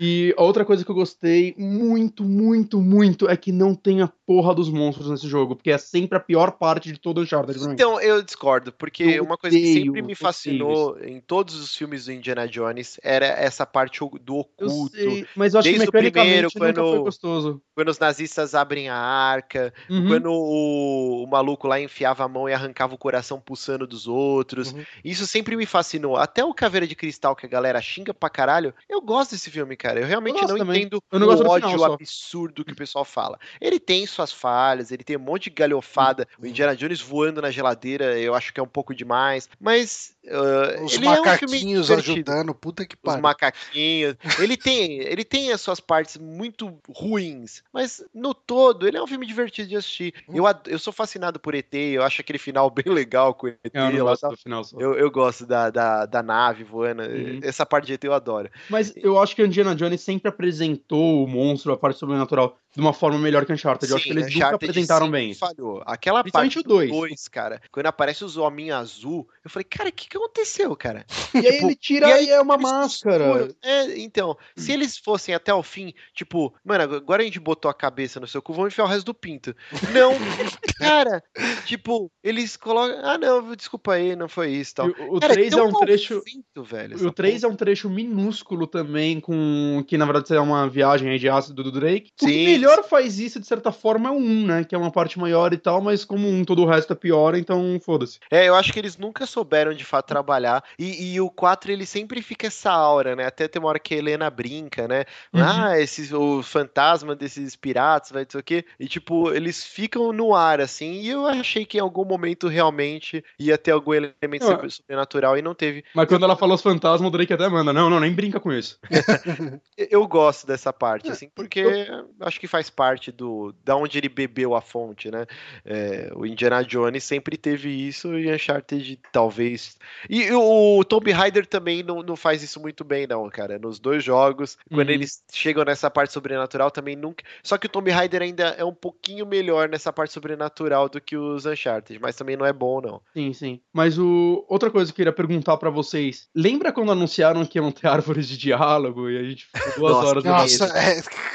e a outra coisa que eu gostei muito, muito, muito é que não tem a porra dos monstros nesse jogo, porque é sempre a pior parte de todo o Uncharted. Então, eu discordo, porque Eu uma coisa que sempre me fascinou em todos os filmes do Indiana Jones era essa parte do Eu oculto. sei, mas eu acho Desde que o primeiro, mecanicamente nunca foi quando- gostoso. Quando os nazistas abrem a arca, Uhum. quando o, o maluco lá enfiava a mão e arrancava o coração pulsando dos outros. Uhum. Isso sempre me fascinou. Até o Caveira de Cristal, que a galera xinga pra caralho, eu gosto desse filme, cara. Eu realmente gosto não também. entendo Eu não o ódio absurdo que o pessoal fala. Ele tem suas falhas, ele tem um monte de galhofada. O. Indiana Jones voando na geladeira, eu acho que é um pouco demais. Mas uh, Os ele é um macaquinhos ajudando, puta que os pariu. macaquinhos. Ele tem, ele tem as suas partes muito ruins, mas no todo ele é um filme divertido de assistir. Hum. Eu, eu sou fascinado por ET, eu acho aquele final bem legal com o ET. Eu gosto do final só. eu, eu gosto da, da, da nave voando. Uhum. Essa parte de ET eu adoro. Mas eu acho que Indiana Jones sempre apresentou o monstro, a parte sobrenatural, de uma forma melhor que Uncharted. eu acho que eles nunca apresentaram bem. Falhou. Aquela parte o dois. do 2, cara, quando aparece os hominhos azul, eu falei, cara, o que, que aconteceu, cara? E aí Tipo, ele tira e aí e é uma máscara. É, então, se eles fossem até o fim, tipo, mano, agora a gente botou a cabeça no seu cu, vamos enfiar o resto do pinto. Não, cara, tipo, eles colocam. Ah, não, desculpa aí, não foi isso tal. E O, o Cara, 3 é um trecho. velho. O 3 é um trecho minúsculo também, com que na verdade é uma viagem de ácido do Drake. O que Sim. melhor faz isso, de certa forma, é o 1, né? Que é uma parte maior e tal, mas como um todo o resto é pior, então foda-se. É, eu acho que eles nunca souberam de fato trabalhar. E, e o 4 ele sempre fica essa aura, né? Até tem uma hora que a Helena brinca, né? Uhum. Ah, esses, o fantasma desses piratas, vai dizer o quê? E tipo, eles ficam no ar, assim. E eu achei que em algum momento realmente ia ter algum elemento Eu- sobre- sobrenatural e não teve. Mas quando ela falou os fantasmas, o Drake até manda. Não, não, nem brinca com isso. Eu gosto dessa parte, É, assim, porque eu acho que faz parte do da onde ele bebeu a fonte, né? É, o Indiana Jones sempre teve isso e Uncharted talvez. E o Tomb Raider também não, não faz isso muito bem, não, cara. Nos dois jogos, quando Uhum. eles chegam nessa parte sobrenatural, também nunca. Só que o Tomb Raider ainda é um pouquinho melhor nessa parte sobrenatural do que os Uncharted, mas também não é bom, não. Sim, sim. Mas o outra coisa que eu queria perguntar pra vocês. Lembra quando anunciaram que iam ter árvores de diálogo e a gente ficou duas Nossa, horas Nossa,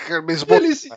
é, mesmo, Eles,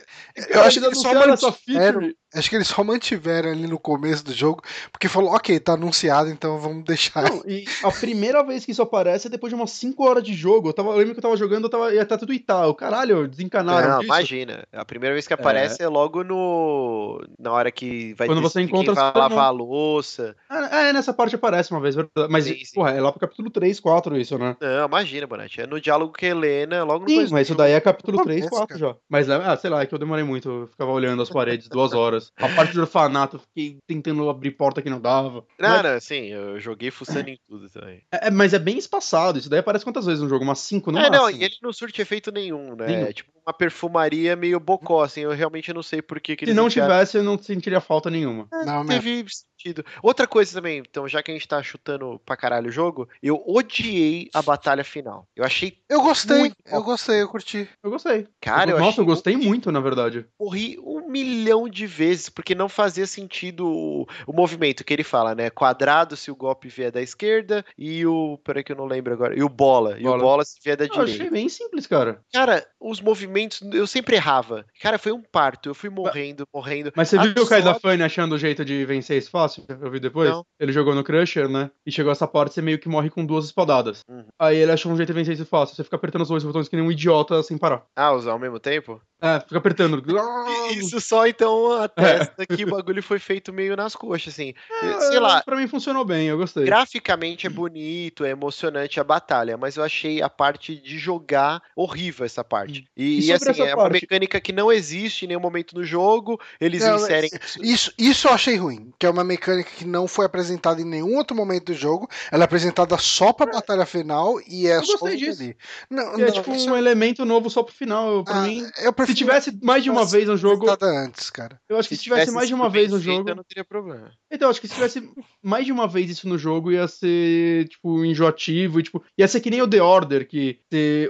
eu acho que eles só essa mantiveram, feature. acho que eles só mantiveram ali no começo do jogo, porque falou, ok, tá anunciado, então vamos deixar. Não, e a primeira vez que isso aparece é depois de umas 5 horas de jogo. Eu, tava, eu lembro que eu tava jogando, eu tava, ia até tudo Ital. Caralho, desencanaram Não, disso. imagina. A primeira vez que aparece é, logo no. Na hora que vai Quando você encontra quem vai lavar a louça. Ah, é, nessa parte aparece uma vez, verdade. Mas, Sim, sim. porra, é lá pro capítulo 3, 4 isso, né? Não, imagina, Bonatti. É no diálogo com a Helena, logo no Sim, mas isso daí é capítulo Acontece, 3, 4 cara. já. Mas, é, ah, sei lá, é que eu demorei muito. Eu ficava olhando as paredes duas horas. A parte do orfanato, eu fiquei tentando abrir porta que não dava. Não, Mas, não, sim, eu joguei fuçando em tudo também. é, mas é bem espaçado. Isso daí aparece quantas vezes no jogo? Umas 5 no é, não, máximo. e ele não surte efeito nenhum, né? Nenhum. É tipo uma perfumaria meio bocó, assim. Eu realmente não sei por que, que Se não enfiaram. tivesse, eu não sentiria falta nenhuma. Não, mesmo. Teve sentido. Outra coisa também, então, já que a gente tá chutando pra caralho o jogo, eu odiei a batalha final. Eu achei. Eu gostei, Muito eu gostei, eu curti. Eu gostei. Cara, eu Nossa, achei eu gostei muito, na verdade. morri um milhão de vezes, porque não fazia sentido o, o movimento que ele fala, né? Quadrado se o golpe vier da esquerda e o. Peraí que eu não lembro agora. E o bola. E o Bola. bola se vier da Eu achei direita. bem simples, cara. Cara, os movimentos eu sempre errava. Cara, foi um parto. Eu fui morrendo, morrendo. Mas você viu o Kai da sorte- Fane achando o jeito de vencer isso fácil? Eu vi depois? Não. Ele jogou no Crusher, né? E chegou essa parte, você meio que morre com duas espadadas. Uhum. Aí ele achou um jeito de vencer isso fácil. Você fica apertando os dois botões que nem um idiota sem parar. Ah, usar ao mesmo tempo? É, fica apertando. Isso só então atesta que o bagulho foi feito meio nas coxas, assim. Sei lá, Pra mim funcionou bem, eu gostei. Graficamente é bonito, é emocionante a batalha, mas eu achei a parte de jogar horrível essa parte. E, E e, sobre assim, essa é uma parte? mecânica que não existe em nenhum momento no jogo. Eles Não, inserem. Isso, isso eu achei ruim, que é uma mecânica que não foi apresentada em nenhum outro momento do jogo. Ela é apresentada só pra batalha final e é Eu só gostei disso. ali. Não, E é não, tipo isso- um elemento novo só pro final. Pra ah, mim, eu prefiro se tivesse mais de uma vez no jogo, antes, cara. Eu acho que se, tivesse mais de uma vez no jogo. Eu não teria problema. Então, acho que se tivesse mais de uma vez isso no jogo, ia ser, tipo, enjoativo. E, tipo, ia ser que nem o The Order, que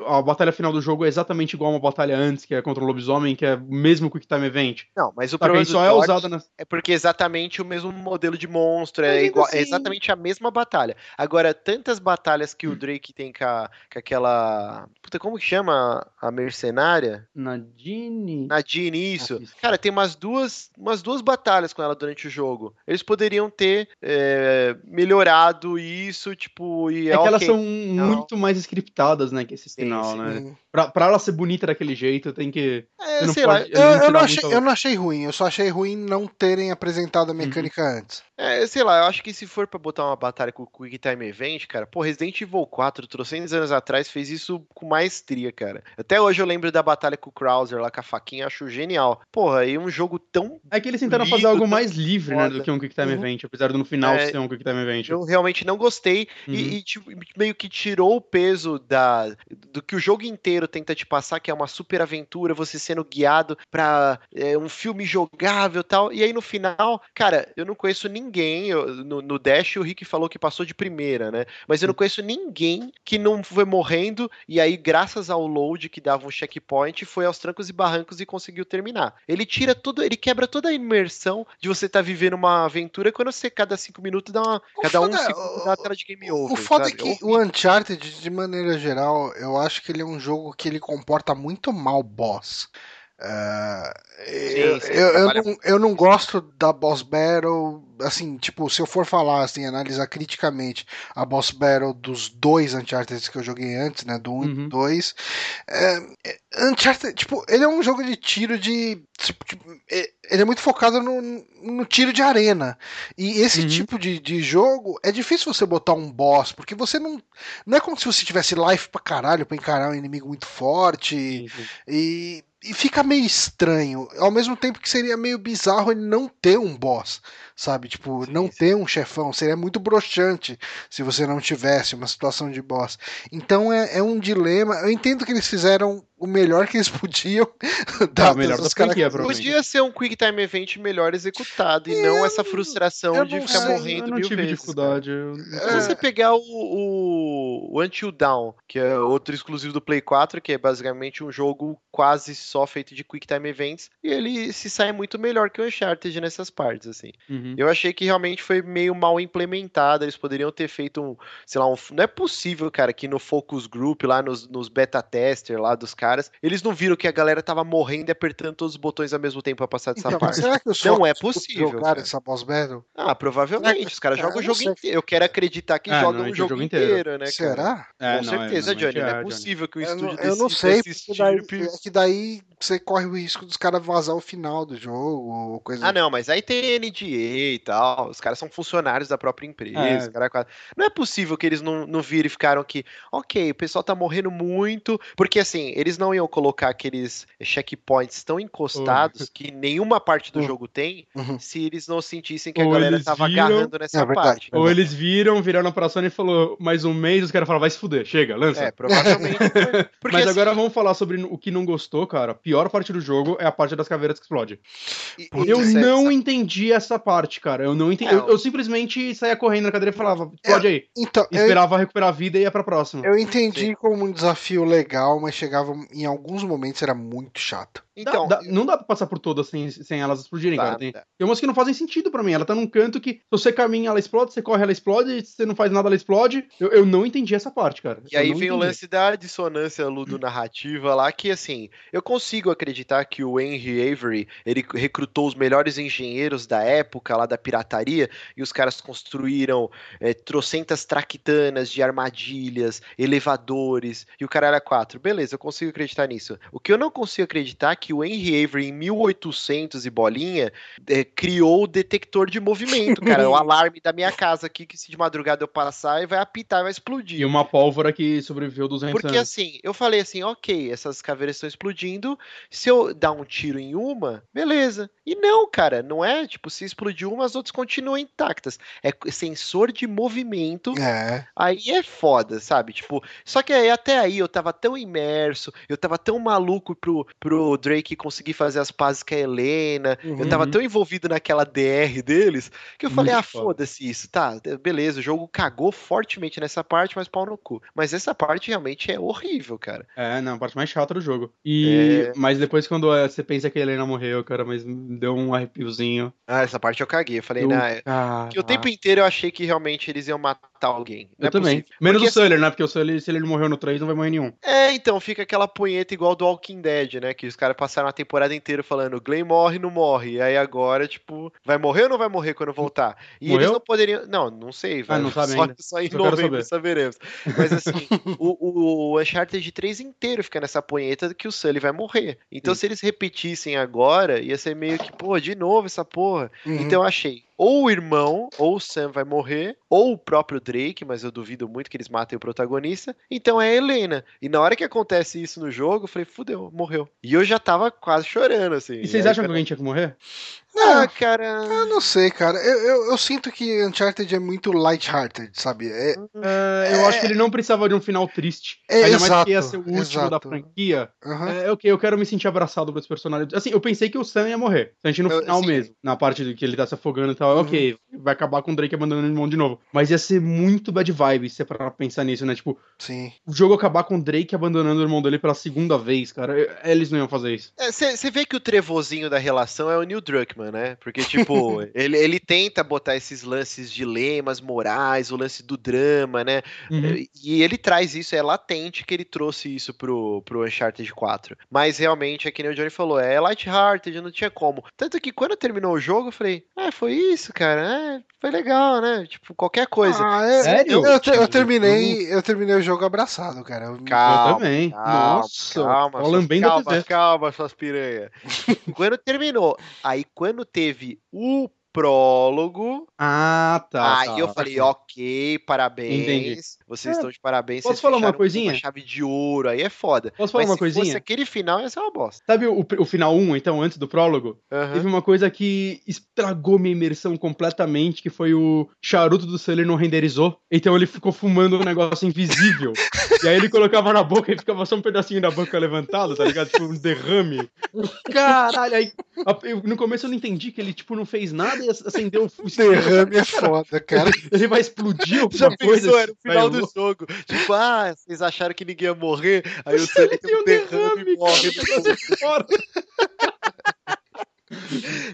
a batalha final do jogo é exatamente igual a uma batalha antes, que é contra o lobisomem, que é o mesmo Quick Time Event. Não, mas o que problema só é na. é porque é exatamente o mesmo modelo de monstro, é, igual, é assim- exatamente a mesma batalha. Agora, tantas batalhas que o Drake tem com, a- com aquela. Puta, como que chama a mercenária? Nadine. Nadine, isso. Ah, isso. Cara, tem umas duas, umas duas batalhas com ela durante o jogo. Eles poderiam ter é, melhorado isso, tipo, e É que elas ok. são muito mais scriptadas, né, que esse final, sim. né? Hum. Pra, pra ela ser bonita daquele jeito, tem que. É, sei lá, pode- Eu, eu tirar não achei, muito- eu não achei ruim, eu só achei ruim não terem apresentado a mecânica antes. É, sei lá, eu acho que se for pra botar uma batalha com o Quick Time Event, cara, pô, Resident Evil 4, trocentos anos atrás, fez isso com maestria, cara. Até hoje eu lembro da batalha com o Krauser lá com a faquinha, acho genial. Porra, e um jogo tão. É que eles tentaram Lindo, fazer algo mais livre, né, foda. do que um Quick Time Uhum. Event, apesar de no final É, ser um Quick Time Event. Eu realmente não gostei Uhum. e, e, tipo, meio que tirou o peso da, do que o jogo inteiro tenta te passar, que é uma super aventura, você sendo guiado pra é, um filme jogável e tal. E aí no final, cara, eu não conheço ninguém. eu- no, no Dash o Rick falou que passou de primeira, né? Mas eu não conheço ninguém que não foi morrendo e aí, graças ao load que dava um checkpoint, foi aos trancos e barrancos e conseguiu terminar. Ele tira tudo, ele quebra toda a imersão de você estar vivendo uma aventura quando você, cada cinco minutos, dá uma. O cada um foda é- segundo dá a tela de game over. O foda sabe? é que o Uncharted, de maneira geral, eu acho que ele é um jogo que ele comporta muito mal boss. Eu, sim, eu, eu trabalha não, eu não gosto da boss battle, assim, tipo, se eu for falar, assim, analisar criticamente a boss battle dos dois Uncharted que eu joguei antes, né, do 1 e Uhum. do 2, é, é, Uncharted, tipo, ele é um jogo de tiro de, tipo, tipo, é- ele é muito focado no, no tiro de arena, e esse Uhum. tipo de, de jogo, é difícil você botar um boss, porque você não, não é como se você tivesse life pra caralho pra encarar um inimigo muito forte, sim. e, e fica meio estranho. Ao mesmo tempo que seria meio bizarro ele não ter um boss, sabe? Tipo, Sim, não sim. ter um chefão. Seria muito broxante se você não tivesse uma situação de boss. Então é, é um dilema. Eu entendo que eles fizeram o melhor que eles podiam. Tá, o melhor das características. provavelmente. Podia ser um Quick Time Event melhor executado e não essa frustração de ficar sei, morrendo eu não mil tive vezes. dificuldade. eu-. Se você pegar o, o, o Until Dawn, que é outro exclusivo do Play 4, que é basicamente um jogo quase só feito de Quick Time Events, e ele se sai muito melhor que o Uncharted nessas partes, assim. Uhum. Eu achei que realmente foi meio mal implementado. Eles poderiam ter feito um, sei lá, um, não é possível, cara, que no focus group lá nos, nos beta tester lá dos caras, eles não viram que a galera tava morrendo e apertando todos os botões ao mesmo tempo pra passar dessa Então, parte. será que os Não é focos possível, jogaram cara. essa boss battle? Ah, provavelmente. Os caras Ah, jogam o eu não jogo inteiro. Eu quero acreditar que É, jogam o jogo, o jogo inteiro, inteiro. né, cara? Será? É, Com não, é, certeza, normalmente Johnny. Não é Johnny. possível que um Eu estúdio não, desse, eu não sei, daí, tipo- é que daí você corre o risco dos caras vazar o final do jogo, ou coisa Ah, não, mas aí tem NDA e tal. Os caras são funcionários da própria empresa. É. cara Não é possível que eles não, não viram e ficaram que, ok, o pessoal tá morrendo muito. Porque assim, eles não iam colocar aqueles checkpoints tão encostados que nenhuma parte do Uhum. jogo tem Uhum. se eles não sentissem que a Ou galera eles tava viram- agarrando nessa É parte. Ou eles viram, viraram pra Sony e falou mais um mês, os caras falaram, vai se fuder, chega, lança. É, provavelmente. Porque, Mas assim, agora vamos falar sobre o que não gostou, cara. A pior parte do jogo é a parte das caveiras que explode. e- Eu essa- não entendi essa parte, cara. Eu não entendi. É, Eu, eu simplesmente saía correndo na cadeira e falava, explode aí. Então, eu, Esperava recuperar a vida e ia pra próxima. eu entendi Sim. como um desafio legal, mas chegava em alguns momentos era muito chato. Dá- Então, dá- não dá pra passar por todas sem, sem elas explodirem, Tá, cara. Tem, tá. tem umas que não fazem sentido pra mim. Ela tá num canto que, se você caminha, ela explode, você corre, ela explode, se você não faz nada, ela explode. Eu, eu não entendi essa parte, cara. E Eu aí vem o entendi. lance da dissonância ludo-narrativa lá, que assim, eu consigo acreditar que o Henry Avery, ele recrutou os melhores engenheiros da época lá da pirataria, e os caras construíram é, trocentas traquitanas de armadilhas, elevadores, e o cara era quatro. Beleza, eu consigo acreditar nisso. O que eu não consigo acreditar é que o Henry Avery, em 1800 e bolinha, é, criou o detector de movimento, cara, o alarme da minha casa aqui, que se de madrugada eu passar, vai apitar, vai explodir. E uma pólvora que sobreviveu 200 Porque anos. assim, eu falei assim, ok, essas caveiras estão explodindo, Se eu dar um tiro em uma, beleza. E não, cara, não é tipo, se explodir uma, as outras continuam intactas. É sensor de movimento. É. Aí é foda, sabe? Tipo, só que aí, até aí eu tava tão imerso, eu tava tão maluco pro, pro Drake conseguir fazer as pazes com a Helena, Uhum. eu tava tão envolvido naquela DR deles, que eu falei, Muito ah, foda. foda-se isso, tá, beleza, o jogo cagou fortemente nessa parte, mas pau no cu. Mas essa parte realmente é horrível, cara. É, não, a parte mais chata do jogo. E, É. Mas depois, quando é, você pensa que a Helena morreu, cara, mas deu um arrepiozinho. Ah, essa parte eu caguei, eu falei, Eu- nah, Ah, que o tempo inteiro eu achei que realmente eles iam matar alguém. Não Eu é também. possível. Menos Porque, o Sully, né? Porque o Sully, se ele morreu no 3, não vai morrer nenhum. É, então, fica aquela punheta igual do Walking Dead, né? Que os caras passaram a temporada inteira falando Glenn morre, não morre. E aí agora, tipo, vai morrer ou não vai morrer quando voltar? E eles Morreu? não poderiam. Não, não sei. Vai, não sabe só, ainda. só em novembro saber. saberemos. Mas assim, o, o Uncharted 3 inteiro fica nessa punheta que o Sully vai morrer. Então, Sim. se eles repetissem agora, ia ser meio que, pô, de novo essa porra. Uhum. Então eu achei, ou o irmão, ou o Sam vai morrer, ou o próprio Drake, mas eu duvido muito que eles matem o protagonista. Então é a Helena. E na hora que acontece isso no jogo, eu falei, fudeu, morreu. E eu já tava quase chorando, assim. E vocês acham que alguém tinha que morrer? Ah, cara. Eu não sei, cara. Eu, eu, eu sinto que Uncharted é muito light-hearted, sabe? É, É, eu acho que ele não precisava de um final triste. É, Ainda mais que ia exato, ser o último da exato. franquia. aham. É, ok, eu quero me sentir abraçado pelos personagens. Assim, eu pensei que o Sam ia morrer. A gente no Eu- final sim. mesmo, na parte do que ele tá se afogando e tal. Uhum. Ok, vai acabar com o Drake abandonando o irmão de novo. Mas ia ser muito bad vibe se é pra pensar nisso, né? Tipo, Sim. o jogo acabar com o Drake abandonando o irmão dele pela segunda vez, cara. Eles não iam fazer isso. Você vê que o trevozinho da relação é o Neil Druckmann, né? Porque, tipo, ele, ele tenta botar esses lances dilemas morais, o lance do drama, né? Uhum. E ele traz isso, é latente que ele trouxe isso pro, pro Uncharted 4. Mas realmente, é que nem o Johnny falou, é light-hearted, não tinha como. Tanto que quando terminou o jogo, eu falei, ah, foi isso, cara, é, foi legal, né? Tipo, qualquer coisa. Ah, é- Sério? Eu, te- eu Tipo, terminei, eu terminei o jogo abraçado, cara. Eu- Calma, eu também. calma, Nossa, calma, tô suas- calma, TV. calma, suas piranha. quando terminou, aí quando teve o prólogo, Ah, tá. aí tá. eu falei, ok, parabéns. Entendi. Vocês É, estão de parabéns. posso vocês falar uma coisinha? chave de ouro, aí é foda. Posso falar Mas uma se fosse coisinha? aquele final, ia ser uma bosta. Sabe o, o final 1, então, antes do prólogo? Teve uma coisa que estragou minha imersão completamente, que foi o charuto do Sully não renderizou. Então ele ficou fumando um negócio invisível. e aí ele colocava na boca e ficava só um pedacinho da boca levantado, tá ligado? Tipo um derrame. Caralho, aí no começo eu não entendi que ele, tipo, não fez nada acendeu o isqueiro. Derrame é foda, cara. Ele vai explodir alguma Já coisa. pensou, era o esse final do jogo. Tipo, ah, vocês acharam que ninguém ia morrer? Aí o Sully tem um derrame e morre. cara.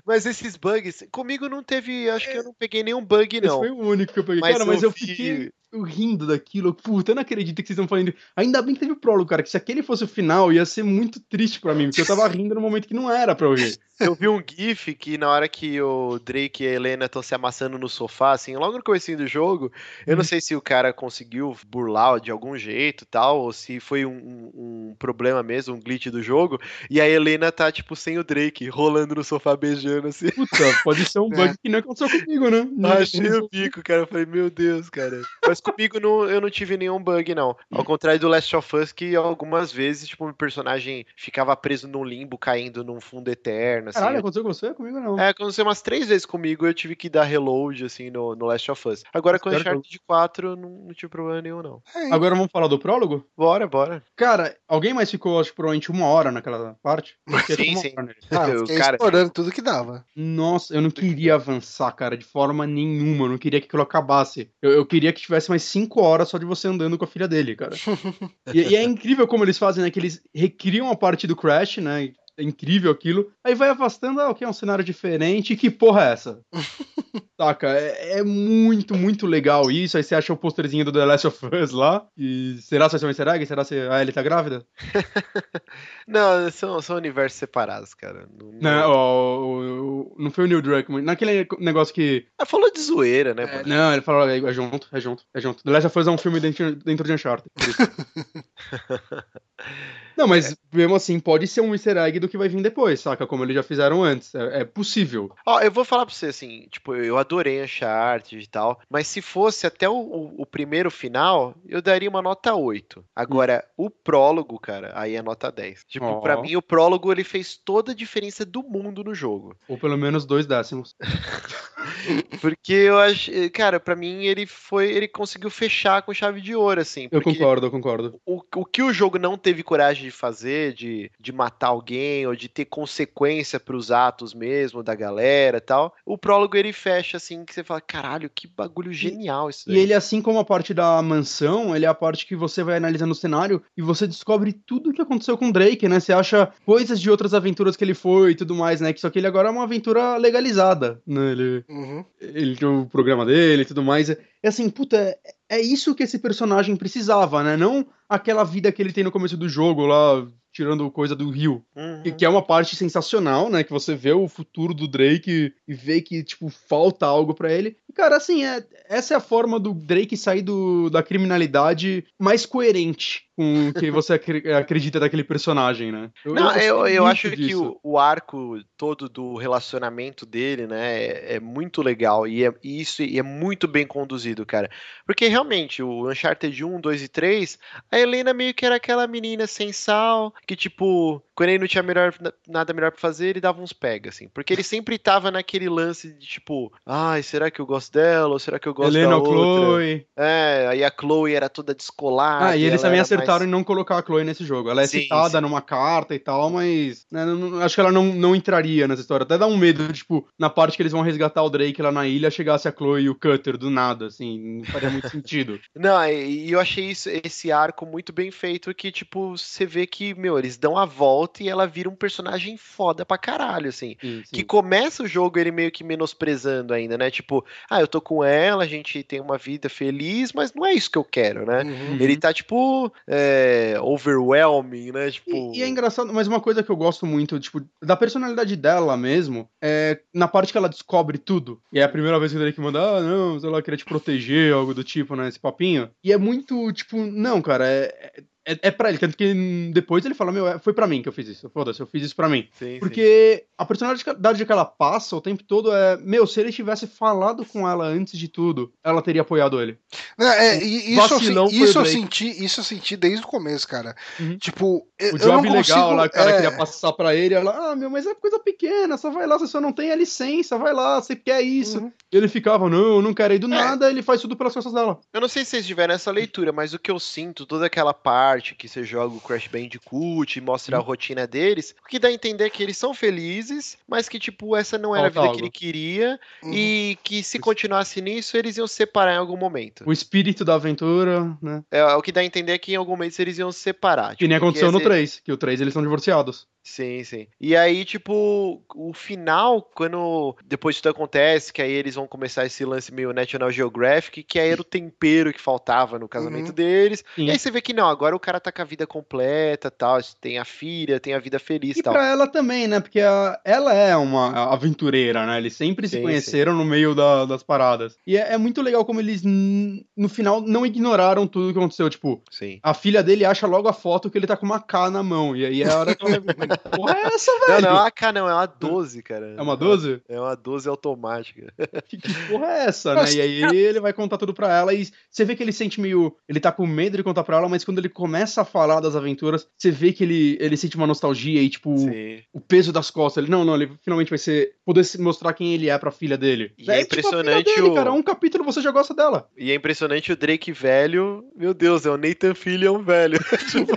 Mas esses bugs, comigo não teve, acho que eu não peguei nenhum bug, Esse não. foi o único que eu peguei. Mas cara, mas eu eu vi- rindo daquilo. Puta, eu não acredito que vocês estão falando. Ainda bem que teve o prólogo, cara. Que se aquele fosse o final, ia ser muito triste pra mim. Porque eu tava rindo no momento que não era pra eu rir. Eu vi um GIF que na hora que o Drake e a Helena estão se amassando no sofá, assim, logo no comecinho do jogo, eu não Uhum. sei se o cara conseguiu burlar de algum jeito tal, ou se foi um, um- problema mesmo, um glitch do jogo, e a Helena tá, tipo, sem o Drake, rolando no sofá beijando, assim. Puta, pode ser um bug que não aconteceu comigo, né? Não- Achei o bico, cara. Eu falei, meu Deus, cara. Mas comigo não, eu não tive nenhum bug, não. Ao contrário do Last of Us, que algumas vezes, tipo, o personagem ficava preso num limbo, caindo num fundo eterno, assim. Caralho, aconteceu com você? Comigo não. É, aconteceu umas três vezes comigo, eu tive que dar reload, assim, no, no Last of Us. Agora com o Uncharted 4, não, não tive problema nenhum, não. É, Agora vamos falar do prólogo? Bora, bora. Cara, alguém mais ficou, acho que provavelmente uma hora naquela parte? Porque Sim, sim. nele. ah, eu fiquei cara- explorando tudo que dava. Nossa, eu não queria avançar, cara, de forma nenhuma. Eu não queria que aquilo acabasse. Eu, eu queria que tivesse mais cinco horas só de você andando com a filha dele, cara. e, e é incrível como eles fazem, né? Que eles recriam a parte do Crash, né? É incrível aquilo. Aí vai afastando, ah, ok, é um cenário diferente. Que porra é essa? Saca? É, é muito, muito legal isso. Aí você acha o posterzinho do The Last of Us lá. E será que vai ser um easter egg? Será que a Ellie tá grávida? Não, são, são universos separados, cara. Não, não- ó, o- o- não foi o Neil Druckmann. Naquele negócio que Ah, falou de zoeira, né, É, não, ele falou, é, é junto, é junto, é junto. The Last of Us é um filme dentro, dentro de Uncharted. Não, mas mesmo assim, pode ser um easter egg do que vai vir depois, saca? Como eles já fizeram antes. É, é possível. Ó, eu vou falar pra você assim, tipo, eu adorei Uncharted e tal, mas se fosse até o, o, o primeiro final, eu daria uma nota 8. Agora, o prólogo, cara, aí é nota 10. Tipo, Ó. pra mim, o prólogo ele fez toda a diferença do mundo no jogo. Ou pelo menos dois décimos. Porque eu acho, cara, pra mim ele foi, ele conseguiu fechar com chave de ouro, assim. Eu concordo, eu concordo. o, o que o jogo não teve coragem de fazer, de, de matar alguém, ou de ter consequência pros atos mesmo da galera e tal, o prólogo ele fecha assim, que você fala, caralho, que bagulho genial isso E daí. ele, assim como a parte da mansão, ele é a parte que você vai analisando o cenário e você descobre tudo o que aconteceu com o Drake, né? Você acha coisas de outras aventuras que ele foi e tudo mais, né? Que só que ele agora é uma aventura legalizada, né? Ele, Uhum. ele tem o programa dele e tudo mais. É assim, puta, é, é isso que esse personagem precisava, né? Não aquela vida que ele tem no começo do jogo lá, tirando coisa do Rio. Uhum. E que é uma parte sensacional, né? Que você vê o futuro do Drake e vê que, tipo, falta algo pra ele. E, cara, assim, é, essa é a forma do Drake sair do, da criminalidade mais coerente com o que você acre- acredita daquele personagem, né? Não, gostei eu, eu muito acho que disso. o, o arco todo do relacionamento dele, né, é, é muito legal e, é, e isso e é muito bem conduzido, cara. Porque realmente, o Uncharted 1, 2 e 3, a Helena meio que era aquela menina sem sal, que tipo, quando ele não tinha melhor, nada melhor pra fazer, ele dava uns pega, assim. Porque ele sempre tava naquele lance de tipo, ai, será que eu gosto dela ou será que eu gosto Helena da ou outra? Chloe. É, aí a Chloe era toda descolada. Ah, e eles ela também era mais- em não colocar a Chloe nesse jogo. Ela é Sim, citada sim. numa carta e tal, mas né, não- acho que ela não, não entraria nessa história. Até dá um medo, tipo, na parte que eles vão resgatar o Drake lá na ilha, chegasse a Chloe e o Cutter do nada, assim, não faria muito sentido. Não, e eu achei isso, esse arco muito bem feito, que, tipo, você vê que, meu, eles dão a volta e ela vira um personagem foda pra caralho, assim. Sim, sim. Que começa o jogo ele meio que menosprezando ainda, né? Tipo, ah, eu tô com ela, a gente tem uma vida feliz, mas não é isso que eu quero, né? Uhum. Ele tá, tipo, é, overwhelming, né? Tipo. E, e é engraçado, mas uma coisa que eu gosto muito, tipo, da personalidade dela mesmo, é na parte que ela descobre tudo. E é a primeira vez que o Drake manda, ah, não, sei lá, queria te proteger, algo do tipo, né? Esse papinho. E é muito, tipo, não, cara, é. É, é pra ele, tanto que depois ele fala, meu, é- foi pra mim que eu fiz isso. Foda-se, eu fiz isso pra mim. Sim, sim. Porque a personalidade que ela passa o tempo todo é, meu, se ele tivesse falado com ela antes de tudo, ela teria apoiado ele. É, é, e isso, eu isso eu senti, isso eu senti desde o começo, cara. Uhum. Tipo, eu, O eu não job legal consigo, lá, o cara é, queria passar pra ele, ela, ah, meu, mas é coisa pequena, só vai lá, você só não tem a licença, vai lá, você quer isso. Uhum. E ele ficava, não, eu não quero ir do É. nada, ele faz tudo pelas costas dela. Eu não sei se vocês tiveram essa leitura, mas o que eu sinto, toda aquela parte que você joga o Crash Bandicoot e mostra a rotina deles, o que dá a entender é que eles são felizes, mas que, tipo, essa não era a Falta vida algo. que ele queria, Uhum. e que se continuasse nisso, eles iam se separar em algum momento. O espírito da aventura, né? É, o que dá a entender é que em algum momento eles iam se separar. Que nem tipo, aconteceu no ser- 3, que o 3 eles são divorciados. Sim, sim. E aí, tipo, o final, quando depois tudo acontece, que aí eles vão começar esse lance meio National Geographic, que aí era o tempero que faltava no casamento Uhum. deles. Sim. E aí você vê que não, agora o cara tá com a vida completa, tal, tem a filha, tem a vida feliz, E tal. pra ela também, né? Porque a- ela é uma aventureira, né? Eles sempre se Sim, conheceram no meio da- das paradas. E é, é muito legal como eles, no final, não ignoraram tudo que aconteceu. Tipo, Sim. a filha dele acha logo a foto que ele tá com uma K na mão. E aí é a hora que ela vai ver, "Que porra é essa, Não, velho? não é uma K, não, é uma 12, cara. É uma 12? É uma 12 automática. Que, que porra é essa, né? Nossa, E aí ele vai contar tudo pra ela e você vê que ele sente meio. Ele tá com medo de contar pra ela, mas quando ele começa a falar das aventuras, você vê que ele, ele sente uma nostalgia e, tipo, Sim. o peso das costas. Ele, não, não, ele finalmente vai ser. poder se mostrar quem ele é pra filha dele. E é tipo a filha impressionante dele, o- cara. Um capítulo você já gosta dela. E é impressionante o Drake velho. Meu Deus, é o Nathan Fillion velho. tipo,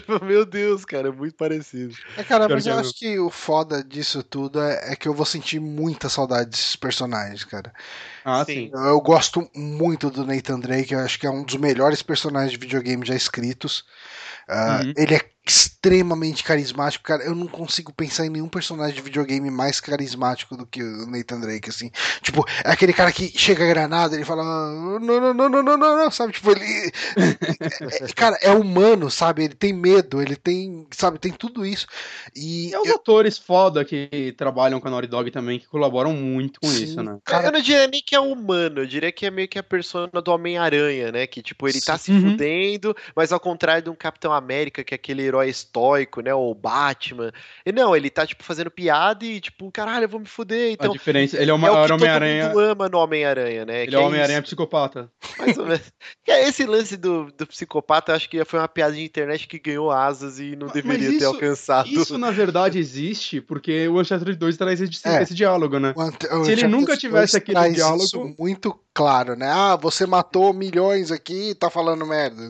meu Deus, cara, é muito parecido. É, cara, Pior mas eu- acho que o foda disso tudo é, é que eu vou sentir muita saudade desses personagens, cara. Ah, Sim. sim. Eu, gosto muito do Nathan Drake, eu acho que é um dos melhores personagens de videogame já escritos. Ah, Uhum. Ele é extremamente carismático, cara. Eu não consigo pensar em nenhum personagem de videogame mais carismático do que o Nathan Drake, assim. Tipo, é aquele cara que chega a granada, ele fala, não, não, não, não, não, não, não, sabe? Tipo, ele. é, cara, é humano, sabe? Ele tem medo, ele tem, sabe? Tem tudo isso. E. E os eu... atores foda que trabalham com a Naughty Dog também, que colaboram muito com Sim, isso, né? Cara... Eu não diria nem que é humano, eu diria que é meio que a persona do Homem-Aranha, né? Que, tipo, ele tá se uhum. fudendo, mas ao contrário de um Capitão América, que é aquele herói estoico, né? Ou Batman. E não, ele tá, tipo, fazendo piada e, tipo, caralho, eu vou me fuder. Então, a diferença, ele é, uma, é o Homem-Aranha. Todo mundo ama no Homem-Aranha, né? Ele é, é Homem-Aranha psicopata. Mais ou menos. É, esse lance do, do psicopata, eu acho que foi uma piada de internet que ganhou asas e não deveria isso, ter alcançado. Isso, na verdade, existe porque o Uncharted 2 traz esse, é. esse diálogo, né? Se ele nunca tivesse aquele diálogo. Isso muito claro, né? Ah, você matou milhões aqui e tá falando merda.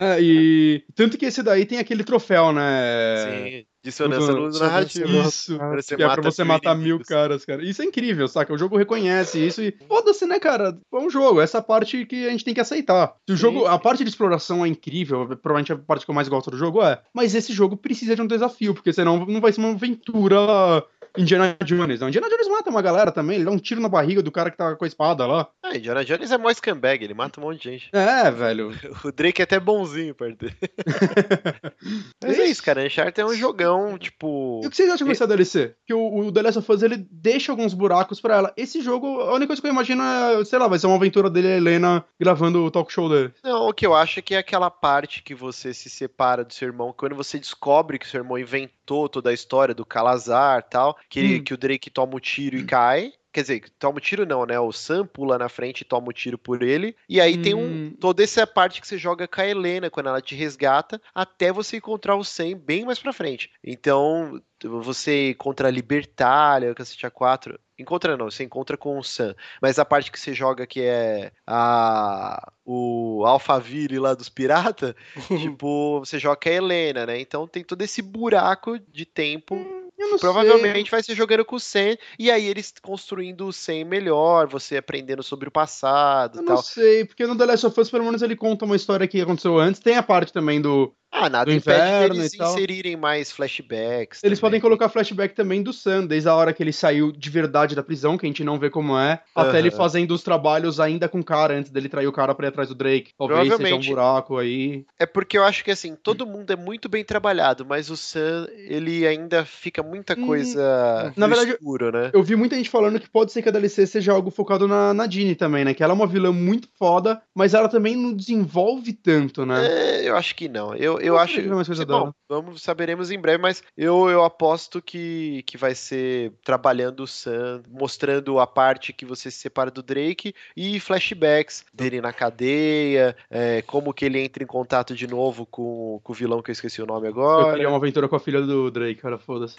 É, e tanto que esse daí tem aquele troféu, né? Sim. Dissonância no narrativo. Isso. que é pra você matar mil caras, cara. Isso é incrível, saca? O jogo reconhece isso e foda-se, né, cara? É um jogo. Essa parte que a gente tem que aceitar. Se o jogo, a parte de exploração é incrível, provavelmente a parte que eu mais gosto do jogo é. Mas esse jogo precisa de um desafio, porque senão não vai ser uma aventura Indiana Jones. Não, Indiana Jones mata uma galera também, ele dá um tiro na barriga do cara que tá com a espada lá. Ah, Indiana Jones é mó scumbag, ele mata um monte de gente. É, velho. O Drake é até bonzinho perto dele. Mas é isso, cara. Uncharted é um jogão, tipo. E o que vocês acham dessa DLC? Que o, o The Last of Us ele deixa alguns buracos pra ela. Esse jogo, a única coisa que eu imagino é, sei lá, vai ser uma aventura dele e a Helena gravando o talk show dele. Não, o que eu acho é que é aquela parte que você se separa do seu irmão, quando você descobre que seu irmão inventou toda a história do Calazar e tal, que, hum. que o Drake toma o tiro e cai. Quer dizer, toma o tiro não, né? O Sam pula na frente e toma o tiro por ele. E aí hum. tem um. Hum. Toda essa parte que você joga com a Helena quando ela te resgata, até você encontrar o Sam bem mais pra frente. Então, você encontra a Libertália, o Cacete A4. Encontra não, você encontra com o Sam. Mas a parte que você joga que é a o Alphaville lá dos piratas, tipo, você joga com a Helena, né? Então tem todo esse buraco de tempo. Provavelmente sei. vai ser jogando com o Sen, e aí eles construindo o Sen melhor, você aprendendo sobre o passado Eu tal. não sei, porque no The Last of Us, pelo menos, ele conta uma história que aconteceu antes. Tem a parte também do, ah, nada do inferno eles inserirem mais flashbacks. Eles também. podem colocar flashback também do Sam, desde a hora que ele saiu de verdade da prisão, que a gente não vê como é, uhum. até ele fazendo os trabalhos ainda com o cara, antes dele trair o cara pra ir atrás do Drake. Talvez seja um buraco aí. É porque eu acho que assim, todo mundo é muito bem trabalhado, mas o Sam, ele ainda fica muita hum, coisa hum, na verdade, escuro, né? Eu vi muita gente falando que pode ser que a DLC seja algo focado na, na Dini também, né? Que ela é uma vilã muito foda, mas ela também não desenvolve tanto, né? É, eu acho que não. Eu, eu acho. Que mais coisa bom, vamos saberemos em breve, mas eu, eu aposto que, que vai ser trabalhando o Sam, mostrando a parte que você se separa do Drake e flashbacks dele na cadeia, é, como que ele entra em contato de novo com, com o vilão que eu esqueci o nome agora. Eu queria uma aventura com a filha do Drake, cara, foda-se.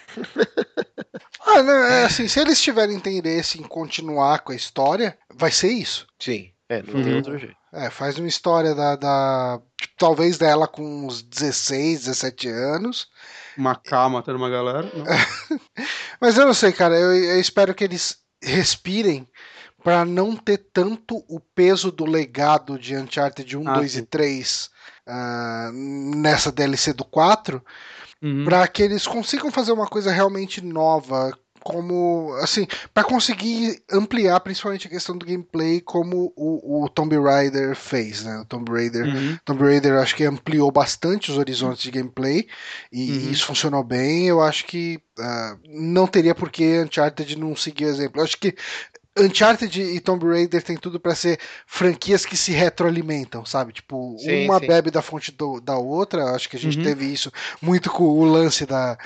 ah, não, é assim, se eles tiverem interesse em continuar com a história, vai ser isso. Sim. É, não uhum. tem outro jeito. É, faz uma história da, da tipo, talvez dela com uns 16, 17 anos. Uma K matando uma galera. Mas eu não sei, cara. Eu, eu espero que eles respirem para não ter tanto o peso do legado de Uncharted 1, ah, 2 sim. e 3 uh, ah, nessa DLC do 4. Uhum. Para que eles consigam fazer uma coisa realmente nova, como assim para conseguir ampliar principalmente a questão do gameplay como o, o Tomb Raider fez né o Tomb Raider uhum. Tomb Raider acho que ampliou bastante os horizontes de gameplay e, uhum. isso funcionou bem eu acho que uh, não teria por que Uncharted não seguir o exemplo eu acho que Uncharted e Tomb Raider tem tudo para ser franquias que se retroalimentam, sabe? Tipo, sim, uma sim. bebe da fonte do, da outra. Acho que a gente uhum. teve isso muito com o lance da,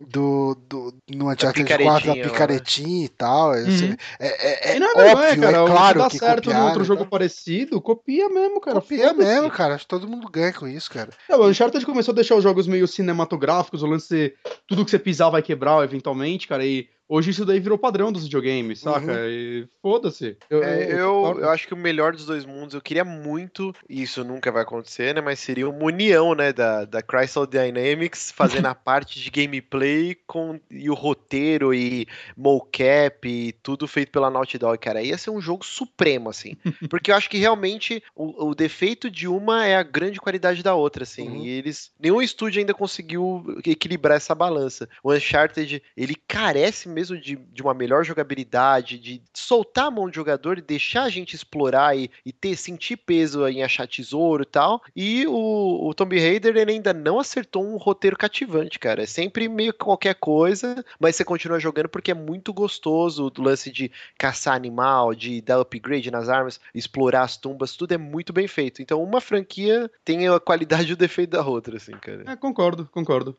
do, do no Uncharted 4 da picaretinha né? e tal. Uhum. É, é, é, não é óbvio, é, cara, é claro dá que certo copiar, no outro jogo tá? parecido, copia mesmo, cara. Copia mesmo, cara. Acho que todo mundo ganha com isso, cara. É, o Uncharted começou a deixar os jogos meio cinematográficos, o lance tudo que você pisar vai quebrar eventualmente, cara, e Hoje isso daí virou padrão dos videogames, saca? Uhum. E foda-se. É, eu, eu acho que o melhor dos dois mundos, eu queria muito, e isso nunca vai acontecer, né? Mas seria uma união, né, da, da Crystal Dynamics fazendo a parte de gameplay com, e o roteiro e mocap e tudo feito pela Naughty Dog, cara. Ia ser um jogo supremo, assim. Porque eu acho que realmente o, o defeito de uma é a grande qualidade da outra, assim. Uhum. E eles. Nenhum estúdio ainda conseguiu equilibrar essa balança. O Uncharted, ele carece mesmo de, de uma melhor jogabilidade, de soltar a mão do jogador e deixar a gente explorar e, e ter, sentir peso em achar tesouro e tal. E o, o Tomb Raider, ele ainda não acertou um roteiro cativante, cara. É sempre meio que qualquer coisa, mas você continua jogando porque é muito gostoso o lance de caçar animal, de dar upgrade nas armas, explorar as tumbas, tudo é muito bem feito. Então, uma franquia tem a qualidade e o defeito da outra, assim, cara. É, concordo, concordo.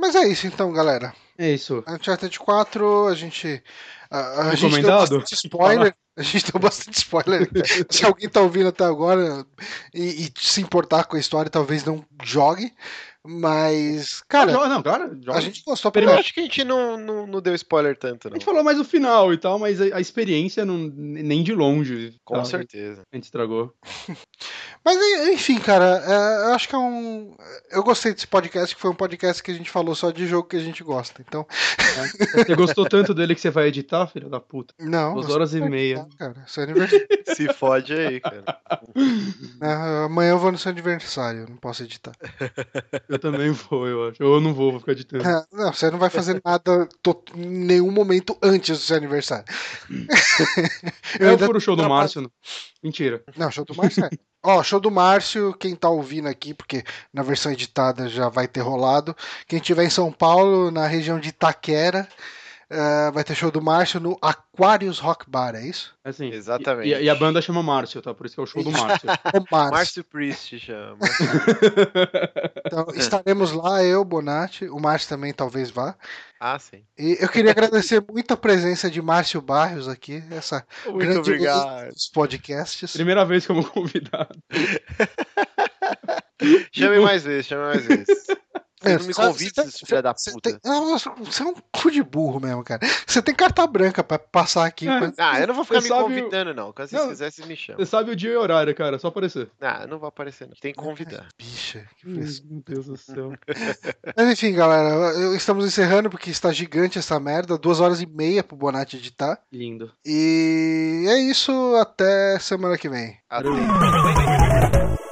Mas é isso então, galera. É isso. Uncharted 4, a gente. A, a gente deu Recomendado? bastante spoiler. A gente deu bastante spoiler. Se alguém tá ouvindo até agora e, e se importar com a história, talvez não jogue. Mas, cara, Joga- não, cara, joga. a gente gostou Eu pra acho que a gente não, não, não deu spoiler tanto, A não. gente falou mais o final e tal, mas a, a experiência não, nem de longe. Com tá? certeza. A gente estragou. Mas enfim, cara, é, eu acho que é um. Eu gostei desse podcast, que foi um podcast que a gente falou só de jogo que a gente gosta. Então, Você gostou tanto dele que você vai editar, filha da puta? não. Duas horas e meia. Cara, seu aniversário. Se fode aí, cara. Ah, Amanhã eu vou no seu aniversário, não posso editar. Eu também vou, eu acho. Ou eu não vou, vou ficar editando. Ah, Não, você não vai fazer nada em nenhum momento antes do seu aniversário. Eu, ainda for o show do Márcio. não. Mentira. Não, show do Márcio é. Ó, show do Márcio, quem tá ouvindo aqui, porque na versão editada já vai ter rolado. Quem tiver em São Paulo, na região de Itaquera, eh, vai ter show do Márcio no Aquarius Rock Bar, é isso? É assim. Exatamente. E, e a banda chama Márcio, tá? Por isso que é o show do Márcio. O Márcio. Márcio Priest chama. Então, estaremos lá, eu, Bonatti, o Márcio também talvez vá. Ah, sim. E eu queria agradecer muito a presença de Márcio Barrios aqui, essa Muito grande obrigado. dos podcasts. Primeira vez como convidado. Chame mais vezes, chame mais vezes. Você É, não me convida, filha da puta. tem- não, você- você é um cu de burro mesmo, cara. Você tem carta branca pra passar aqui. É. mas- Ah, eu não vou ficar Você me sabe o- convidando, não. Quando vocês Não. quiserem, vocês me chamam. Você sabe o dia e o horário, cara. Só aparecer. Ah, eu não vou aparecer, não. Tem que convidar. Bicha, que Hum, fresco. Meu Deus do céu. Mas enfim, galera, estamos encerrando porque está gigante essa merda. Duas horas e meia pro Bonatti editar. Lindo. E é isso, até semana que vem. Até.